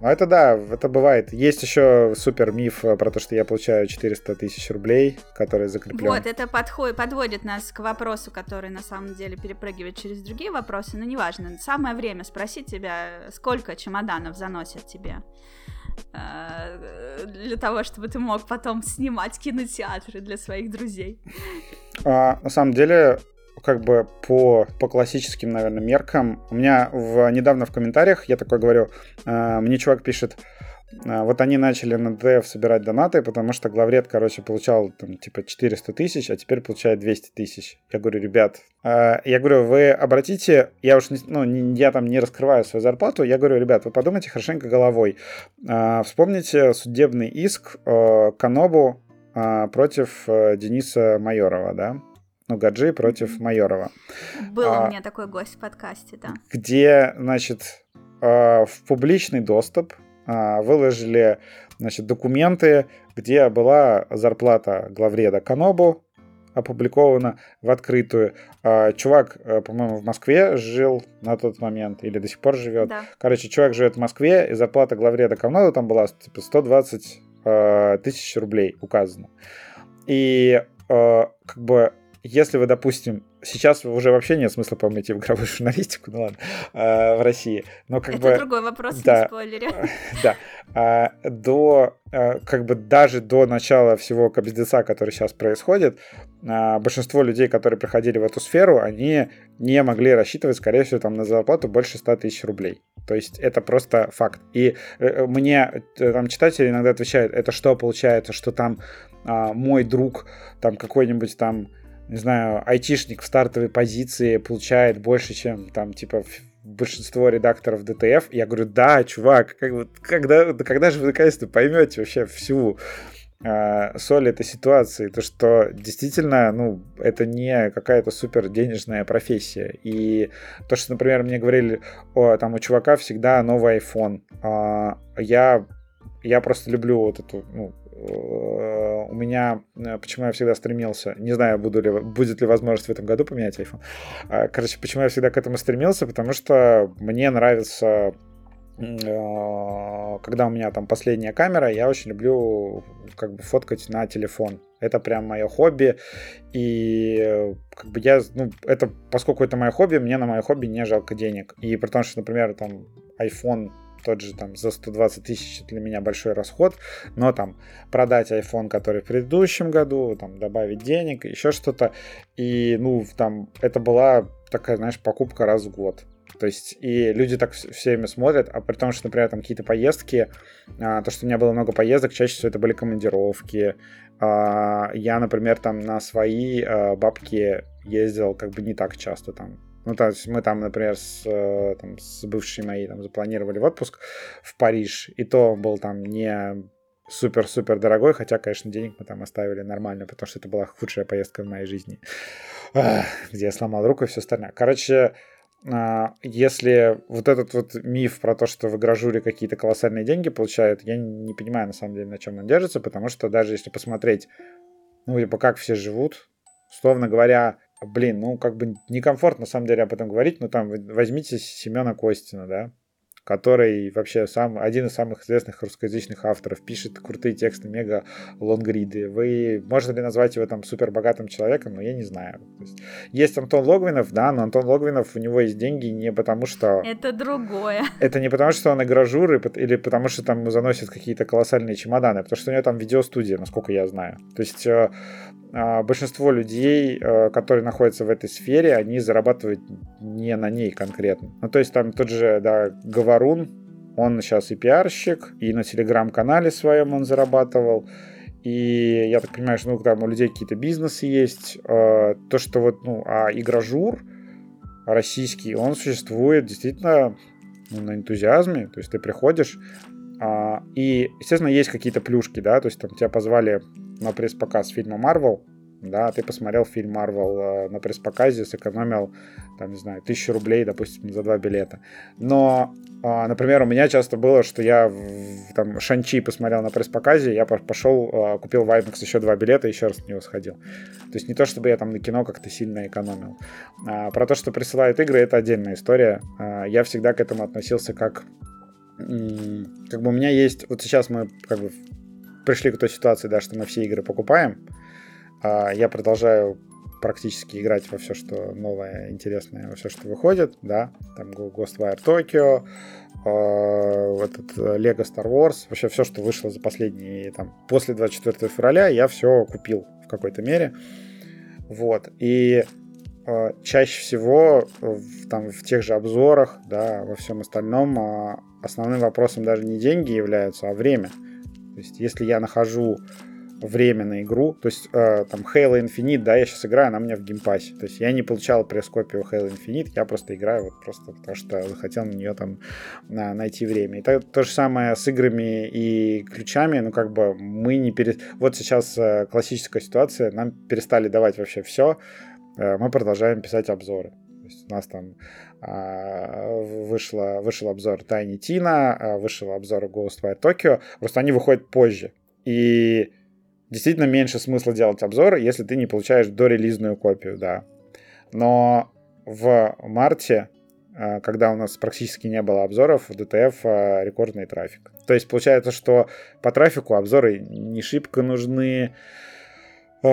Ну, это да, это бывает. Есть еще супер миф про то, что я получаю 400 тысяч рублей, которые закреплены. Вот, это подходит, подводит нас к вопросу, который на самом деле перепрыгивает через другие вопросы, но неважно. Самое время спросить тебя, сколько чемоданов заносят тебе Э, для того, чтобы ты мог потом снимать кинотеатры для своих друзей? А, на самом деле, как бы по, по классическим, наверное, меркам, у меня в, недавно в комментариях, я такой говорю, э, мне чувак пишет, вот они начали на ДФ собирать донаты, потому что главред, короче, получал там типа 400 тысяч, а теперь получает 200 тысяч. Я говорю, ребят, а, я говорю, вы обратите, я уж, не, ну, не, я там не раскрываю свою зарплату, я говорю, ребят, вы подумайте хорошенько головой. А, вспомните судебный иск Канобу против э, Дениса Майорова, да? Ну, Гаджи против Майорова. Был а, у меня такой гость в подкасте, да. Где, значит, в публичный доступ а, выложили значит, документы, где была зарплата главреда Канобу опубликована в открытую. А, чувак, э, по-моему, в Москве жил на тот момент или до сих пор живет. Да. Короче, чувак живет в Москве, и зарплата главреда Канобу там была типа 120 э, тысяч рублей указано. И э, как бы если вы, допустим, сейчас уже вообще нет смысла, по-моему, идти в игровую журналистику, ну ладно, э, в России, но как Это бы... другой вопрос, да, не спойлере. Да, э, до, э, как бы даже до начала всего кабздеца, который сейчас происходит, э, большинство людей, которые приходили в эту сферу, они не могли рассчитывать, скорее всего, там на зарплату больше 100 тысяч рублей. То есть это просто факт. И э, мне э, там читатели иногда отвечают, это что получается, что там а, мой друг, там какой-нибудь там, не знаю, айтишник в стартовой позиции получает больше, чем там типа большинство редакторов ДТФ. Я говорю, да, чувак, как, вот, когда, когда же вы наконец-то поймете вообще всю э, соль этой ситуации, то что действительно, ну, это не какая-то супер денежная профессия. И то, что, например, мне говорили, о, там у чувака всегда новый iPhone. Э, я, я просто люблю вот эту, ну, у меня, э, почему я всегда стремился, не знаю, буду ли, будет ли возможность в этом году поменять iPhone. А, короче, почему я всегда к этому стремился, потому что мне нравится Э, когда у меня там последняя камера, я очень люблю как бы фоткать на телефон. Это прям мое хобби. И как бы я, ну, это, поскольку это мое хобби, мне на мое хобби не жалко денег. И при том, что, например, там iPhone тот же там за 120 тысяч для меня большой расход, но там продать iPhone, который в предыдущем году, там добавить денег, еще что-то, и ну там это была такая, знаешь, покупка раз в год. То есть, и люди так все время смотрят, а при том, что, например, там какие-то поездки, а, то, что у меня было много поездок, чаще всего это были командировки. А, я, например, там на свои а, бабки ездил как бы не так часто там. Ну, то есть мы там, например, с, э, там, с бывшей моей там запланировали в отпуск в Париж, и то был там не супер-супер дорогой, хотя, конечно, денег мы там оставили нормально, потому что это была худшая поездка в моей жизни, где я сломал руку и все остальное. Короче, а, если вот этот вот миф про то, что в игражуре какие-то колоссальные деньги получают, я не понимаю на самом деле, на чем он держится, потому что даже если посмотреть, ну, типа, как все живут, условно говоря, блин, ну, как бы некомфортно на самом деле об этом говорить, но там возьмите Семена Костина, да, который вообще сам, один из самых известных русскоязычных авторов, пишет крутые тексты, мега лонгриды. Вы, можно ли назвать его там супер богатым человеком? Но я не знаю. есть, есть Антон Логвинов, да, но Антон Логвинов, у него есть деньги не потому, что... Это другое. Это не потому, что он игражур, или потому, что там заносят какие-то колоссальные чемоданы, а потому что у него там видеостудия, насколько я знаю. То есть э, большинство людей, э, которые находятся в этой сфере, они зарабатывают не на ней конкретно. Ну, то есть там тот же, да, Говорун, он сейчас и пиарщик, и на телеграм-канале своем он зарабатывал, и я так понимаю, что ну, там у людей какие-то бизнесы есть. Э, то, что вот, ну, а игражур российский, он существует действительно ну, на энтузиазме. То есть ты приходишь, а, и, естественно, есть какие-то плюшки, да, то есть там тебя позвали на пресс-показ фильма Марвел, да, ты посмотрел фильм Марвел э, на пресс-показе, сэкономил, там, не знаю, тысячу рублей, допустим, за два билета. Но, э, например, у меня часто было, что я там Шанчи посмотрел на пресс-показе, я пошел, э, купил в IMAX еще два билета еще раз на него сходил. То есть не то, чтобы я там на кино как-то сильно экономил. А, про то, что присылают игры, это отдельная история. А, я всегда к этому относился как как бы у меня есть, вот сейчас мы как бы пришли к той ситуации, да, что мы все игры покупаем. А я продолжаю практически играть во все, что новое, интересное, во все, что выходит, да, там Ghostwire Tokyo, э, этот Lego Star Wars, вообще все, что вышло за последние, там, после 24 февраля, я все купил в какой-то мере, вот, и э, чаще всего там, в тех же обзорах, да, во всем остальном э, основным вопросом даже не деньги являются, а время, то есть, если я нахожу время на игру, то есть э, там Halo Infinite, да, я сейчас играю, она у меня в геймпассе, то есть я не получал пресс-копию Halo Infinite, я просто играю вот просто потому что захотел на нее там на, найти время. И то, то же самое с играми и ключами, ну как бы мы не пере... Вот сейчас э, классическая ситуация, нам перестали давать вообще все, э, мы продолжаем писать обзоры. То есть у нас там вышло, вышел обзор Tiny Tina, а, вышел обзор Ghostwire Tokyo, просто они выходят позже. И действительно меньше смысла делать обзоры, если ты не получаешь дорелизную копию, да. Но в марте, а, когда у нас практически не было обзоров, в DTF рекордный трафик. То есть получается, что по трафику обзоры не шибко нужны, А,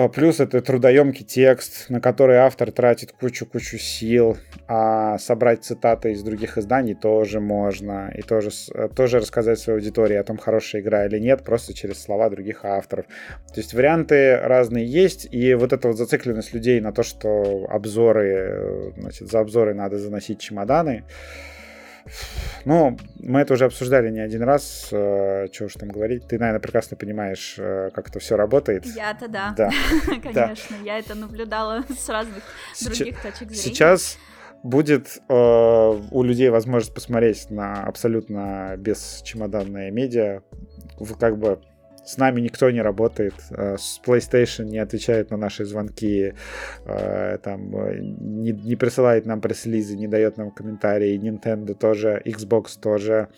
плюс это трудоемкий текст, на который автор тратит кучу-кучу сил, а собрать цитаты из других изданий тоже можно, и тоже, э, тоже рассказать своей аудитории о том, хорошая игра или нет, просто через слова других авторов. То есть варианты разные есть, и вот эта вот зацикленность людей на то, что обзоры, э, значит, за обзоры надо заносить чемоданы, ну, мы это уже обсуждали не один раз, э, чего уж там говорить. Ты, наверное, прекрасно понимаешь, э, как это все работает. Я-то да, да. конечно. Я это наблюдала с разных других точек зрения. Сейчас будет э, у людей возможность посмотреть на абсолютно бесчемоданное медиа, как бы с нами никто не работает, э, с PlayStation не отвечает на наши звонки, э, там, э, не, не присылает нам пресс-лизы, не дает нам комментарии, Nintendo тоже, Xbox тоже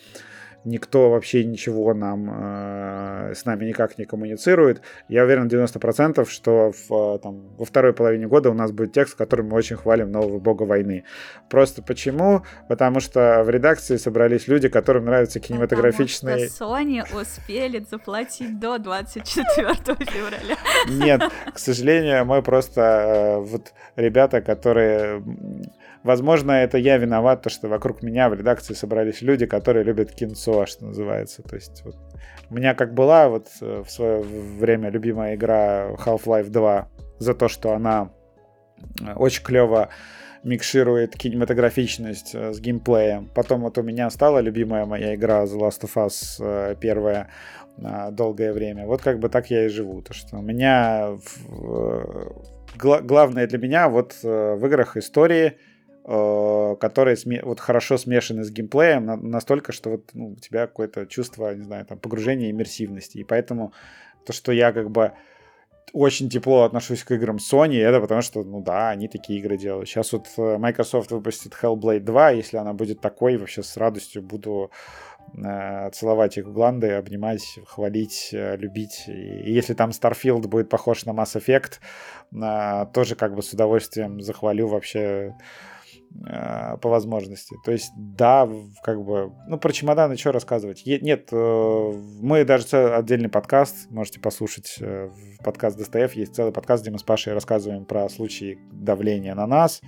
никто вообще ничего нам э, с нами никак не коммуницирует. Я уверен 90%, что в, там, во второй половине года у нас будет текст, который мы очень хвалим нового бога войны. Просто почему? Потому что в редакции собрались люди, которым нравятся кинематографичные... Потому что Sony успели заплатить до 24 февраля. Нет, к сожалению, мы просто э, вот ребята, которые Возможно, это я виноват, то, что вокруг меня в редакции собрались люди, которые любят кинцо, что называется. То есть вот, у меня как была вот э, в свое время любимая игра Half-Life 2 за то, что она э, очень клево микширует кинематографичность э, с геймплеем. Потом вот у меня стала любимая моя игра The Last of Us первая долгое время. Вот как бы так я и живу. То, что у меня в, главное для меня вот в играх истории, которые вот хорошо смешаны с геймплеем настолько, что вот ну, у тебя какое-то чувство, не знаю, там, погружения иммерсивности. И поэтому то, что я как бы очень тепло отношусь к играм Sony, это потому что, ну да, они такие игры делают. Сейчас вот э, Microsoft выпустит Hellblade 2, если она будет такой, вообще с радостью буду э, целовать их гланды, обнимать, хвалить, э, любить. И если там Starfield будет похож на Mass Effect, э, тоже как бы с удовольствием захвалю вообще Э, по возможности. То есть, да, как бы, ну, про чемоданы что рассказывать? Е- нет, э, мы даже отдельный подкаст, можете послушать, э, подкаст ДСТФ, есть целый подкаст, где мы с Пашей рассказываем про случаи давления на нас,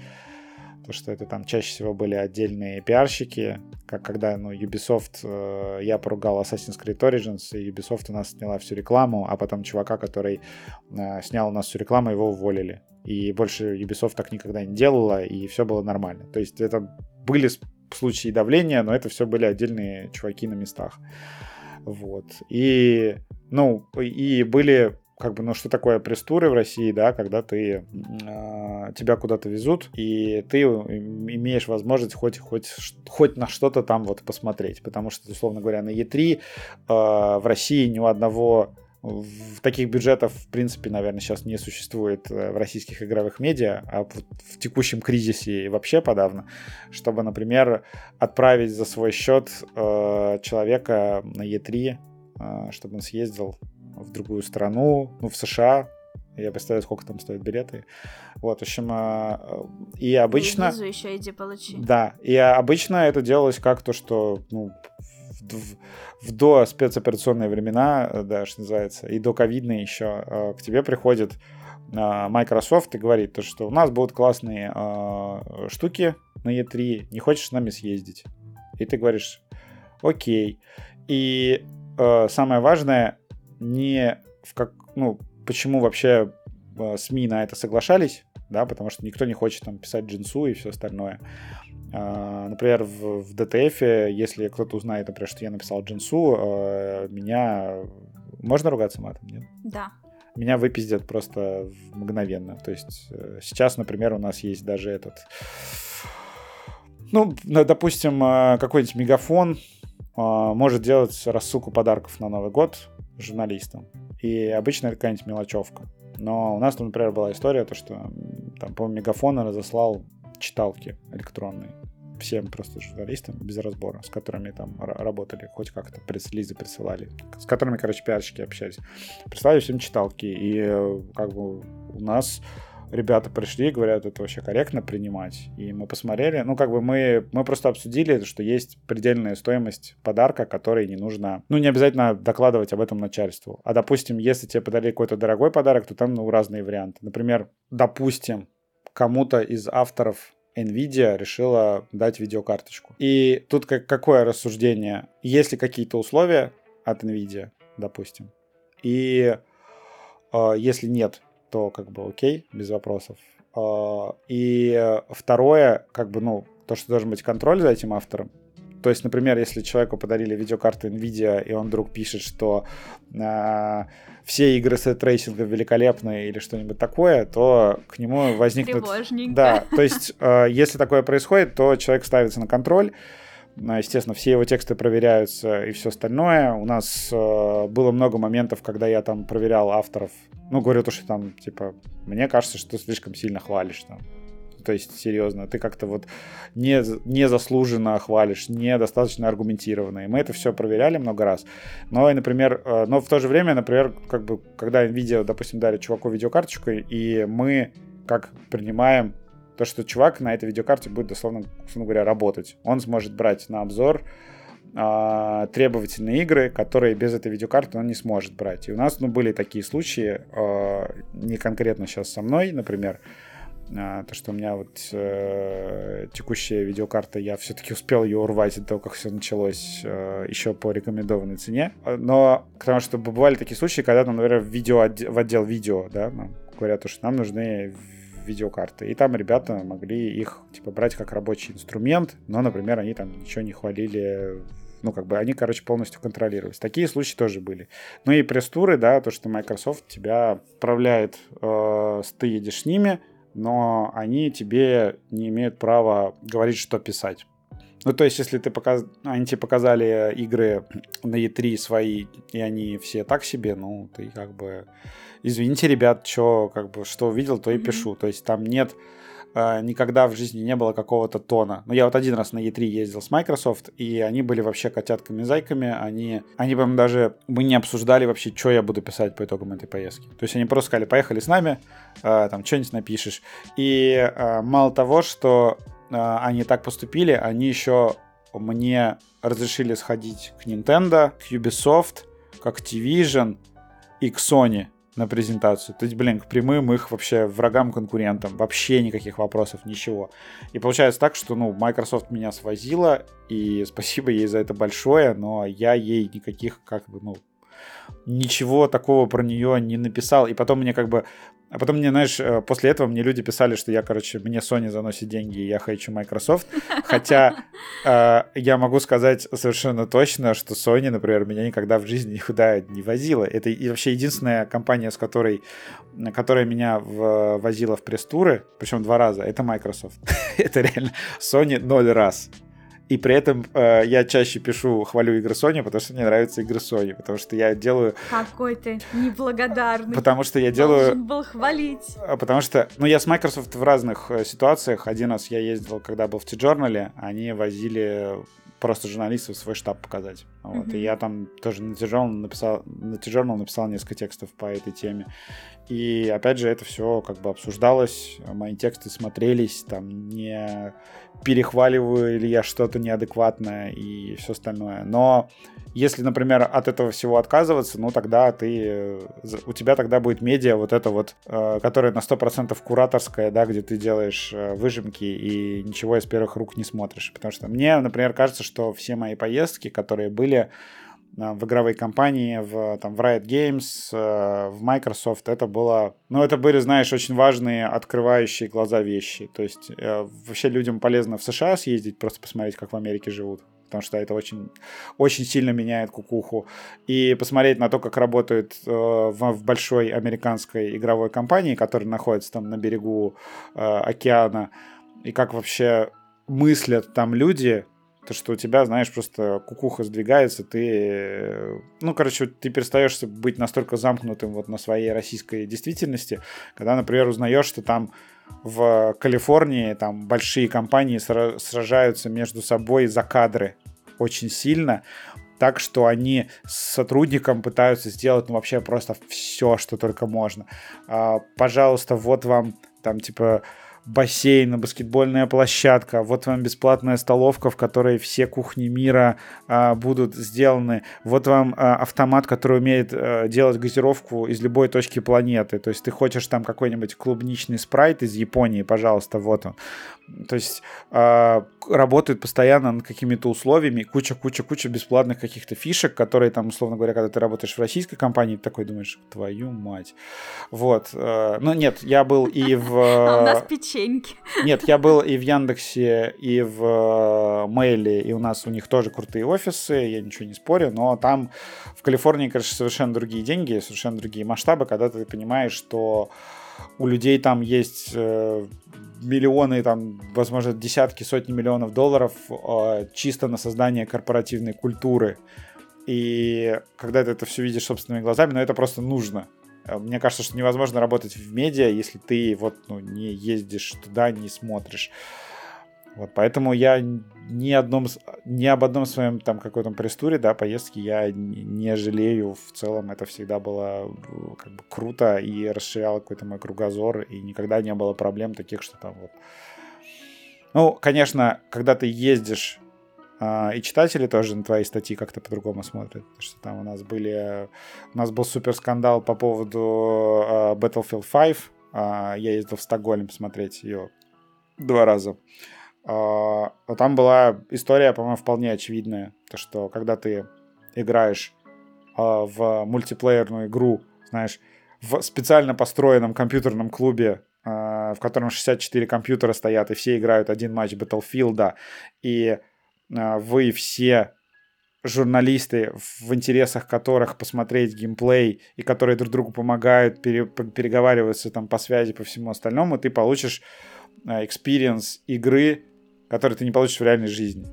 то, что это там чаще всего были отдельные пиарщики, как когда, ну, Ubisoft, э, я поругал Assassin's Creed Origins, и Ubisoft у нас сняла всю рекламу, а потом чувака, который э, снял у нас всю рекламу, его уволили. И больше Ubisoft так никогда не делала, и все было нормально. То есть это были случаи давления, но это все были отдельные чуваки на местах. Вот. И, ну, и были как бы, ну, что такое пресс-туры в России, да, когда ты, э, тебя куда-то везут, и ты имеешь возможность хоть, хоть, хоть на что-то там вот посмотреть, потому что, условно говоря, на Е3 э, в России ни у одного в таких бюджетов, в принципе, наверное, сейчас не существует э, в российских игровых медиа, а в текущем кризисе вообще подавно, чтобы, например, отправить за свой счет э, человека на Е3, э, чтобы он съездил в другую страну, ну, в США. Я представляю, сколько там стоят билеты. Вот, в общем, э, и обычно... И визу еще иди получи. Да, и обычно это делалось как то, что, ну, в, в до спецоперационные времена, э, да, что называется, и до ковидные еще, э, к тебе приходит Microsoft и говорит, то, что у нас будут классные э, штуки на E3, не хочешь с нами съездить? И ты говоришь, окей. И э, самое важное, не в как, ну, почему вообще э, СМИ на это соглашались, да, потому что никто не хочет там писать джинсу и все остальное. Uh, например, в, в DTF, если кто-то узнает, например, что я написал джинсу, uh, меня... Можно ругаться матом, нет? Да. Меня выпиздят просто мгновенно. То есть uh, сейчас, например, у нас есть даже этот... Ну, допустим, какой-нибудь мегафон может делать рассылку подарков на Новый год журналистам. И обычно это какая-нибудь мелочевка. Но у нас, например, была история, то, что там, по Мегафон разослал читалки электронные всем просто журналистам без разбора, с которыми там работали, хоть как-то пресс-лизы присылали, с которыми, короче, пиарщики общались. Прислали всем читалки, и как бы у нас ребята пришли говорят, это вообще корректно принимать. И мы посмотрели, ну, как бы мы, мы просто обсудили, что есть предельная стоимость подарка, который не нужно, ну, не обязательно докладывать об этом начальству. А, допустим, если тебе подарили какой-то дорогой подарок, то там, ну, разные варианты. Например, допустим, кому-то из авторов NVIDIA решила дать видеокарточку. И тут как, какое рассуждение? Есть ли какие-то условия от NVIDIA, допустим? И э, если нет, то как бы окей, без вопросов. Э, и второе, как бы, ну, то, что должен быть контроль за этим автором. То есть, например, если человеку подарили видеокарту NVIDIA, и он вдруг пишет, что э, все игры с tracing ом великолепны или что-нибудь такое, то к нему возникнет... Да, то есть, э, если такое происходит, то человек ставится на контроль, э, Естественно, все его тексты проверяются и все остальное. У нас э, было много моментов, когда я там проверял авторов. Ну, говорю то, что там, типа, мне кажется, что ты слишком сильно хвалишь там то есть, серьезно, ты как-то вот не, не заслуженно хвалишь, недостаточно аргументированно. И мы это все проверяли много раз. Но, и, например, э, но в то же время, например, как бы, когда NVIDIA, допустим, дарит чуваку видеокарточку, и мы как принимаем то, что чувак на этой видеокарте будет, дословно, условно говоря, работать. Он сможет брать на обзор э, требовательные игры, которые без этой видеокарты он не сможет брать. И у нас ну, были такие случаи, э, не конкретно сейчас со мной, например, а, то, что у меня вот э, текущая видеокарта, я все-таки успел ее урвать до того, как все началось э, еще по рекомендованной цене. Но потому что бывали такие случаи, когда, там, например, в, видео, в отдел видео, да, нам говорят, что нам нужны видеокарты. И там ребята могли их, типа, брать как рабочий инструмент, но, например, они там ничего не хвалили ну, как бы они, короче, полностью контролировались. Такие случаи тоже были. Ну и пресс-туры, да, то, что Microsoft тебя отправляет, э, ты едешь с ними, но они тебе не имеют права говорить, что писать. Ну, то есть, если ты показ... они тебе показали игры на E3 свои, и они все так себе, ну, ты как бы... Извините, ребят, что, как бы, что увидел, то и пишу. То есть, там нет никогда в жизни не было какого-то тона. Но я вот один раз на E3 ездил с Microsoft, и они были вообще котятками-зайками. Они, они прям даже... Мы не обсуждали вообще, что я буду писать по итогам этой поездки. То есть они просто сказали, поехали с нами, э, там, что-нибудь напишешь. И э, мало того, что э, они так поступили, они еще мне разрешили сходить к Nintendo, к Ubisoft, к Activision и к Sony на презентацию. То есть, блин, к прямым их вообще врагам, конкурентам. Вообще никаких вопросов, ничего. И получается так, что, ну, Microsoft меня свозила, и спасибо ей за это большое, но я ей никаких, как бы, ну, ничего такого про нее не написал. И потом мне как бы... А потом мне, знаешь, э, после этого мне люди писали, что я, короче, мне Sony заносит деньги, и я хочу Microsoft. Хотя э, я могу сказать совершенно точно, что Sony, например, меня никогда в жизни никуда не возила. Это и вообще единственная компания, с которой, которая меня в, возила в пресс-туры, причем два раза, это Microsoft. это реально Sony ноль раз. И при этом э, я чаще пишу, хвалю игры Sony, потому что мне нравятся игры Sony, потому что я делаю... Какой ты неблагодарный. Потому что я делаю... Должен был хвалить. А, потому что, ну, я с Microsoft в разных э, ситуациях. Один раз я ездил, когда был в T-Journal, они возили просто журналистов свой штаб показать. Вот. Mm-hmm. И я там тоже на T-Journal написал, на T-Journal написал несколько текстов по этой теме. И опять же, это все как бы обсуждалось, мои тексты смотрелись, там не перехваливаю или я что-то неадекватное и все остальное. Но если, например, от этого всего отказываться, ну тогда ты, у тебя тогда будет медиа вот это вот, э, которая на 100% кураторская, да, где ты делаешь э, выжимки и ничего из первых рук не смотришь. Потому что мне, например, кажется, что все мои поездки, которые были, в игровой компании, в, там, в Riot Games, э, в Microsoft, это было... Ну, это были, знаешь, очень важные, открывающие глаза вещи. То есть э, вообще людям полезно в США съездить, просто посмотреть, как в Америке живут потому что это очень, очень сильно меняет кукуху. И посмотреть на то, как работают э, в, в большой американской игровой компании, которая находится там на берегу э, океана, и как вообще мыслят там люди, то, что у тебя, знаешь, просто кукуха сдвигается, ты, ну, короче, ты перестаешь быть настолько замкнутым вот на своей российской действительности, когда, например, узнаешь, что там в Калифорнии там большие компании сражаются между собой за кадры очень сильно, так что они с сотрудником пытаются сделать ну, вообще просто все, что только можно. А, пожалуйста, вот вам там, типа, бассейн, баскетбольная площадка, вот вам бесплатная столовка, в которой все кухни мира а, будут сделаны, вот вам а, автомат, который умеет а, делать газировку из любой точки планеты, то есть ты хочешь там какой-нибудь клубничный спрайт из Японии, пожалуйста, вот он. То есть э, работают постоянно над какими-то условиями, куча-куча-куча бесплатных каких-то фишек, которые там, условно говоря, когда ты работаешь в российской компании, ты такой думаешь, твою мать. Вот. Э, ну нет, я был и в... А у нас печеньки. Нет, я был и в Яндексе, и в Мейле, и у нас у них тоже крутые офисы, я ничего не спорю, но там в Калифорнии, конечно, совершенно другие деньги, совершенно другие масштабы, когда ты понимаешь, что у людей там есть э, миллионы, там, возможно, десятки, сотни миллионов долларов э, чисто на создание корпоративной культуры. И когда ты это все видишь собственными глазами, ну это просто нужно. Э, мне кажется, что невозможно работать в медиа, если ты вот ну, не ездишь туда, не смотришь. Вот, поэтому я ни, одном, ни об одном своем там каком-то пресс-туре, да, поездке я не жалею. В целом это всегда было как бы круто и расширяло какой-то мой кругозор, и никогда не было проблем таких, что там вот... Ну, конечно, когда ты ездишь а, и читатели тоже на твои статьи как-то по-другому смотрят. Что там у нас были... У нас был супер скандал по поводу uh, Battlefield 5. Uh, я ездил в Стокгольм смотреть ее два раза. А, там была история, по-моему, вполне очевидная. То, что когда ты играешь а, в мультиплеерную игру, знаешь, в специально построенном компьютерном клубе, а, в котором 64 компьютера стоят, и все играют один матч Battlefield, и вы все журналисты, в интересах которых посмотреть геймплей, и которые друг другу помогают, пере, переговариваются там по связи, по всему остальному, ты получишь experience игры который ты не получишь в реальной жизни.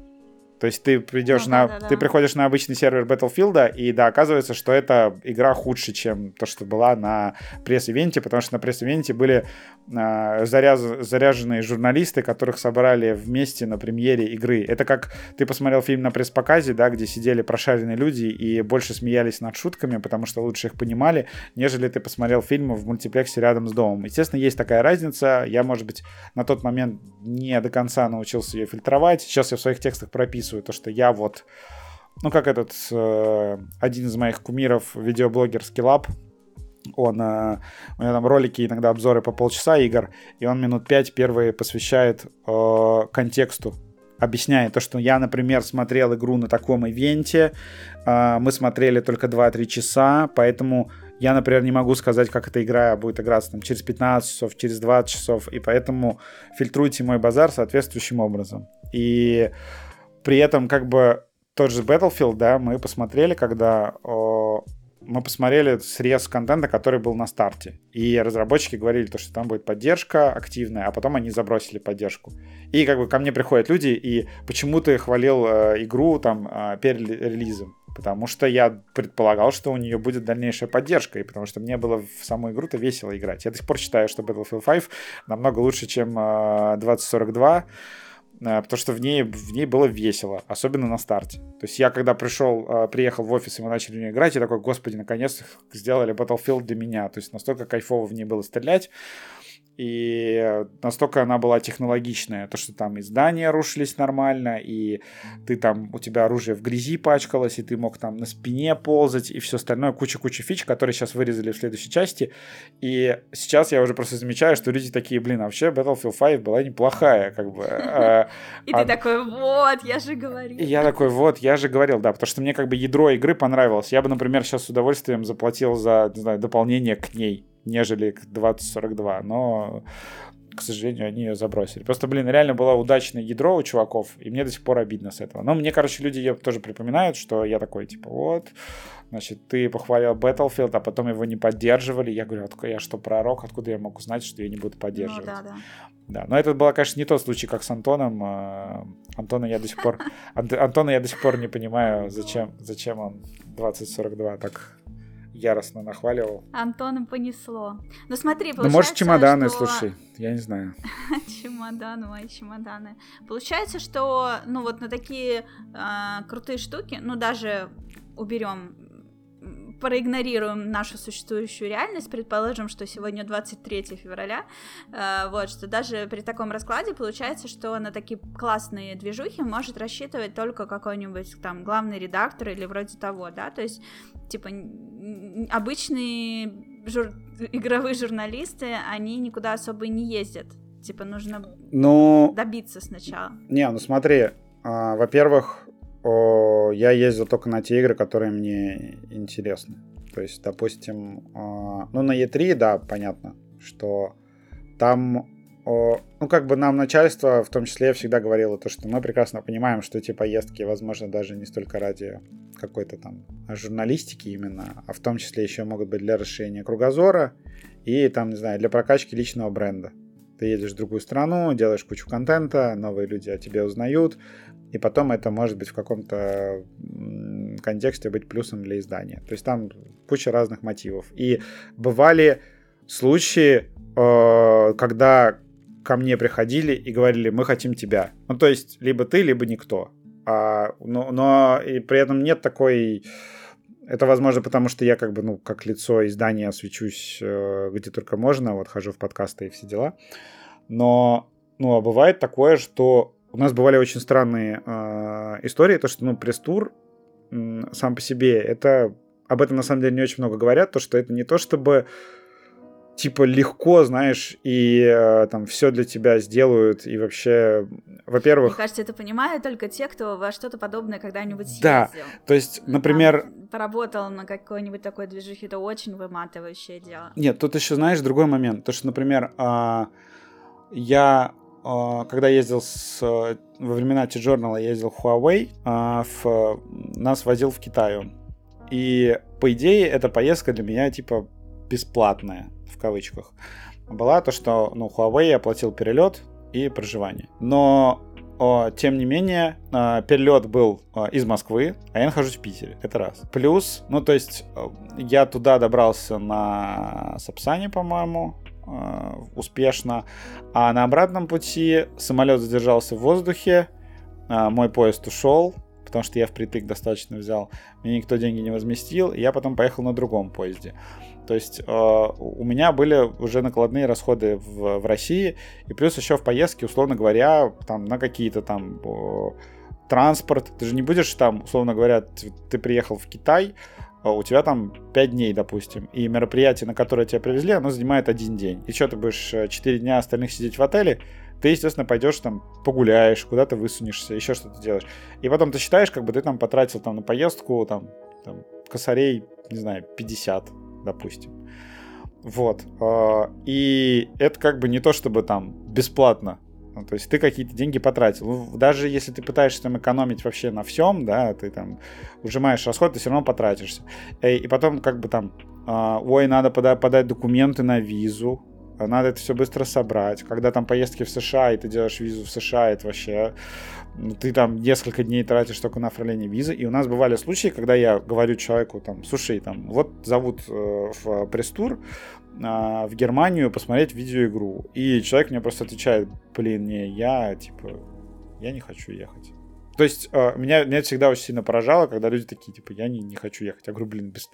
То есть ты придешь ну, на, да, да, ты приходишь на обычный сервер Battlefield, и да, оказывается, что эта игра худше, чем то, что была на пресс-ивенте, потому что на пресс-ивенте были э, заряз, заряженные журналисты, которых собрали вместе на премьере игры. Это как ты посмотрел фильм на пресс-показе, да, где сидели прошаренные люди и больше смеялись над шутками, потому что лучше их понимали, нежели ты посмотрел фильм в мультиплексе рядом с домом. Естественно, есть такая разница. Я, может быть, на тот момент не до конца научился ее фильтровать. Сейчас я в своих текстах прописываю описываю, то, что я вот, ну, как этот, э, один из моих кумиров, видеоблогер Skillup, он, э, у него там ролики, иногда обзоры по полчаса игр, и он минут пять первые посвящает э, контексту, объясняет то, что я, например, смотрел игру на таком ивенте, э, мы смотрели только 2-3 часа, поэтому я, например, не могу сказать, как эта игра будет играться там, через 15 часов, через 20 часов, и поэтому фильтруйте мой базар соответствующим образом. И при этом, как бы, тот же Battlefield, да, мы посмотрели, когда о, мы посмотрели срез контента, который был на старте. И разработчики говорили, то, что там будет поддержка активная, а потом они забросили поддержку. И как бы ко мне приходят люди, и почему ты хвалил э, игру там э, перед релизом? Потому что я предполагал, что у нее будет дальнейшая поддержка, и потому что мне было в саму игру-то весело играть. Я до сих пор считаю, что Battlefield 5 намного лучше, чем э, 2042 Э, потому что в ней, в ней было весело, особенно на старте. То есть я когда пришел, э, приехал в офис, и мы начали в нее играть, я такой, господи, наконец сделали Battlefield для меня. То есть настолько кайфово в ней было стрелять. И настолько она была технологичная, то, что там и здания рушились нормально, и ты там, у тебя оружие в грязи пачкалось, и ты мог там на спине ползать, и все остальное, куча-куча фич, которые сейчас вырезали в следующей части. И сейчас я уже просто замечаю, что люди такие, блин, а вообще Battlefield 5 была неплохая, как бы. А, и ты а такой, вот, я же говорил. И я такой, вот, я же говорил, да, потому что мне как бы ядро игры понравилось. Я бы, например, сейчас с удовольствием заплатил за, не знаю, дополнение к ней нежели к 2042, но к сожалению, они ее забросили. Просто, блин, реально было удачное ядро у чуваков, и мне до сих пор обидно с этого. Но мне, короче, люди ее тоже припоминают, что я такой, типа, вот, значит, ты похвалил Battlefield, а потом его не поддерживали. Я говорю, я что, пророк? Откуда я мог узнать, что я не буду поддерживать? Ну, да, да. Да, но это был, конечно, не тот случай, как с Антоном. А, Антона я до сих пор... Антона я до сих пор не понимаю, зачем, зачем он 2042 так яростно нахваливал. Антона понесло. Ну смотри, получается, Ну, может, чемоданы, что... слушай, я не знаю. чемоданы, мои чемоданы. Получается, что, ну, вот на такие а, крутые штуки, ну, даже уберем проигнорируем нашу существующую реальность, предположим, что сегодня 23 февраля, э, вот, что даже при таком раскладе получается, что на такие классные движухи может рассчитывать только какой-нибудь там главный редактор или вроде того, да, то есть, типа, обычные жур... игровые журналисты, они никуда особо не ездят, типа, нужно ну... добиться сначала. Не, ну смотри, а, во-первых, я ездил только на те игры, которые мне интересны. То есть, допустим, э, ну на E3, да, понятно, что там, ну как бы нам начальство, в том числе, всегда говорило то, что мы прекрасно понимаем, что эти поездки, возможно, даже не столько ради какой-то там журналистики именно, а в том числе еще могут быть для расширения кругозора и там, не знаю, для прокачки личного бренда. Ты едешь в другую страну, делаешь кучу контента, новые люди о тебе узнают, и потом это может быть в каком-то контексте быть плюсом для издания. То есть там куча разных мотивов. И бывали случаи, э, когда ко мне приходили и говорили, мы хотим тебя. Ну, то есть, либо ты, либо никто. А, но, но и при этом нет такой... Это возможно потому, что я как бы, ну, как лицо издания освечусь э, где только можно, вот хожу в подкасты и все дела. Но, ну, а бывает такое, что у нас бывали очень странные э, истории, то, что, ну, пресс-тур э, сам по себе, это... Об этом, на самом деле, не очень много говорят, то, что это не то, чтобы типа легко, знаешь, и э, там все для тебя сделают, и вообще, во-первых... Мне кажется, это понимают только те, кто во что-то подобное когда-нибудь съездил. Да, то есть, например... Там, поработал на какой-нибудь такой движухе, это очень выматывающее дело. Нет, тут еще, знаешь, другой момент, то, что, например, э, я когда ездил с, во времена T-Journal, ездил Huawei, а, в, нас возил в Китаю. И, по идее, эта поездка для меня, типа, бесплатная, в кавычках. Была то, что, ну, Huawei оплатил перелет и проживание. Но тем не менее, а, перелет был из Москвы, а я нахожусь в Питере. Это раз. Плюс, ну, то есть, я туда добрался на Сапсане, по-моему, Э, успешно. А на обратном пути самолет задержался в воздухе, э, мой поезд ушел, потому что я впритык достаточно взял, мне никто деньги не возместил, и я потом поехал на другом поезде. То есть э, у меня были уже накладные расходы в, в России, и плюс еще в поездке, условно говоря, там на какие-то там э, транспорт. Ты же не будешь там, условно говоря, ты, ты приехал в Китай, у тебя там 5 дней, допустим, и мероприятие, на которое тебя привезли, оно занимает один день. И что, ты будешь 4 э, дня остальных сидеть в отеле, ты, естественно, пойдешь там, погуляешь, куда-то высунешься, еще что-то делаешь. И потом ты считаешь, как бы ты там потратил там на поездку, там, там косарей, не знаю, 50, допустим. Вот. А, и это как бы не то, чтобы там бесплатно ну, то есть ты какие-то деньги потратил. Ну, даже если ты пытаешься там экономить вообще на всем, да, ты там ужимаешь расход, ты все равно потратишься. И, потом как бы там, э, ой, надо пода- подать документы на визу, надо это все быстро собрать. Когда там поездки в США, и ты делаешь визу в США, это вообще... Ну, ты там несколько дней тратишь только на оформление визы. И у нас бывали случаи, когда я говорю человеку, там, слушай, там, вот зовут э, в пресс-тур, а, в Германию посмотреть видеоигру. И человек мне просто отвечает, блин, не, я, типа, я не хочу ехать. То есть э, меня, меня всегда очень сильно поражало, когда люди такие, типа, я не, не хочу ехать. Я говорю, блин, без...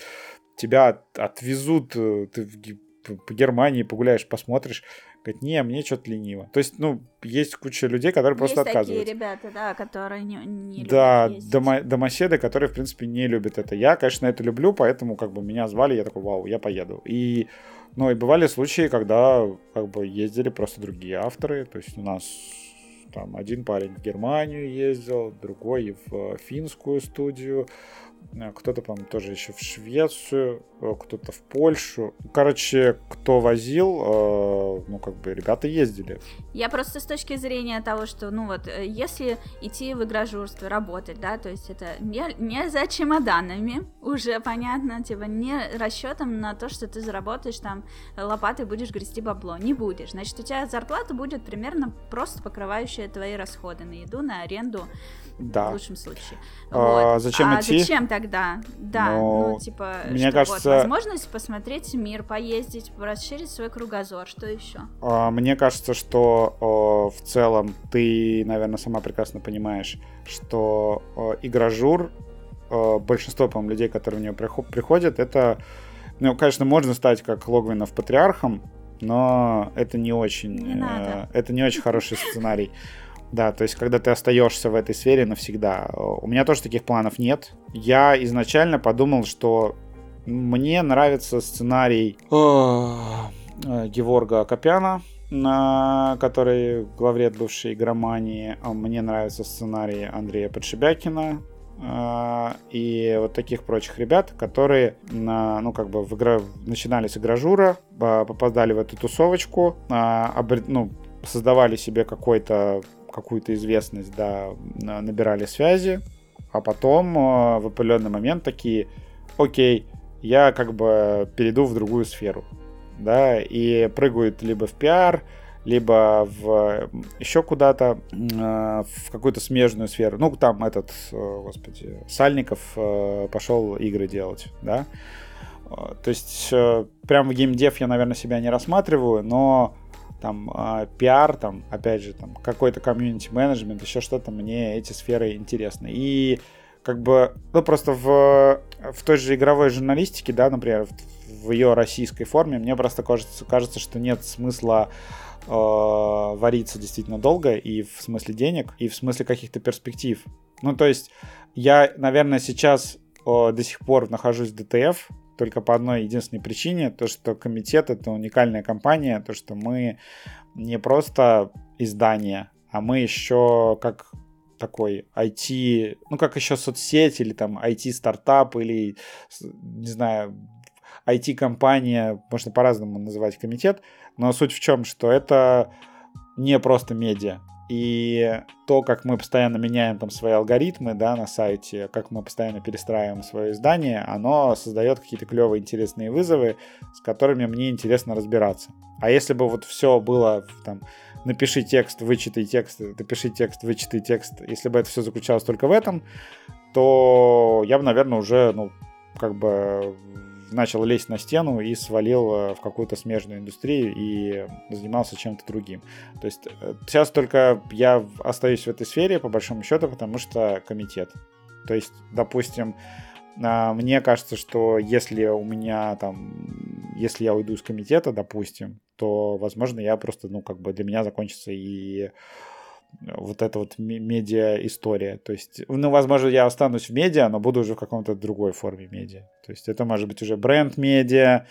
тебя отвезут, э, ты в, по Германии погуляешь, посмотришь. Говорит, не, мне что-то лениво. То есть, ну, есть куча людей, которые есть просто отказываются. такие ребята, да, которые не, не любят Да, домо, домоседы, которые, в принципе, не любят это. Я, конечно, это люблю, поэтому, как бы, меня звали, я такой, вау, я поеду. И ну и бывали случаи, когда как бы ездили просто другие авторы. То есть у нас там один парень в Германию ездил, другой в финскую студию, Э, кто-то, по-моему, тоже еще в Швецию, э, кто-то в Польшу. Короче, кто возил, э, ну, как бы, ребята ездили. Я просто с точки зрения того, что, ну, вот, если идти в игражурство, работать, да, то есть это не, не за чемоданами, уже понятно, типа, не расчетом на то, что ты заработаешь там лопатой будешь грести бабло, не будешь. Значит, у тебя зарплата будет примерно просто покрывающая твои расходы на еду, на аренду, да. в лучшем случае. А, вот. Зачем а идти? Зачем тогда? Да, ну, ну типа, мне что, кажется... Вот, возможность посмотреть мир, поездить, расширить свой кругозор, что еще? А, мне кажется, что в целом ты, наверное, сама прекрасно понимаешь, что э, большинство, по-моему, людей, которые в нее приходят, это, ну, конечно, можно стать как Логвинов патриархом, но это не очень, не надо. это не очень хороший сценарий. Да, то есть, когда ты остаешься в этой сфере навсегда. У меня тоже таких планов нет. Я изначально подумал, что мне нравится сценарий э, Геворга Копяна, который главред бывшей игромании. А мне нравится сценарий Андрея Подшибякина, э, и вот таких прочих ребят, которые на, ну, как бы в игра... начинали с игражура, попадали в эту тусовочку, ну, создавали себе какой-то какую-то известность, да, набирали связи, а потом э, в определенный момент такие, окей, я как бы перейду в другую сферу, да, и прыгают либо в пиар, либо в еще куда-то, э, в какую-то смежную сферу. Ну, там этот, э, господи, Сальников пошел игры делать, да. То есть, прям в геймдев я, наверное, себя не рассматриваю, но там э, пиар, там, опять же, там, какой-то комьюнити менеджмент, еще что-то, мне эти сферы интересны. И как бы, ну, просто в, в той же игровой журналистике, да, например, в, в ее российской форме, мне просто кажется, кажется что нет смысла э, вариться действительно долго и в смысле денег, и в смысле каких-то перспектив. Ну, то есть, я, наверное, сейчас э, до сих пор нахожусь в ДТФ, только по одной единственной причине, то что комитет это уникальная компания, то что мы не просто издание, а мы еще как такой IT, ну как еще соцсеть или там IT-стартап или, не знаю, IT-компания, можно по-разному называть комитет, но суть в чем, что это не просто медиа, и то, как мы постоянно меняем там свои алгоритмы, да, на сайте, как мы постоянно перестраиваем свое издание, оно создает какие-то клевые, интересные вызовы, с которыми мне интересно разбираться. А если бы вот все было там, напиши текст, вычитай текст, напиши текст, вычитай текст, если бы это все заключалось только в этом, то я бы, наверное, уже, ну, как бы начал лезть на стену и свалил э, в какую-то смежную индустрию и занимался чем-то другим. То есть э, сейчас только я остаюсь в этой сфере, по большому счету, потому что комитет. То есть, допустим, а, мне кажется, что если у меня там, если я уйду из комитета, допустим, то, возможно, я просто, ну, как бы для меня закончится и вот эта вот медиа-история. То есть, ну, возможно, я останусь в медиа, но буду уже в каком-то другой форме медиа. То есть это может быть уже бренд-медиа,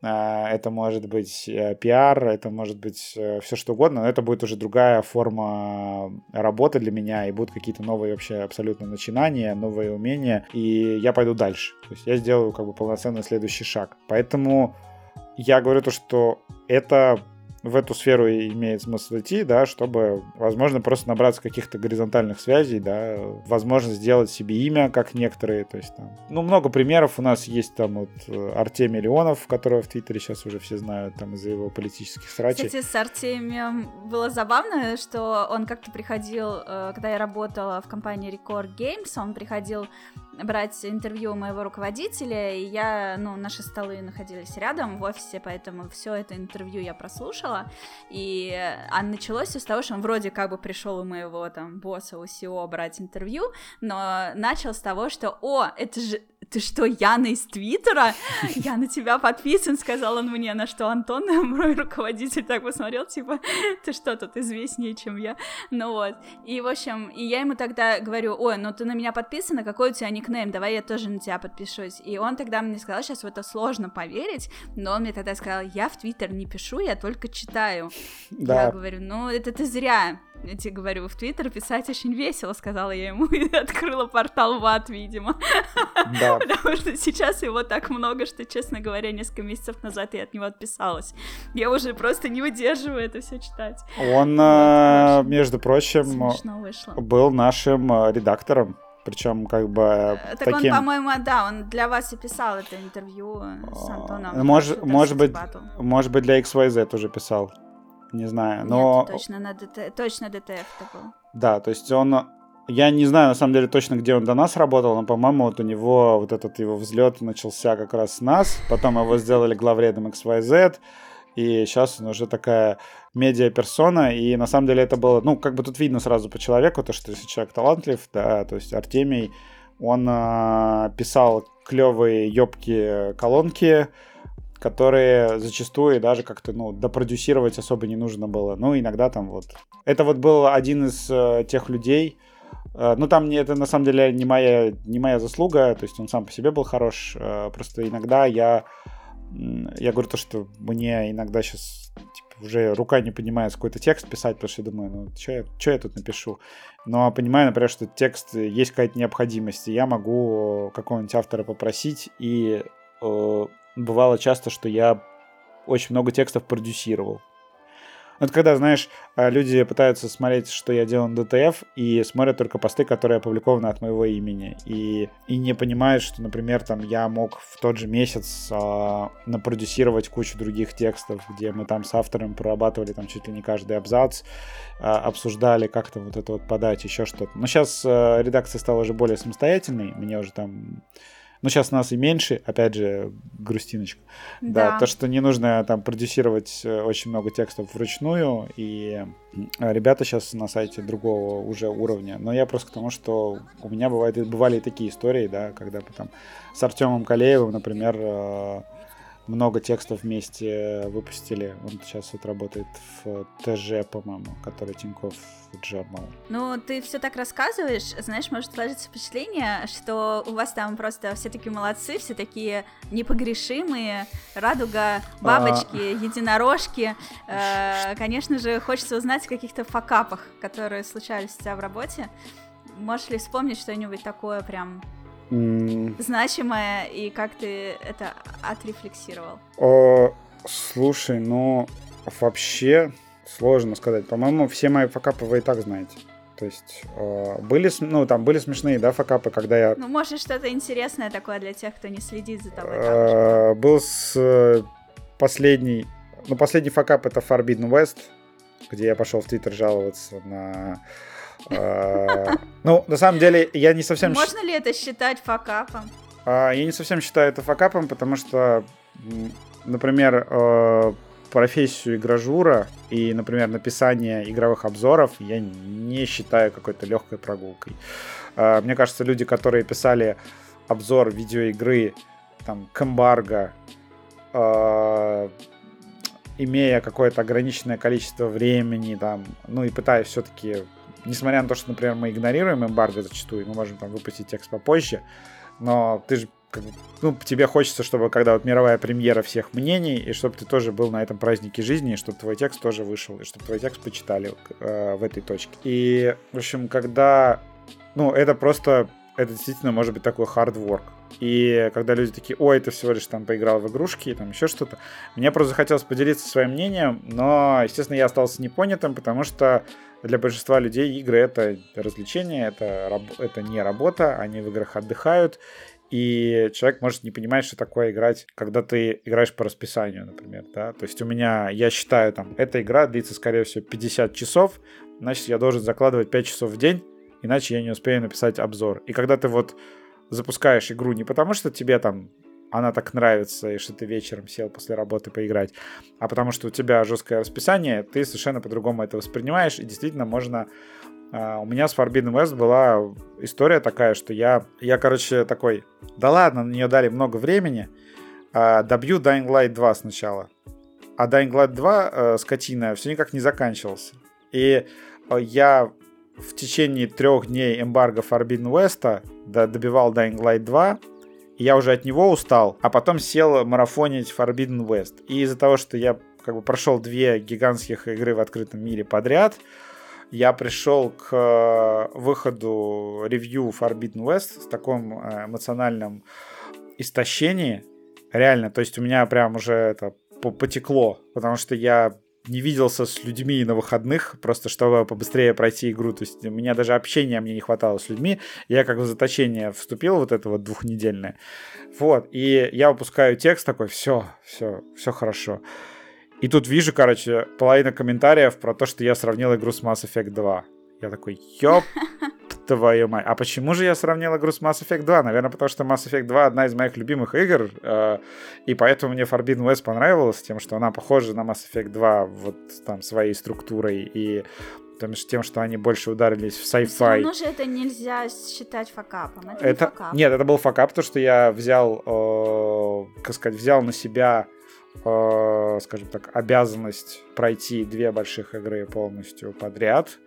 а, это может быть э, пиар, это может быть э, все что угодно, но это будет уже другая форма работы для меня, и будут какие-то новые вообще абсолютно начинания, новые умения, и я пойду дальше. То есть я сделаю как бы полноценный следующий шаг. Поэтому я говорю то, что это в эту сферу имеет смысл идти, да, чтобы, возможно, просто набраться каких-то горизонтальных связей, да, возможно, сделать себе имя, как некоторые, то есть там, ну, много примеров у нас есть там вот э, Артемий Леонов, которого в Твиттере сейчас уже все знают, там, из-за его политических срачей. Кстати, с Артемием было забавно, что он как-то приходил, э, когда я работала в компании Record Games, он приходил брать интервью у моего руководителя, и я, ну, наши столы находились рядом в офисе, поэтому все это интервью я прослушала, и а началось все с того, что он вроде как бы пришел у моего там босса, у SEO брать интервью, но начал с того, что, о, это же ты что, Яна из Твиттера? Я на тебя подписан, сказал он мне, на что Антон, мой руководитель, так посмотрел, типа, ты что, тут известнее, чем я. Ну вот, и, в общем, и я ему тогда говорю, ой, ну ты на меня подписана, какой у тебя никнейм, давай я тоже на тебя подпишусь. И он тогда мне сказал, сейчас в это сложно поверить, но он мне тогда сказал, я в Твиттер не пишу, я только читаю. Да. Я говорю, ну это ты зря, я тебе говорю, в Твиттер писать очень весело, сказала я ему, и открыла портал ВАТ, видимо. Да. Потому что сейчас его так много, что, честно говоря, несколько месяцев назад я от него отписалась. Я уже просто не выдерживаю это все читать. Он, вот, э, между прочим, был нашим э, редактором. Причем как бы э, Так таким... он, по-моему, да, он для вас и писал это интервью с Антоном. Может, может быть, может быть, для XYZ уже писал не знаю, но... Нет, точно, на ДТ... точно ДТФ такой. Да, то есть он... Я не знаю, на самом деле, точно, где он до нас работал, но, по-моему, вот у него вот этот его взлет начался как раз с нас, потом его сделали главредом XYZ, и сейчас он уже такая медиа-персона, и на самом деле это было, ну, как бы тут видно сразу по человеку, то, что если человек талантлив, да, то есть Артемий, Он э, писал клевые ёбки колонки, которые зачастую даже как-то, ну, допродюсировать особо не нужно было. Ну, иногда там вот... Это вот был один из э, тех людей, э, ну, там не, это на самом деле не моя, не моя заслуга, то есть он сам по себе был хорош, э, просто иногда я... Я говорю то, что мне иногда сейчас типа, уже рука не понимает какой-то текст писать, потому что я думаю, ну, что я, что я тут напишу? Но понимаю, например, что текст есть какая-то необходимость, и я могу какого-нибудь автора попросить, и э, бывало часто, что я очень много текстов продюсировал. Вот когда, знаешь, э, люди пытаются смотреть, что я делал на DTF, и смотрят только посты, которые опубликованы от моего имени, и, и не понимают, что, например, там я мог в тот же месяц а, напродюсировать кучу других текстов, где мы там с автором прорабатывали там чуть ли не каждый абзац, а, обсуждали как-то вот это вот подать, еще что-то. Но сейчас а, редакция стала уже более самостоятельной, мне уже там ну, сейчас нас и меньше, опять же, грустиночка. Да. да, то, что не нужно там продюсировать э, очень много текстов вручную, и ребята сейчас на сайте другого уже уровня. Но я просто к тому, что у меня бывает, бывали и такие истории, да, когда там с Артемом Калеевым, например, э, много текстов вместе выпустили. Он сейчас вот работает в ТЖ, по-моему, который Тиньков Journal. Ну, ты все так рассказываешь, знаешь, может сложиться впечатление, что у вас там просто все такие молодцы, все такие непогрешимые, радуга, бабочки, а... единорожки. Э, конечно же, хочется узнать о каких-то факапах, которые случались у тебя в работе. Можешь ли вспомнить что-нибудь такое прям значимое, и как ты это отрефлексировал? О, слушай, ну, вообще сложно сказать. По-моему, все мои факапы вы и так знаете. То есть э, были, ну, там были смешные, да, факапы, когда я... Ну, может, что-то интересное такое для тех, кто не следит за тобой. Э, был с э, последний... Ну, последний факап это Forbidden West, где я пошел в Твиттер жаловаться на ну, на самом деле, я не совсем... Можно ли это считать факапом? А, я не совсем считаю это факапом, потому что, например, э, профессию игражура и, например, написание игровых обзоров я не считаю какой-то легкой прогулкой. А, мне кажется, люди, которые писали обзор видеоигры там, к эмбарго, имея какое-то ограниченное количество времени, там, ну и пытаясь все-таки несмотря на то, что, например, мы игнорируем эмбарго зачастую, мы можем там выпустить текст попозже, но ты же как ну, тебе хочется, чтобы когда вот мировая премьера всех мнений, и чтобы ты тоже был на этом празднике жизни, и чтобы твой текст тоже вышел, и чтобы твой текст почитали э, в этой точке. И, в общем, когда, ну, это просто, это действительно может быть такой work. И когда люди такие, ой, ты всего лишь там поиграл в игрушки, там еще что-то, мне просто захотелось поделиться своим мнением, но, естественно, я остался непонятым, потому что для большинства людей игры это развлечение, это, это не работа, они в играх отдыхают, и человек может не понимать, что такое играть, когда ты играешь по расписанию, например, да, то есть у меня, я считаю, там, эта игра длится, скорее всего, 50 часов, значит, я должен закладывать 5 часов в день, иначе я не успею написать обзор. И когда ты вот запускаешь игру не потому, что тебе там она так нравится, и что ты вечером сел после работы поиграть, а потому что у тебя жесткое расписание, ты совершенно по-другому это воспринимаешь, и действительно можно... Uh, у меня с Forbidden West была история такая, что я, я, короче, такой, да ладно, на нее дали много времени, uh, добью Dying Light 2 сначала. А Dying Light 2, uh, скотина, все никак не заканчивался. И я в течение трех дней эмбарго Forbidden West добивал Dying Light 2, я уже от него устал, а потом сел марафонить Forbidden West. И из-за того, что я как бы прошел две гигантских игры в открытом мире подряд, я пришел к э, выходу ревью Forbidden West с таком э, эмоциональным истощением. Реально, то есть у меня прям уже это потекло, потому что я не виделся с людьми на выходных, просто чтобы побыстрее пройти игру. То есть у меня даже общения мне не хватало с людьми. Я как в заточение вступил, вот это вот двухнедельное. Вот, и я выпускаю текст такой, все, все, все хорошо. И тут вижу, короче, половина комментариев про то, что я сравнил игру с Mass Effect 2. Я такой, ёп, твою мать. А почему же я сравнил игру с Mass Effect 2? Наверное, потому что Mass Effect 2 одна из моих любимых игр, э, и поэтому мне Forbidden West понравилась тем, что она похожа на Mass Effect 2 вот там своей структурой и потому что тем, что они больше ударились в sci-fi. Все равно же это нельзя считать факапом. Это, это... Не факап. Нет, это был факап, то, что я взял, э, как сказать, взял на себя э, скажем так, обязанность пройти две больших игры полностью подряд,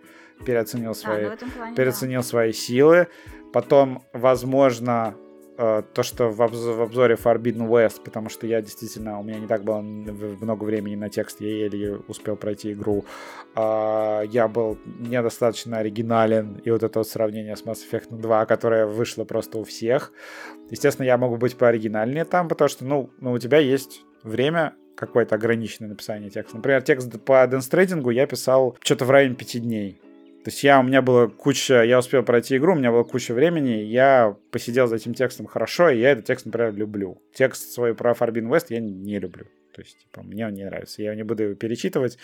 переоценил свои, а, ну плане, переоценил да. свои силы, потом, возможно, э, то, что в, обзор, в обзоре Forbidden West, потому что я действительно, у меня не так было много времени на текст, я еле успел пройти игру, э, я был недостаточно оригинален, и вот это вот сравнение с Mass Effect 2, которое вышло просто у всех, естественно, я могу быть пооригинальнее там, потому что, ну, ну у тебя есть время какое-то ограниченное написание текста. Например, текст по денстрейдингу я писал что-то в районе пяти дней. То есть я, у меня была куча, я успел пройти игру, у меня была куча времени, я посидел за этим текстом хорошо, и я этот текст, например, люблю. Текст свой про Фарбин Вест я не люблю. То есть, типа, мне он не нравится. Я не буду его перечитывать.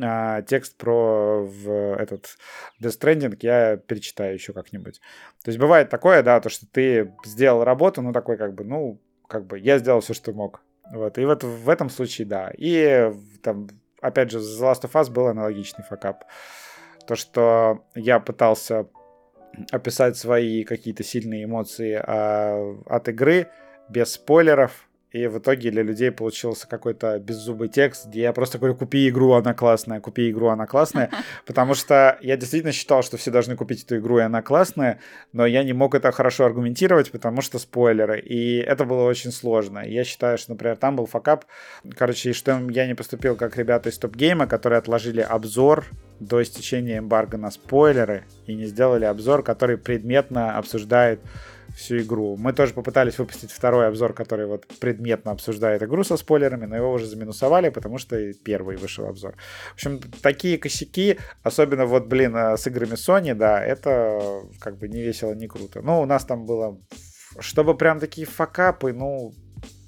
А текст про в этот Death Stranding я перечитаю еще как-нибудь. То есть бывает такое, да, то, что ты сделал работу, ну, такой как бы, ну, как бы я сделал все, что мог. Вот, и вот в этом случае, да. И там, опять же, The Last of Us был аналогичный факап. То, что я пытался описать свои какие-то сильные эмоции а, от игры без спойлеров, и в итоге для людей получился какой-то беззубый текст, где я просто говорю, купи игру, она классная, купи игру, она классная. Потому что я действительно считал, что все должны купить эту игру, и она классная, но я не мог это хорошо аргументировать, потому что спойлеры. И это было очень сложно. Я считаю, что, например, там был факап. Короче, что я не поступил как ребята из Топ Гейма, которые отложили обзор до истечения эмбарго на спойлеры и не сделали обзор, который предметно обсуждает всю игру. Мы тоже попытались выпустить второй обзор, который вот предметно обсуждает игру со спойлерами, но его уже заминусовали, потому что первый вышел обзор. В общем, такие косяки, особенно вот, блин, э, с играми Sony, да, это как бы не весело, не круто. Ну, у нас там было... Чтобы прям такие факапы, ну,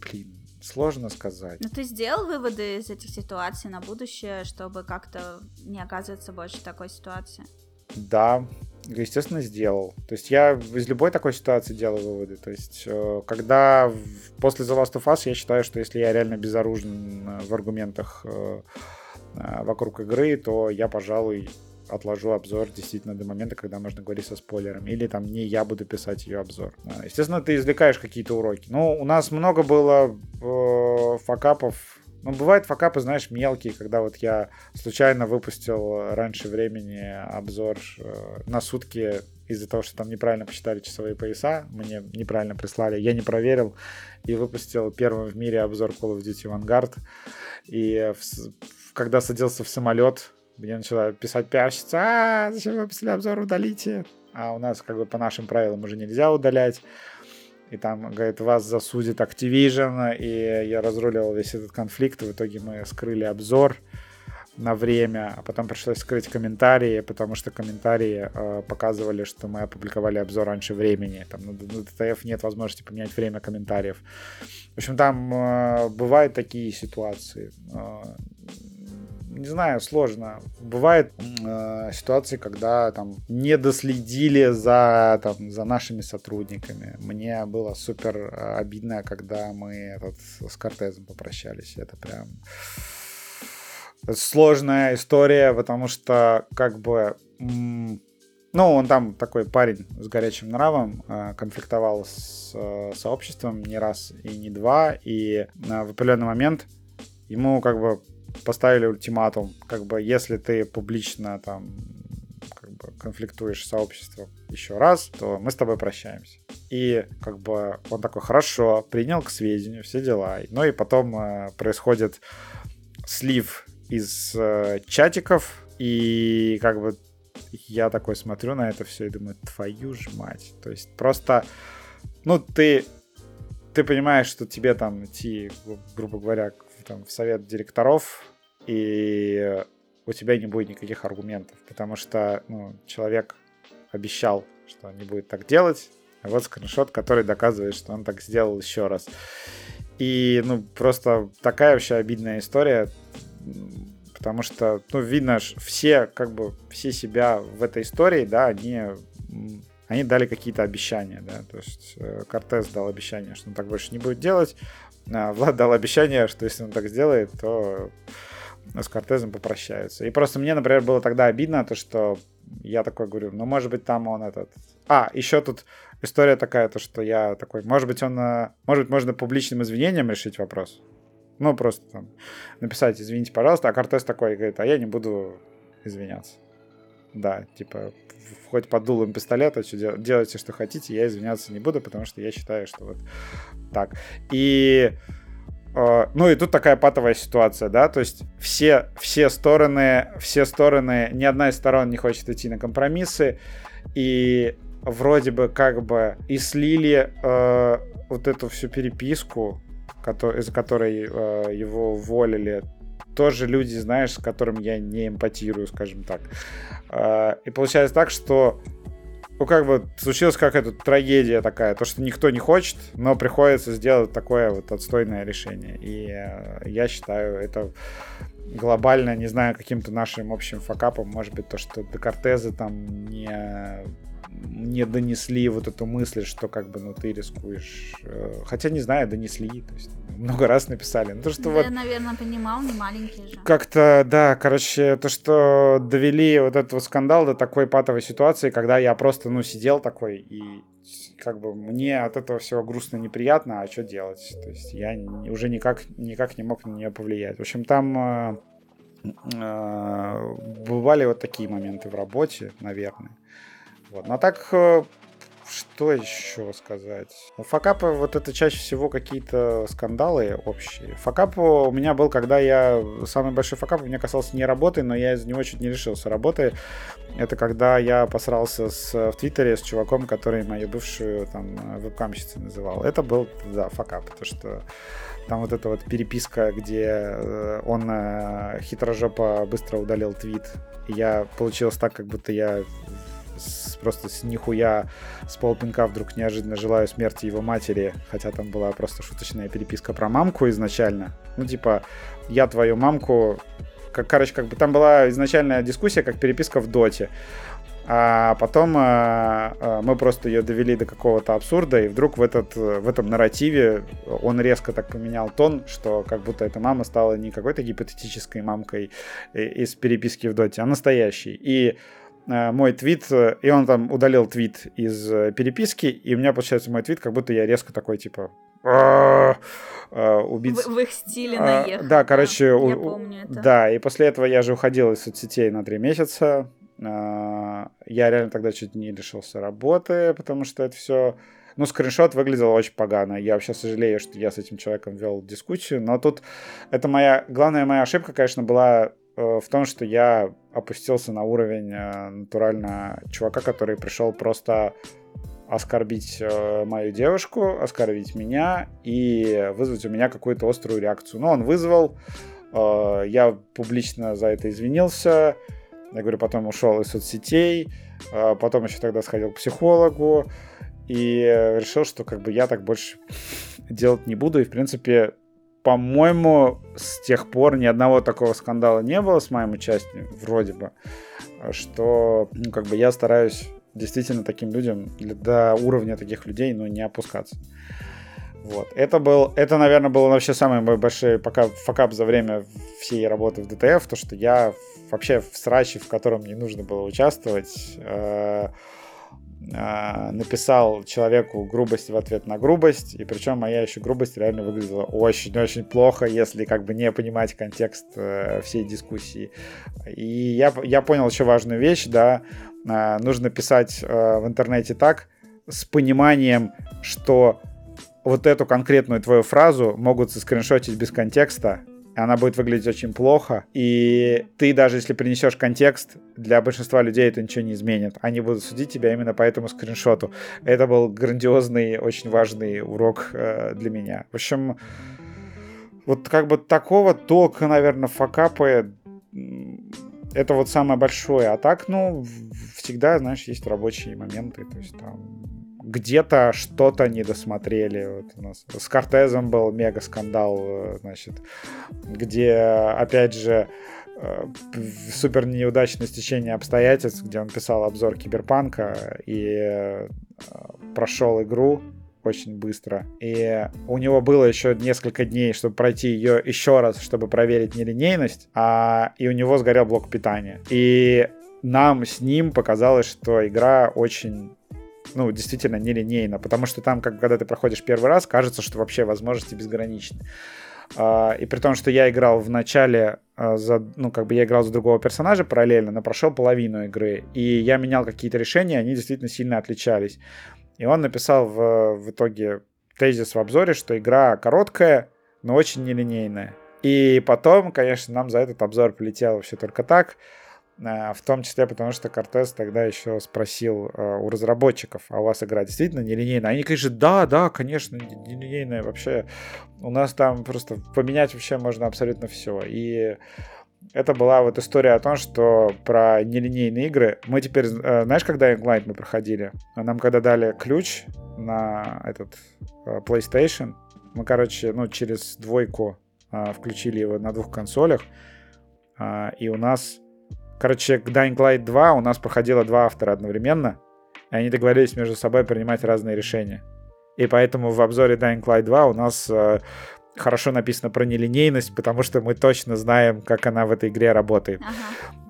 блин, Сложно сказать. Ну, ты сделал выводы из этих ситуаций на будущее, чтобы как-то не оказываться больше в такой ситуации? Да, естественно, сделал. То есть я из любой такой ситуации делаю выводы. То есть э, когда после The Last of Us я считаю, что если я реально безоружен э, в аргументах э, вокруг игры, то я, пожалуй, отложу обзор действительно до момента, когда можно говорить со спойлерами. Или там не я буду писать ее обзор. Естественно, ты извлекаешь какие-то уроки. Ну, у нас много было э, факапов ну, бывают факапы, знаешь, мелкие, когда вот я случайно выпустил раньше времени обзор э, на сутки из-за того, что там неправильно посчитали часовые пояса, мне неправильно прислали, я не проверил и выпустил первым в мире обзор Call of Duty Vanguard. И в, когда садился в самолет, мне начала писать пиарщица, а, зачем вы выпустили обзор, удалите. А у нас как бы по нашим правилам уже нельзя удалять и там, говорит, вас засудит Activision, и я разрулил весь этот конфликт, в итоге мы скрыли обзор на время, а потом пришлось скрыть комментарии, потому что комментарии э, показывали, что мы опубликовали обзор раньше времени. Там на, на DTF нет возможности поменять время комментариев. В общем, там э, бывают такие ситуации. Э, не знаю, сложно. Бывают э, ситуации, когда там не доследили за, там, за нашими сотрудниками. Мне было супер э, обидно, когда мы этот, с Кортезом попрощались. Это прям сложная история, потому что как бы... Ну, он там такой парень с горячим нравом, э, конфликтовал с э, сообществом не раз и не два, и в определенный момент ему как бы поставили ультиматум, как бы если ты публично там как бы конфликтуешь с сообществом еще раз, то мы с тобой прощаемся. И как бы он такой, хорошо, принял к сведению все дела. Ну и потом э, происходит слив из э, чатиков, и как бы я такой смотрю на это все и думаю, твою ж мать. То есть просто, ну ты, ты понимаешь, что тебе там идти, грубо говоря, там, в совет директоров, и у тебя не будет никаких аргументов, потому что ну, человек обещал, что не будет так делать, а вот скриншот, который доказывает, что он так сделал еще раз. И, ну, просто такая вообще обидная история, потому что, ну, видно, все, как бы, все себя в этой истории, да, они, они дали какие-то обещания, да, то есть э, Кортес дал обещание, что он так больше не будет делать, Влад дал обещание, что если он так сделает, то с Кортезом попрощаются. И просто мне, например, было тогда обидно, то, что я такой говорю, ну, может быть, там он этот... А, еще тут история такая, то, что я такой, может быть, он... Э, может быть, можно публичным извинением решить вопрос. Ну, просто там написать, извините, пожалуйста, а Кортес такой говорит, а я не буду извиняться. Да, типа, хоть под дулом пистолета, что дел- делайте, что хотите, я извиняться не буду, потому что я считаю, что вот так. И э, ну и тут такая патовая ситуация, да, то есть все, все стороны, все стороны, ни одна из сторон не хочет идти на компромиссы, и вроде бы как бы и слили э, вот эту всю переписку, из-за которой э, его уволили, тоже люди, знаешь, с которыми я не эмпатирую, скажем так. Э, и получается так, что ну, как бы случилась какая-то трагедия такая, то, что никто не хочет, но приходится сделать такое вот отстойное решение. И э, я считаю, это глобально, не знаю, каким-то нашим общим факапом, может быть, то, что до Кортеза там не не донесли вот эту мысль, что как бы, ну, ты рискуешь. Э, хотя, не знаю, донесли, то есть много раз написали. Ну, то, что да, вот... наверное, понимал, не маленький же. Как-то, да, короче, то, что довели вот этот вот скандал до такой патовой ситуации, когда я просто, ну, сидел такой и как бы мне от этого всего грустно неприятно, а что делать? То есть я уже никак, никак не мог на нее повлиять. В общем, там э, э, бывали вот такие моменты в работе, наверное. Вот. Но так, э, что еще сказать? У факапа вот это чаще всего какие-то скандалы общие. Факап у меня был, когда я... Самый большой факап у меня касался не работы, но я из него чуть не лишился работы. Это когда я посрался с, в Твиттере с чуваком, который мою бывшую там вебкамщицей называл. Это был, да, факап, потому что там вот эта вот переписка, где э, он э, хитрожопо быстро удалил твит. И я получилось так, как будто я с, просто с нихуя с полпинка вдруг неожиданно желаю смерти его матери, хотя там была просто шуточная переписка про мамку изначально. Ну, типа, я твою мамку... Как, короче, как бы там была изначальная дискуссия, как переписка в доте. А потом э, э, мы просто ее довели до какого-то абсурда, и вдруг в, этот, в этом нарративе он резко так поменял тон, что как будто эта мама стала не какой-то гипотетической мамкой из переписки в доте, а настоящей. И Э, мой твит, э, и он там удалил твит из э, переписки, и у меня получается мой твит, как будто я резко такой, типа, убийц. В, в их стиле а, наехал. Да, короче, у, я помню это. Да, и после этого я же уходил из соцсетей на три месяца. Я реально тогда чуть не лишился работы, потому что это все... Ну, скриншот выглядел очень погано. Я вообще сожалею, что я с этим человеком вел дискуссию. Но тут это моя... Главная моя ошибка, конечно, была Э, в том, что я опустился на уровень э, натурально чувака, который пришел просто оскорбить э, мою девушку, оскорбить меня и вызвать у меня какую-то острую реакцию. Но он вызвал, я публично за это извинился, я говорю, потом ушел из соцсетей, потом еще тогда сходил к психологу и решил, что как бы я так больше делать не буду. И, в принципе, по-моему, с тех пор ни одного такого скандала не было с моим участием, вроде бы, что, ну, как бы я стараюсь действительно таким людям, до уровня таких людей, ну, не опускаться. Вот. Это был, это, наверное, был вообще самый мой большой пока факап за время всей работы в ДТФ, то, что я вообще в сраче, в котором не нужно было участвовать, э- написал человеку грубость в ответ на грубость, и причем моя еще грубость реально выглядела очень-очень плохо, если как бы не понимать контекст э, всей дискуссии. И я, я понял еще важную вещь, да, э, нужно писать э, в интернете так, с пониманием, что вот эту конкретную твою фразу могут заскриншотить без контекста, она будет выглядеть очень плохо, и ты даже если принесешь контекст, для большинства людей это ничего не изменит. Они будут судить тебя именно по этому скриншоту. Это был грандиозный, очень важный урок э, для меня. В общем, вот как бы такого толка, наверное, факапы это вот самое большое. А так, ну, всегда, знаешь, есть рабочие моменты. То есть там где-то что-то не досмотрели. Вот у нас с Кортезом был мега скандал, э, значит, где, опять же, э, супер неудачное стечение обстоятельств, где он писал обзор Киберпанка и э, прошел игру, очень быстро. И у него было еще несколько дней, чтобы пройти ее еще раз, чтобы проверить нелинейность, а, и у него сгорел блок питания. И нам с ним показалось, что игра очень ну, действительно нелинейна, потому что там, как, когда ты проходишь первый раз, кажется, что вообще возможности безграничны. Uh, и при том, что я играл в начале uh, за, ну, как бы я играл за другого персонажа параллельно, но прошел половину игры, и я менял какие-то решения, они действительно сильно отличались. И он написал в, в итоге тезис в обзоре, что игра короткая, но очень нелинейная. И потом, конечно, нам за этот обзор полетело все только так. Э, в том числе потому, что Кортес тогда еще спросил э, у разработчиков, а у вас игра действительно нелинейная? Они, конечно, да, да, конечно, нелинейная. Вообще у нас там просто поменять вообще можно абсолютно все. И это была вот история о том, что про нелинейные игры. Мы теперь, э, знаешь, когда Light мы проходили? Нам когда дали ключ на этот PlayStation, мы, короче, ну, через двойку включили его на двух консолях, и у нас Короче, к Dying Light 2 у нас проходило два автора одновременно, и они договорились между собой принимать разные решения. И поэтому в обзоре Dying Light 2 у нас э, хорошо написано про нелинейность, потому что мы точно знаем, как она в этой игре работает.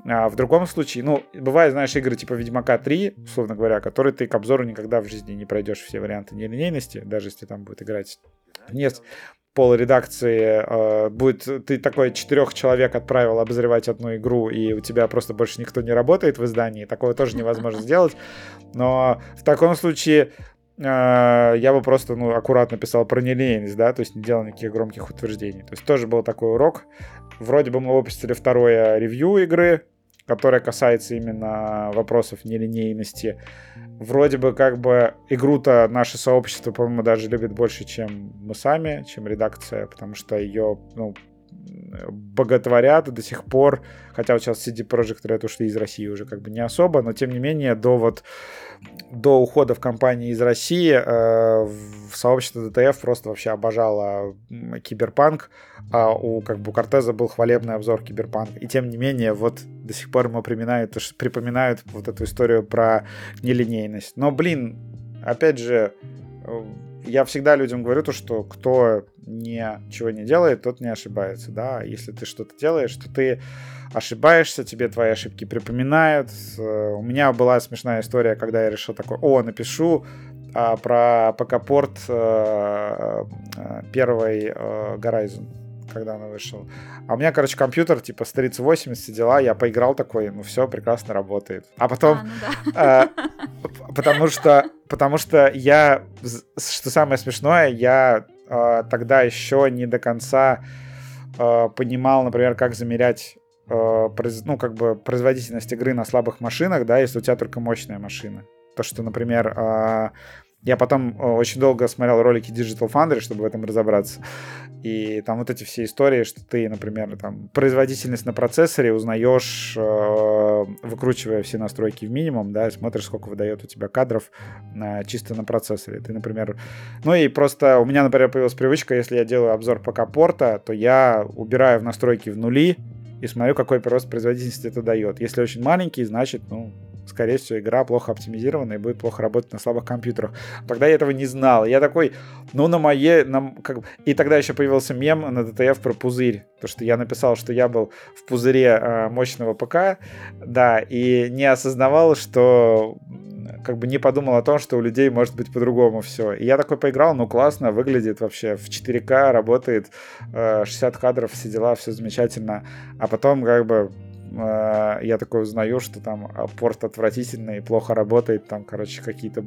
Ага. А в другом случае, ну, бывает, знаешь, игры типа Ведьмака 3, условно говоря, которые ты к обзору никогда в жизни не пройдешь все варианты нелинейности, даже если там будет играть нет пол редакции э, будет ты такой четырех человек отправил обозревать одну игру и у тебя просто больше никто не работает в издании такое тоже невозможно сделать. Но в таком случае э, я бы просто ну аккуратно писал про нелинейность да то есть не делал никаких громких утверждений. То есть тоже был такой урок. Вроде бы мы выпустили второе ревью игры которая касается именно вопросов нелинейности. Вроде бы как бы игру-то наше сообщество, по-моему, даже любит больше, чем мы сами, чем редакция, потому что ее, ну, боготворят до сих пор, хотя вот сейчас CD Projekt Red ушли из России уже как бы не особо, но тем не менее до вот до ухода в компании из России э, в сообщество ДТФ просто вообще обожало киберпанк, а у как бы у Кортеза был хвалебный обзор киберпанк. И тем не менее, вот до сих пор ему припоминают, припоминают вот эту историю про нелинейность. Но, блин, опять же, э, я всегда людям говорю то, что кто ничего не делает, тот не ошибается, да. Если ты что-то делаешь, то ты ошибаешься, тебе твои ошибки припоминают. Э, у меня была смешная история, когда я решил такой, о, напишу а, про ПК-порт а, первой а, Horizon когда она вышел. А у меня, короче, компьютер, типа, с 3080 дела, я поиграл такой, ну все, прекрасно работает. А потом, а, ну да. э, потому что, потому что я, что самое смешное, я э, тогда еще не до конца э, понимал, например, как замерять э, ну, как бы производительность игры на слабых машинах, да, если у тебя только мощная машина. То, что, например, э, я потом э, очень долго смотрел ролики Digital Foundry, чтобы в этом разобраться. И там вот эти все истории, что ты, например, там производительность на процессоре узнаешь, э, выкручивая все настройки в минимум, да, и смотришь, сколько выдает у тебя кадров на, чисто на процессоре. Ты, например... Ну и просто у меня, например, появилась привычка, если я делаю обзор ПК-порта, то я убираю в настройки в нули и смотрю, какой прирост производительности это дает. Если очень маленький, значит, ну, скорее всего, игра плохо оптимизирована и будет плохо работать на слабых компьютерах. Тогда я этого не знал. Я такой, ну, на моей... На, как... И тогда еще появился мем на DTF про пузырь. То, что я написал, что я был в пузыре э, мощного ПК, да, и не осознавал, что как бы не подумал о том, что у людей может быть по-другому все. И я такой поиграл, ну классно, выглядит вообще в 4К, работает, 60 э, кадров, все дела, все замечательно. А потом как бы Э, я такой узнаю, что там а, порт отвратительный, плохо работает, там, короче, какие-то,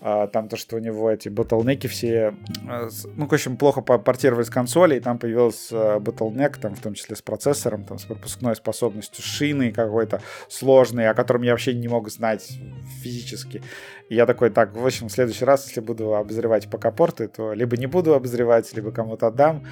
а, там то, что у него эти ботлнеки все, э, ну, в общем, плохо портировали с консоли, и там появился ботлнек, там, в том числе с процессором, там, с пропускной способностью, шины какой-то сложный, о котором я вообще не мог знать физически. И я такой, так, в общем, в следующий раз, если буду обозревать ПК-порты, то либо не буду обозревать, либо кому-то отдам,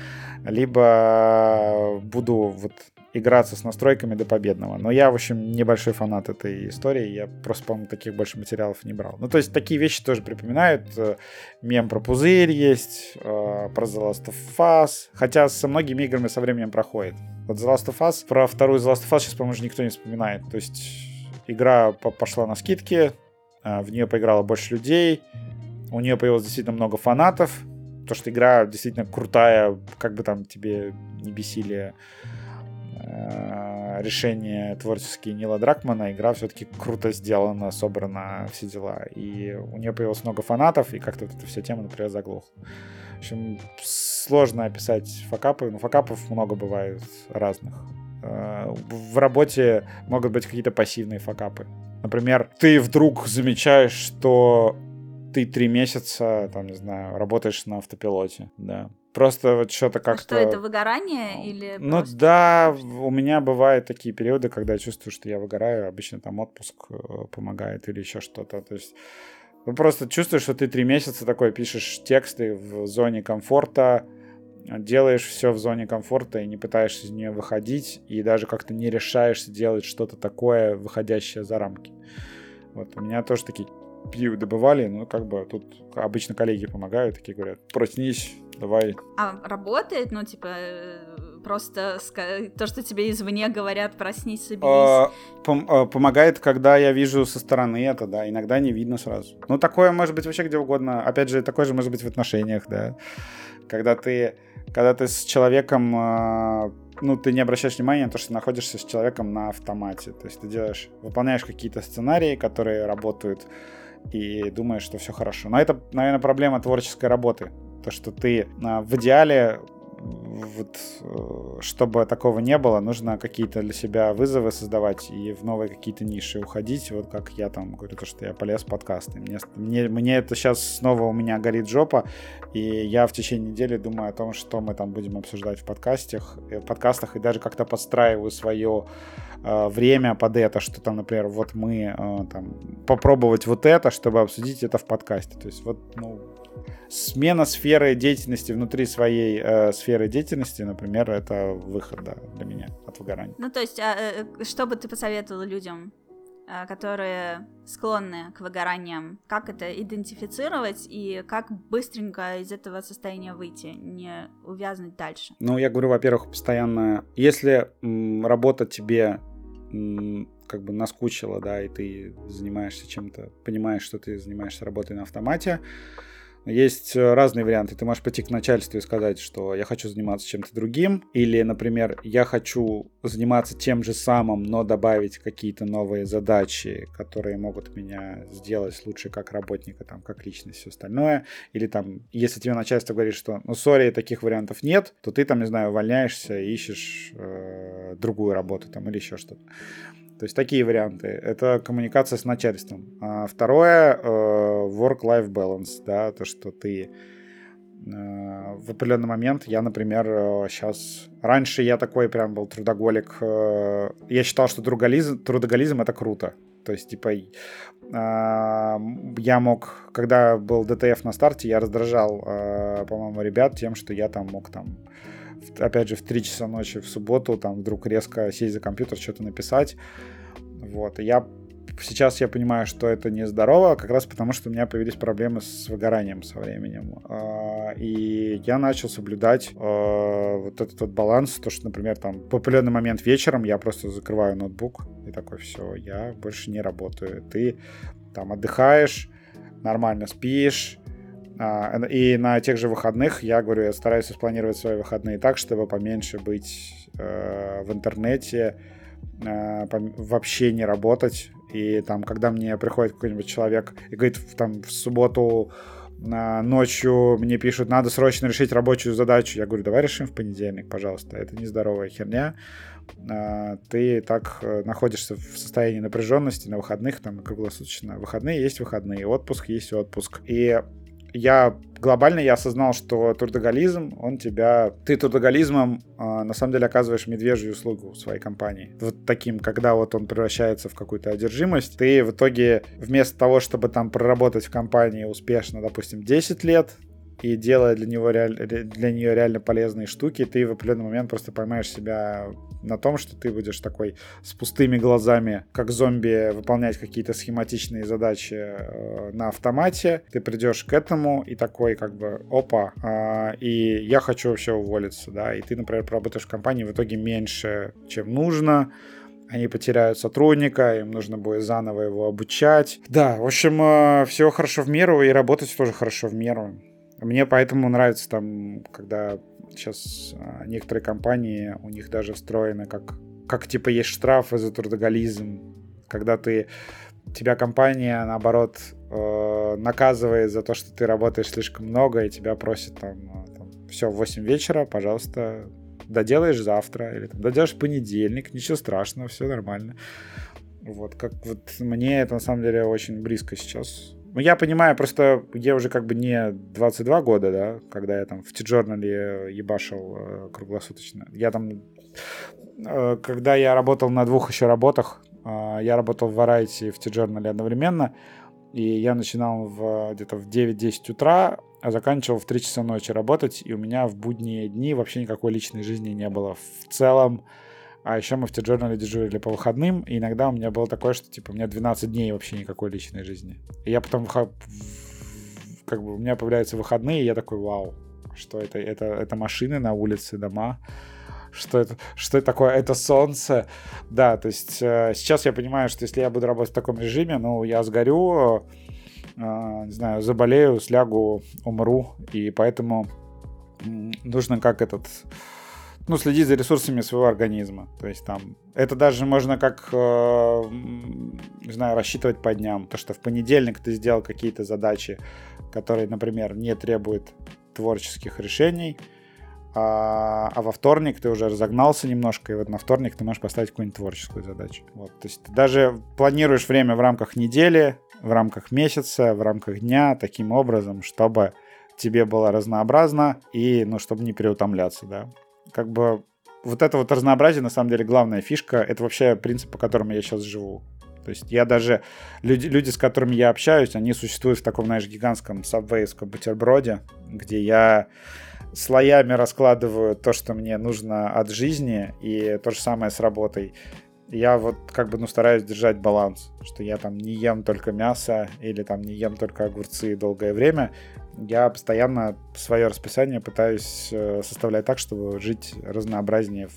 либо буду вот играться с настройками до победного. Но я, в общем, небольшой фанат этой истории. Я просто, по-моему, таких больше материалов не брал. Ну, то есть такие вещи тоже припоминают. Э, мем про пузырь есть, э, про The Last of Us. Хотя со многими играми со временем проходит. Вот The Last of Us, про вторую The Last of Us сейчас, по-моему, уже никто не вспоминает. То есть игра пошла на скидки, э, в нее поиграло больше людей, у нее появилось действительно много фанатов, то, что игра действительно крутая, как бы там тебе не бесили э, решения творческие Нила Дракмана, игра все-таки круто сделана, собрана, все дела. И у нее появилось много фанатов, и как-то вот эта вся тема, например, заглохла. В общем, сложно описать факапы, но факапов много бывает разных. Э, в работе могут быть какие-то пассивные факапы. Например, ты вдруг замечаешь, что ты три месяца, там, не знаю, работаешь на автопилоте, да. Просто вот что-то а как-то... что, это выгорание или Ну просто... да, у меня бывают такие периоды, когда я чувствую, что я выгораю. Обычно там отпуск э, помогает или еще что-то. То есть ну, просто чувствуешь, что ты три месяца такой пишешь тексты в зоне комфорта, делаешь все в зоне комфорта и не пытаешься из нее выходить, и даже как-то не решаешься делать что-то такое, выходящее за рамки. Вот у меня тоже такие периоды бывали, но как бы тут обычно коллеги помогают, такие говорят, проснись, давай. А работает, ну, типа, э, просто то, что тебе извне говорят, проснись, соберись? А, пом- а, помогает, когда я вижу со стороны это, да, иногда не видно сразу. Ну, такое может быть вообще где угодно. Опять же, такое же может быть в отношениях, да. Когда ты когда ты с человеком, а, ну, ты не обращаешь внимания на то, что ты находишься с человеком на автомате. То есть ты делаешь, выполняешь какие-то сценарии, которые работают, и думаешь, что все хорошо. Но это, наверное, проблема творческой работы. То, что ты а, в идеале вот, э, чтобы такого не было, нужно какие-то для себя вызовы создавать и в новые какие-то ниши уходить. Вот как я там говорю, то, что я полез в подкасты. Мне, мне, мне это сейчас снова у меня горит жопа, и я в течение недели думаю о том, что мы там будем обсуждать в подкастах, э, в подкастах и даже как-то подстраиваю свое э, время под это, что там, например, вот мы э, там попробовать вот это, чтобы обсудить это в подкасте. То есть вот, ну, смена сферы деятельности внутри своей э, сферы деятельности, например, это выход да, для меня от выгорания. Ну, то есть, а, э, что бы ты посоветовал людям, э, которые склонны к выгораниям, как это идентифицировать и как быстренько из этого состояния выйти, не увязнуть дальше? Ну, я говорю, во-первых, постоянно, если м, работа тебе как бы наскучила, да, и ты занимаешься чем-то, понимаешь, что ты занимаешься работой на автомате, есть э, разные варианты. Ты можешь пойти к начальству и сказать, что я хочу заниматься чем-то другим. Или, например, я хочу заниматься тем же самым, но добавить какие-то новые задачи, которые могут меня сделать лучше как работника, там, как личность, все остальное. Или там, если тебе начальство говорит, что, ну, сори, таких вариантов нет, то ты там, не знаю, увольняешься и ищешь э, другую работу там или еще что-то. То есть такие варианты. Это коммуникация с начальством. А второе э, work-life balance, да, то, что ты э, в определенный момент, я, например, сейчас... Э, раньше я такой прям был трудоголик. Я считал, что трудоголизм, трудоголизм это круто. То есть, типа, я мог, когда был ДТФ на старте, я раздражал, по-моему, ребят тем, что я там мог там опять же, в 3 часа ночи в субботу, там, вдруг резко сесть за компьютер, что-то написать. Вот, и я сейчас я понимаю, что это нездорово, как раз потому, что у меня появились проблемы с выгоранием со временем. А, и я начал соблюдать а, вот этот вот баланс, то, что, например, там, в определенный момент вечером я просто закрываю ноутбук и такой, все, я больше не работаю. Ты там отдыхаешь, нормально спишь, и на тех же выходных я говорю, я стараюсь спланировать свои выходные так, чтобы поменьше быть э, в интернете, э, вообще не работать. И там, когда мне приходит какой-нибудь человек и говорит, там в субботу э, ночью мне пишут, надо срочно решить рабочую задачу, я говорю, давай решим в понедельник, пожалуйста. Это нездоровая херня. Ты так находишься в состоянии напряженности на выходных, там круглосуточно. Выходные есть выходные, отпуск есть отпуск. И я глобально я осознал, что трудоголизм, он тебя... Ты трудоголизмом э, на самом деле оказываешь медвежью услугу своей компании. Вот таким, когда вот он превращается в какую-то одержимость, ты в итоге вместо того, чтобы там проработать в компании успешно, допустим, 10 лет, и делая для, него реаль... для нее реально полезные штуки, ты в определенный момент просто поймаешь себя на том, что ты будешь такой с пустыми глазами, как зомби, выполнять какие-то схематичные задачи э, на автомате. Ты придешь к этому и такой как бы, опа, э, и я хочу вообще уволиться, да, и ты, например, поработаешь в компании в итоге меньше, чем нужно, они потеряют сотрудника, им нужно будет заново его обучать. Да, в общем, э, все хорошо в меру, и работать тоже хорошо в меру. Мне поэтому нравится там, когда сейчас э, некоторые компании, у них даже встроены как, как типа есть штрафы за трудоголизм, когда ты тебя компания, наоборот, э, наказывает за то, что ты работаешь слишком много, и тебя просит там, там все, в 8 вечера, пожалуйста, доделаешь завтра, или там, доделаешь понедельник, ничего страшного, все нормально. Вот, как вот мне это на самом деле очень близко сейчас. Ну, я понимаю, просто я уже как бы не 22 года, да, когда я там в T-Journal ебашил э, круглосуточно. Я там, э, когда я работал на двух еще работах, э, я работал в Variety в T-Journal одновременно, и я начинал в, где-то в 9-10 утра, а заканчивал в 3 часа ночи работать, и у меня в будние дни вообще никакой личной жизни не было. В целом, а еще мы в T-Journal дежурили по выходным, и иногда у меня было такое, что типа у меня 12 дней вообще никакой личной жизни. И я потом как бы у меня появляются выходные, и я такой, вау, что это? Это, это машины на улице, дома. Что это, что это такое? Это солнце. Да, то есть э, сейчас я понимаю, что если я буду работать в таком режиме, ну, я сгорю, а, не знаю, заболею, слягу, умру, и поэтому нужно как этот, ну, следить за ресурсами своего организма. То есть там, это даже можно как, э, не знаю, рассчитывать по дням. То, что в понедельник ты сделал какие-то задачи, которые, например, не требуют творческих решений, а, а во вторник ты уже разогнался немножко, и вот на вторник ты можешь поставить какую-нибудь творческую задачу. Вот, то есть ты даже планируешь время в рамках недели, в рамках месяца, в рамках дня, таким образом, чтобы тебе было разнообразно и, ну, чтобы не переутомляться, да. Как бы вот это вот разнообразие, на самом деле, главная фишка, это вообще принцип, по которому я сейчас живу. То есть я даже, люди, люди, с которыми я общаюсь, они существуют в таком, знаешь, гигантском сабвейском бутерброде, где я слоями раскладываю то, что мне нужно от жизни, и то же самое с работой я вот как бы, ну, стараюсь держать баланс, что я там не ем только мясо или там не ем только огурцы долгое время. Я постоянно свое расписание пытаюсь э, составлять так, чтобы жить разнообразнее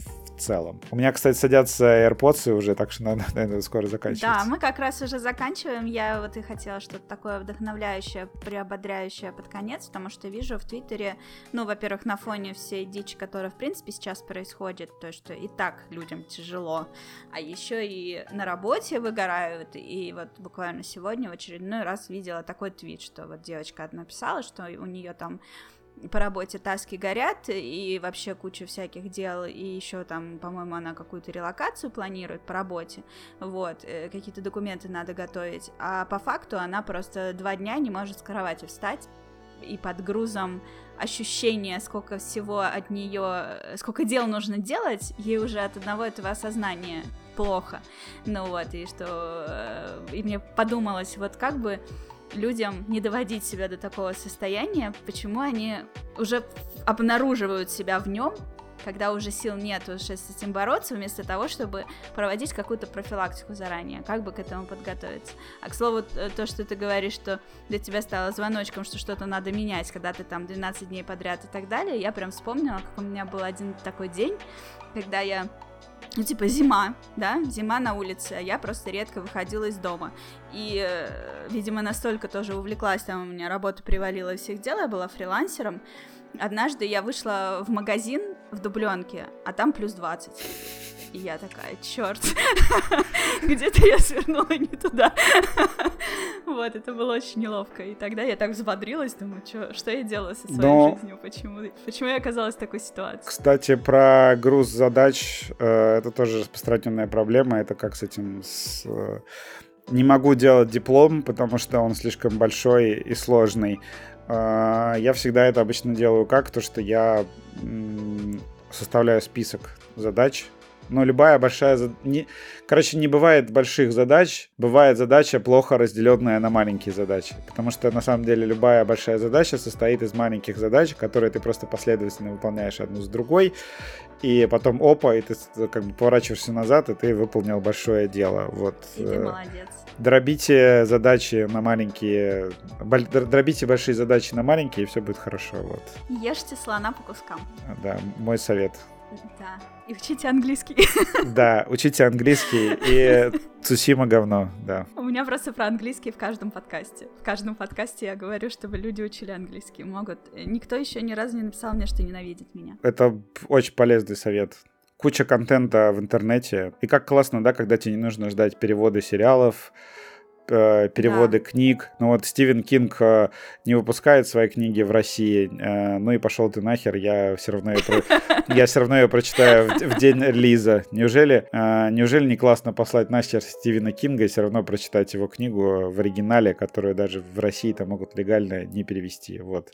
целом. У меня, кстати, садятся AirPods уже, так что надо, наверное, скоро заканчивать. Да, мы как раз уже заканчиваем. Я вот и хотела что-то такое вдохновляющее, приободряющее под конец, потому что вижу в Твиттере, ну, во-первых, на фоне всей дичи, которая, в принципе, сейчас происходит, то, что и так людям тяжело, а еще и на работе выгорают, и вот буквально сегодня в очередной раз видела такой твит, что вот девочка одна писала, что у нее там по работе таски горят, и вообще куча всяких дел, и еще там, по-моему, она какую-то релокацию планирует по работе, вот, э, какие-то документы надо готовить, а по факту она просто два дня не может с кровати встать, и под грузом ощущения, сколько всего от нее, сколько дел нужно делать, ей уже от одного этого осознания плохо. Ну вот, и что... Э, и мне подумалось, вот как бы людям не доводить себя до такого состояния, почему они уже обнаруживают себя в нем, когда уже сил нет уже с этим бороться, вместо того, чтобы проводить какую-то профилактику заранее, как бы к этому подготовиться. А к слову, то, что ты говоришь, что для тебя стало звоночком, что что-то надо менять, когда ты там 12 дней подряд и так далее, я прям вспомнила, как у меня был один такой день, когда я ну, типа, зима, да, зима на улице, а я просто редко выходила из дома. И, э, видимо, настолько тоже увлеклась, там у меня работа привалила всех дел, я была фрилансером. Однажды я вышла в магазин в дубленке, а там плюс 20. И я такая, черт, где-то я свернула не туда. вот, это было очень неловко. И тогда я так взбодрилась, думаю, что, что я делала со своей Но... жизнью, почему, почему я оказалась в такой ситуации. Кстати, про груз задач, э, это тоже распространенная проблема, это как с этим, с, э, не могу делать диплом, потому что он слишком большой и сложный. Э, я всегда это обычно делаю как? То, что я составляю список задач, но любая большая... Не... Короче, не бывает больших задач, бывает задача, плохо разделенная на маленькие задачи. Потому что, на самом деле, любая большая задача состоит из маленьких задач, которые ты просто последовательно выполняешь одну с другой, и потом опа, и ты как бы поворачиваешься назад, и ты выполнил большое дело. Вот. И ты э, молодец. Дробите задачи на маленькие... Дробите большие задачи на маленькие, и все будет хорошо. Вот. Ешьте слона по кускам. Да, мой совет. Да, и учите английский. Да, учите английский и Цусима говно, да. У меня просто про английский в каждом подкасте. В каждом подкасте я говорю, чтобы люди учили английский. Могут. Никто еще ни разу не написал мне, что ненавидит меня. Это очень полезный совет куча контента в интернете. И как классно, да, когда тебе не нужно ждать переводы сериалов, э, переводы да. книг. Ну вот Стивен Кинг э, не выпускает свои книги в России. Э, ну и пошел ты нахер, я все равно ее, про... я все равно ее прочитаю в, в день релиза. Неужели, э, неужели не классно послать нахер Стивена Кинга и все равно прочитать его книгу в оригинале, которую даже в России-то могут легально не перевести? Вот.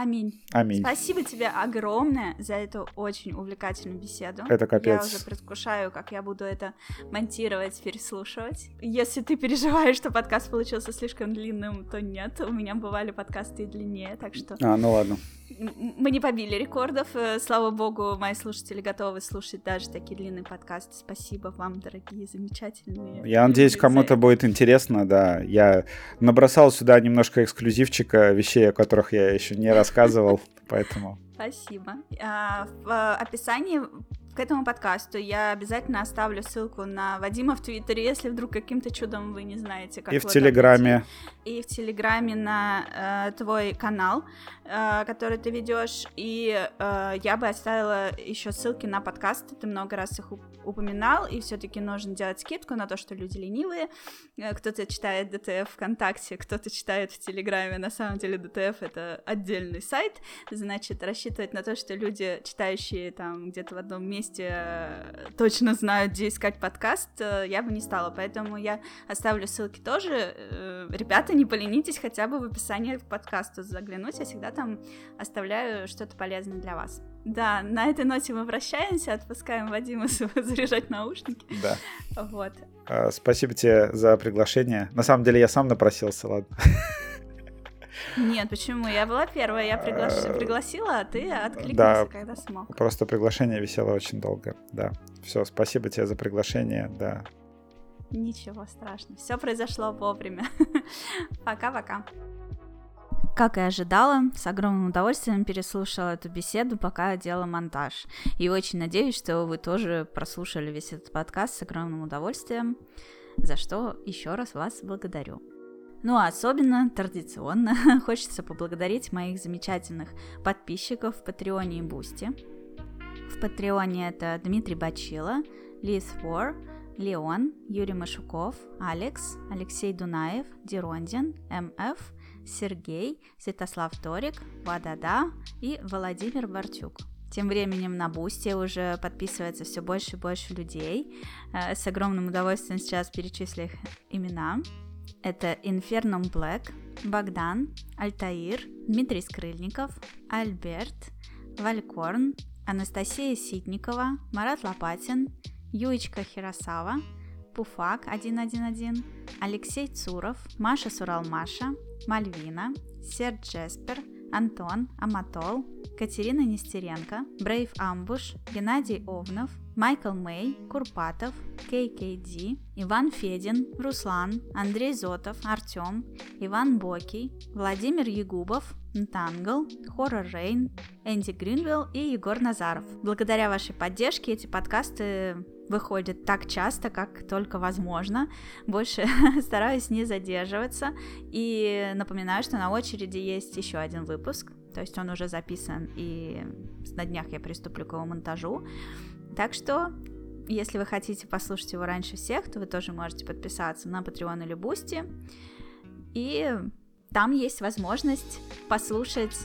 Аминь. Аминь. Спасибо тебе огромное за эту очень увлекательную беседу. Это капец. Я уже предвкушаю, как я буду это монтировать, переслушивать. Если ты переживаешь, что подкаст получился слишком длинным, то нет. У меня бывали подкасты и длиннее, так что... А, ну ладно мы не побили рекордов. Э, слава богу, мои слушатели готовы слушать даже такие длинные подкасты. Спасибо вам, дорогие, замечательные. Я надеюсь, кому-то будет интересно, да. Я набросал сюда немножко эксклюзивчика, вещей, о которых я еще не рассказывал, поэтому... Спасибо. А, в описании к этому подкасту я обязательно оставлю ссылку на Вадима в Твиттере, если вдруг каким-то чудом вы не знаете, как И в Телеграме. И в Телеграме на э, твой канал, который ты ведешь. И э, я бы оставила еще ссылки на подкасты. Ты много раз их упоминал, и все-таки нужно делать скидку на то, что люди ленивые. Э, кто-то читает ДТФ ВКонтакте, кто-то читает в Телеграме. На самом деле ДТФ это отдельный сайт. Значит, рассчитывать на то, что люди, читающие там где-то в одном месте, э, точно знают, где искать подкаст, э, я бы не стала. Поэтому я оставлю ссылки тоже. Ребята, не поленитесь хотя бы в описании к подкасту заглянуть. Я всегда там оставляю что-то полезное для вас. Да, на этой ноте мы прощаемся, отпускаем Вадима заряжать наушники. Да. Вот. А, спасибо тебе за приглашение. На самом деле я сам напросился, ладно. Нет, почему? Я была первая, я приглаш... Э, пригласила, а ты откликнулся, да, когда смог. Просто приглашение висело очень долго, да. Все, спасибо тебе за приглашение, да. Ничего страшного, все произошло вовремя. Пока-пока. Как и ожидала, с огромным удовольствием переслушала эту беседу, пока делала монтаж. И очень надеюсь, что вы тоже прослушали весь этот подкаст с огромным удовольствием, за что еще раз вас благодарю. Ну а особенно, традиционно, хочется поблагодарить моих замечательных подписчиков в Патреоне и Бусти. В Патреоне это Дмитрий Бачила, Лиз Фор, Леон, Юрий Машуков, Алекс, Алексей Дунаев, Дерондин, МФ, Сергей, Святослав Торик, Вадада и Владимир Бартюк. Тем временем на Бусте уже подписывается все больше и больше людей. Э, с огромным удовольствием сейчас перечислю их имена. Это Инферном Блэк, Богдан, Альтаир, Дмитрий Скрыльников, Альберт, Валькорн, Анастасия Ситникова, Марат Лопатин, Юечка Хиросава, Пуфак 111, Алексей Цуров, Маша Суралмаша, Мальвина, Серж Джеспер, Антон Аматол, Катерина Нестеренко, Брейв Амбуш, Геннадий Овнов, Майкл Мэй, Курпатов, ККД, Иван Федин, Руслан, Андрей Зотов, Артем, Иван Бокий, Владимир Ягубов, Нтангл, Хоррор Рейн, Энди Гринвилл и Егор Назаров. Благодаря вашей поддержке эти подкасты выходят так часто, как только возможно. Больше стараюсь не задерживаться. И напоминаю, что на очереди есть еще один выпуск. То есть он уже записан, и на днях я приступлю к его монтажу. Так что, если вы хотите послушать его раньше всех, то вы тоже можете подписаться на Patreon или Boosty. И там есть возможность послушать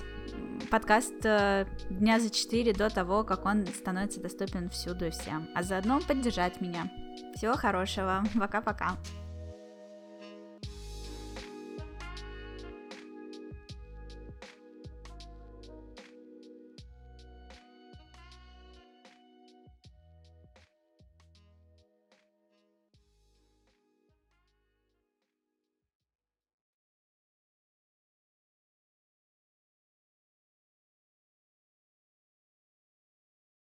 подкаст э, дня за 4 до того, как он становится доступен всюду и всем. А заодно поддержать меня. Всего хорошего. Пока-пока.